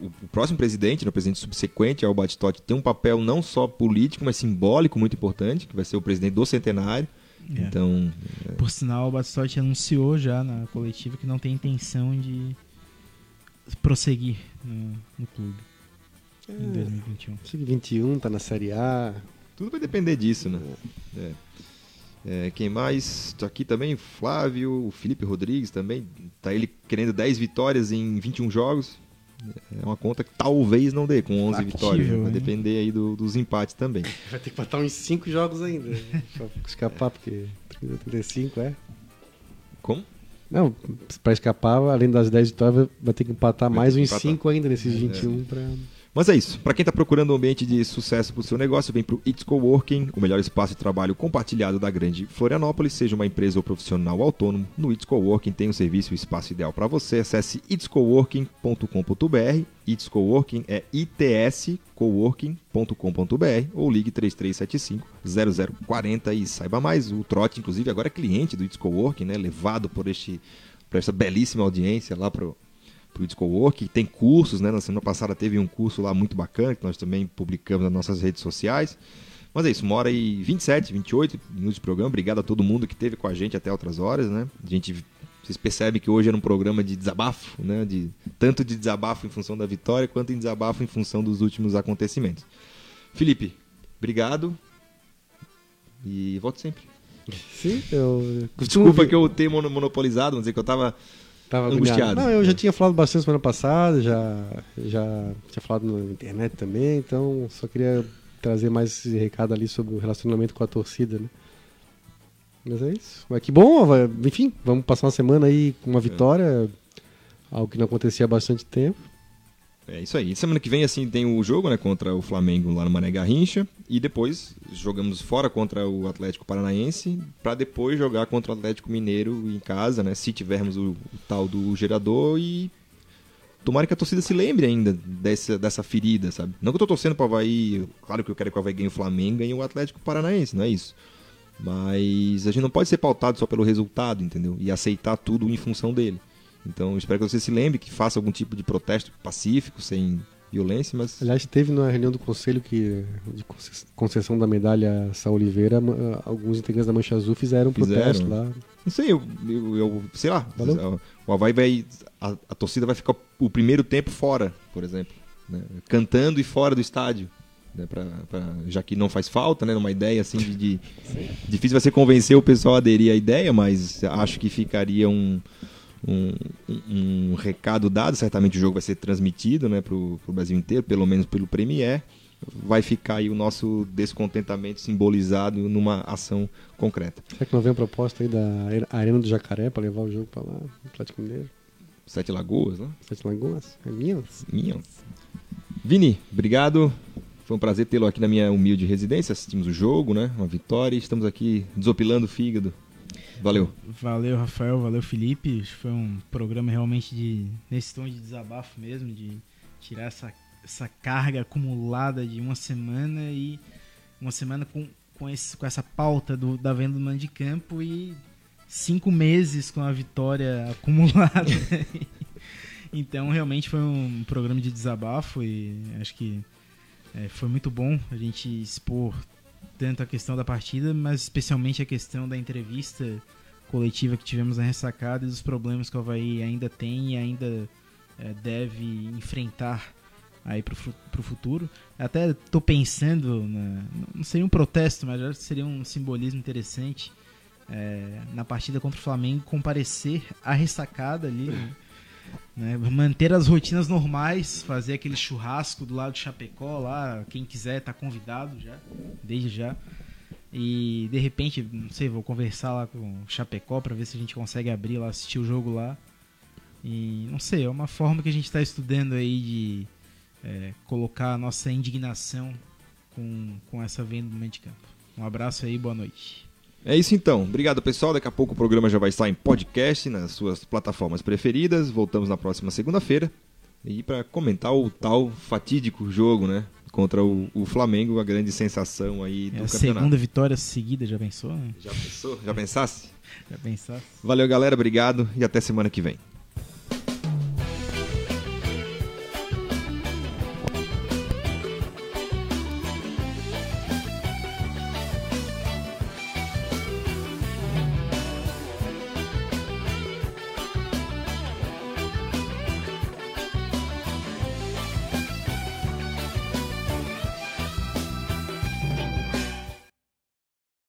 Speaker 1: o, o próximo presidente, né, o presidente subsequente ao Batistotti, tem um papel não só político, mas simbólico muito importante, que vai ser o presidente do centenário.
Speaker 3: É.
Speaker 1: Então,
Speaker 3: Por sinal, o Batistotti anunciou já na coletiva que não tem intenção de prosseguir no, no clube em 2021.
Speaker 2: Chega 21, tá na Série A.
Speaker 1: tudo vai depender disso, né? É. É, quem mais? Tô aqui também, o Flávio, o Felipe Rodrigues também. Tá ele querendo 10 vitórias em 21 jogos. É uma conta que talvez não dê com 11
Speaker 3: Factível,
Speaker 1: vitórias. né? Vai
Speaker 3: hein?
Speaker 1: depender aí do- dos empates também.
Speaker 2: Vai ter que botar uns 5 jogos ainda. pra escapar, porque 30, 35 é.
Speaker 1: Como?
Speaker 2: Não, pra escapar, além das 10 vitórias, vai- ter que empatar
Speaker 1: Vai
Speaker 2: mais uns
Speaker 1: empatar.
Speaker 2: 5 ainda nesses 21 pra.
Speaker 1: Mas é isso. Para quem está procurando um ambiente de sucesso para o seu negócio, vem para o It's Coworking, o melhor espaço de trabalho compartilhado da grande Florianópolis. Seja uma empresa ou profissional autônomo, no It's Coworking tem o serviço e o espaço ideal para você. Acesse itscoworking.com.br. It's Coworking é itscoworking.com.br ou ligue 3375 0040 e saiba mais. O Trote, inclusive, agora é cliente do It's Coworking, né? levado por este, por essa belíssima audiência lá para para o Cowork, tem cursos, né? Na semana passada teve um curso lá muito bacana, que nós também publicamos nas nossas redes sociais. Mas é isso, hora e 27, 28 minutos de programa. Obrigado a todo mundo que esteve com a gente até outras horas, né? A gente, vocês percebem que hoje era um programa de desabafo, né? De, tanto de desabafo em função da vitória, quanto em desabafo em função dos últimos acontecimentos. Felipe, obrigado. E volto sempre.
Speaker 2: Sim, eu.
Speaker 1: Desculpa que eu tenho mono- monopolizado, vamos dizer que eu tava
Speaker 2: Tava
Speaker 1: Angustiado.
Speaker 2: agoniado. Não, eu já tinha falado bastante semana passada, já, já tinha falado na internet também, então só queria trazer mais esse recado ali sobre o relacionamento com a torcida, né? Mas é isso. Mas que bom, enfim, vamos passar uma semana aí com uma vitória, algo que não acontecia há bastante tempo.
Speaker 1: É isso aí. Semana que vem, assim, tem o jogo, né, contra o Flamengo lá no Mané Garrincha. E depois jogamos fora contra o Atlético Paranaense, para depois jogar contra o Atlético Mineiro em casa, né, se tivermos o, o tal do gerador. E tomara que a torcida se lembre ainda dessa, dessa ferida, sabe? Não que eu tô torcendo pro Havaí, claro que eu quero que o Havaí ganhe o Flamengo, ganhe o Atlético Paranaense, não é isso. Mas a gente não pode ser pautado só pelo resultado, entendeu? E aceitar tudo em função dele. Então, espero que você se lembre, que faça algum tipo de protesto pacífico, sem violência, mas
Speaker 2: Aliás, teve na reunião do conselho que, de conce- concessão da medalha Sá Oliveira, alguns integrantes da Mancha Azul fizeram um protesto lá.
Speaker 1: não sei, eu, eu, eu- sei lá,
Speaker 2: Valeu.
Speaker 1: o Havaí vai, a, a torcida vai ficar o primeiro tempo fora, por exemplo, né? cantando e fora do estádio. Né, pra, pra, já que não faz falta, né? Numa ideia assim de, de difícil vai ser convencer o pessoal a aderir à ideia, mas acho que ficaria um, um, um, recado dado. Certamente o jogo vai ser transmitido né, para o Brasil inteiro, pelo menos pelo Premier. Vai ficar aí o nosso descontentamento simbolizado numa ação concreta.
Speaker 2: Será que não vem a proposta aí da Arena do Jacaré para levar o jogo para lá, Atlético Mineiro?
Speaker 1: Sete Lagoas, né?
Speaker 2: Sete Lagoas? É Minas?
Speaker 1: Minas. Vini, obrigado. Foi um prazer tê-lo aqui na minha humilde residência. Assistimos o jogo, né? Uma vitória e estamos aqui desopilando o fígado. Valeu.
Speaker 3: Valeu, Rafael. Valeu, Felipe. Foi um programa realmente de nesse tom de desabafo mesmo, de tirar essa, essa carga acumulada de uma semana e uma semana com, com, esse, com essa pauta do, da venda do mando de campo e cinco meses com a vitória acumulada. então, realmente foi um programa de desabafo e acho que é, foi muito bom a gente expor tanto a questão da partida, mas especialmente a questão da entrevista coletiva que tivemos na ressacada e dos problemas que o Havaí ainda tem e ainda é, deve enfrentar aí para o futuro. Até estou pensando, não seria um protesto, mas seria um simbolismo interessante é, na partida contra o Flamengo comparecer à ressacada ali. Né? Né? Manter as rotinas normais, fazer aquele churrasco do lado de Chapecó lá, quem quiser tá convidado já, desde já. E de repente, não sei, vou conversar lá com o Chapecó para ver se a gente consegue abrir lá, assistir o jogo lá. E não sei, é uma forma que a gente está estudando aí de é, colocar a nossa indignação com, com essa venda do meio de campo. Um abraço aí, boa noite.
Speaker 1: É isso então. Obrigado, pessoal. Daqui a pouco o programa já vai estar em podcast nas suas plataformas preferidas. Voltamos na próxima segunda-feira. E para comentar o tal fatídico jogo, né? Contra o, o Flamengo, a grande sensação aí do é a campeonato.
Speaker 3: segunda vitória seguida, já pensou?
Speaker 1: Já pensou? Já pensasse?
Speaker 3: já pensasse.
Speaker 1: Valeu, galera. Obrigado e até semana que vem.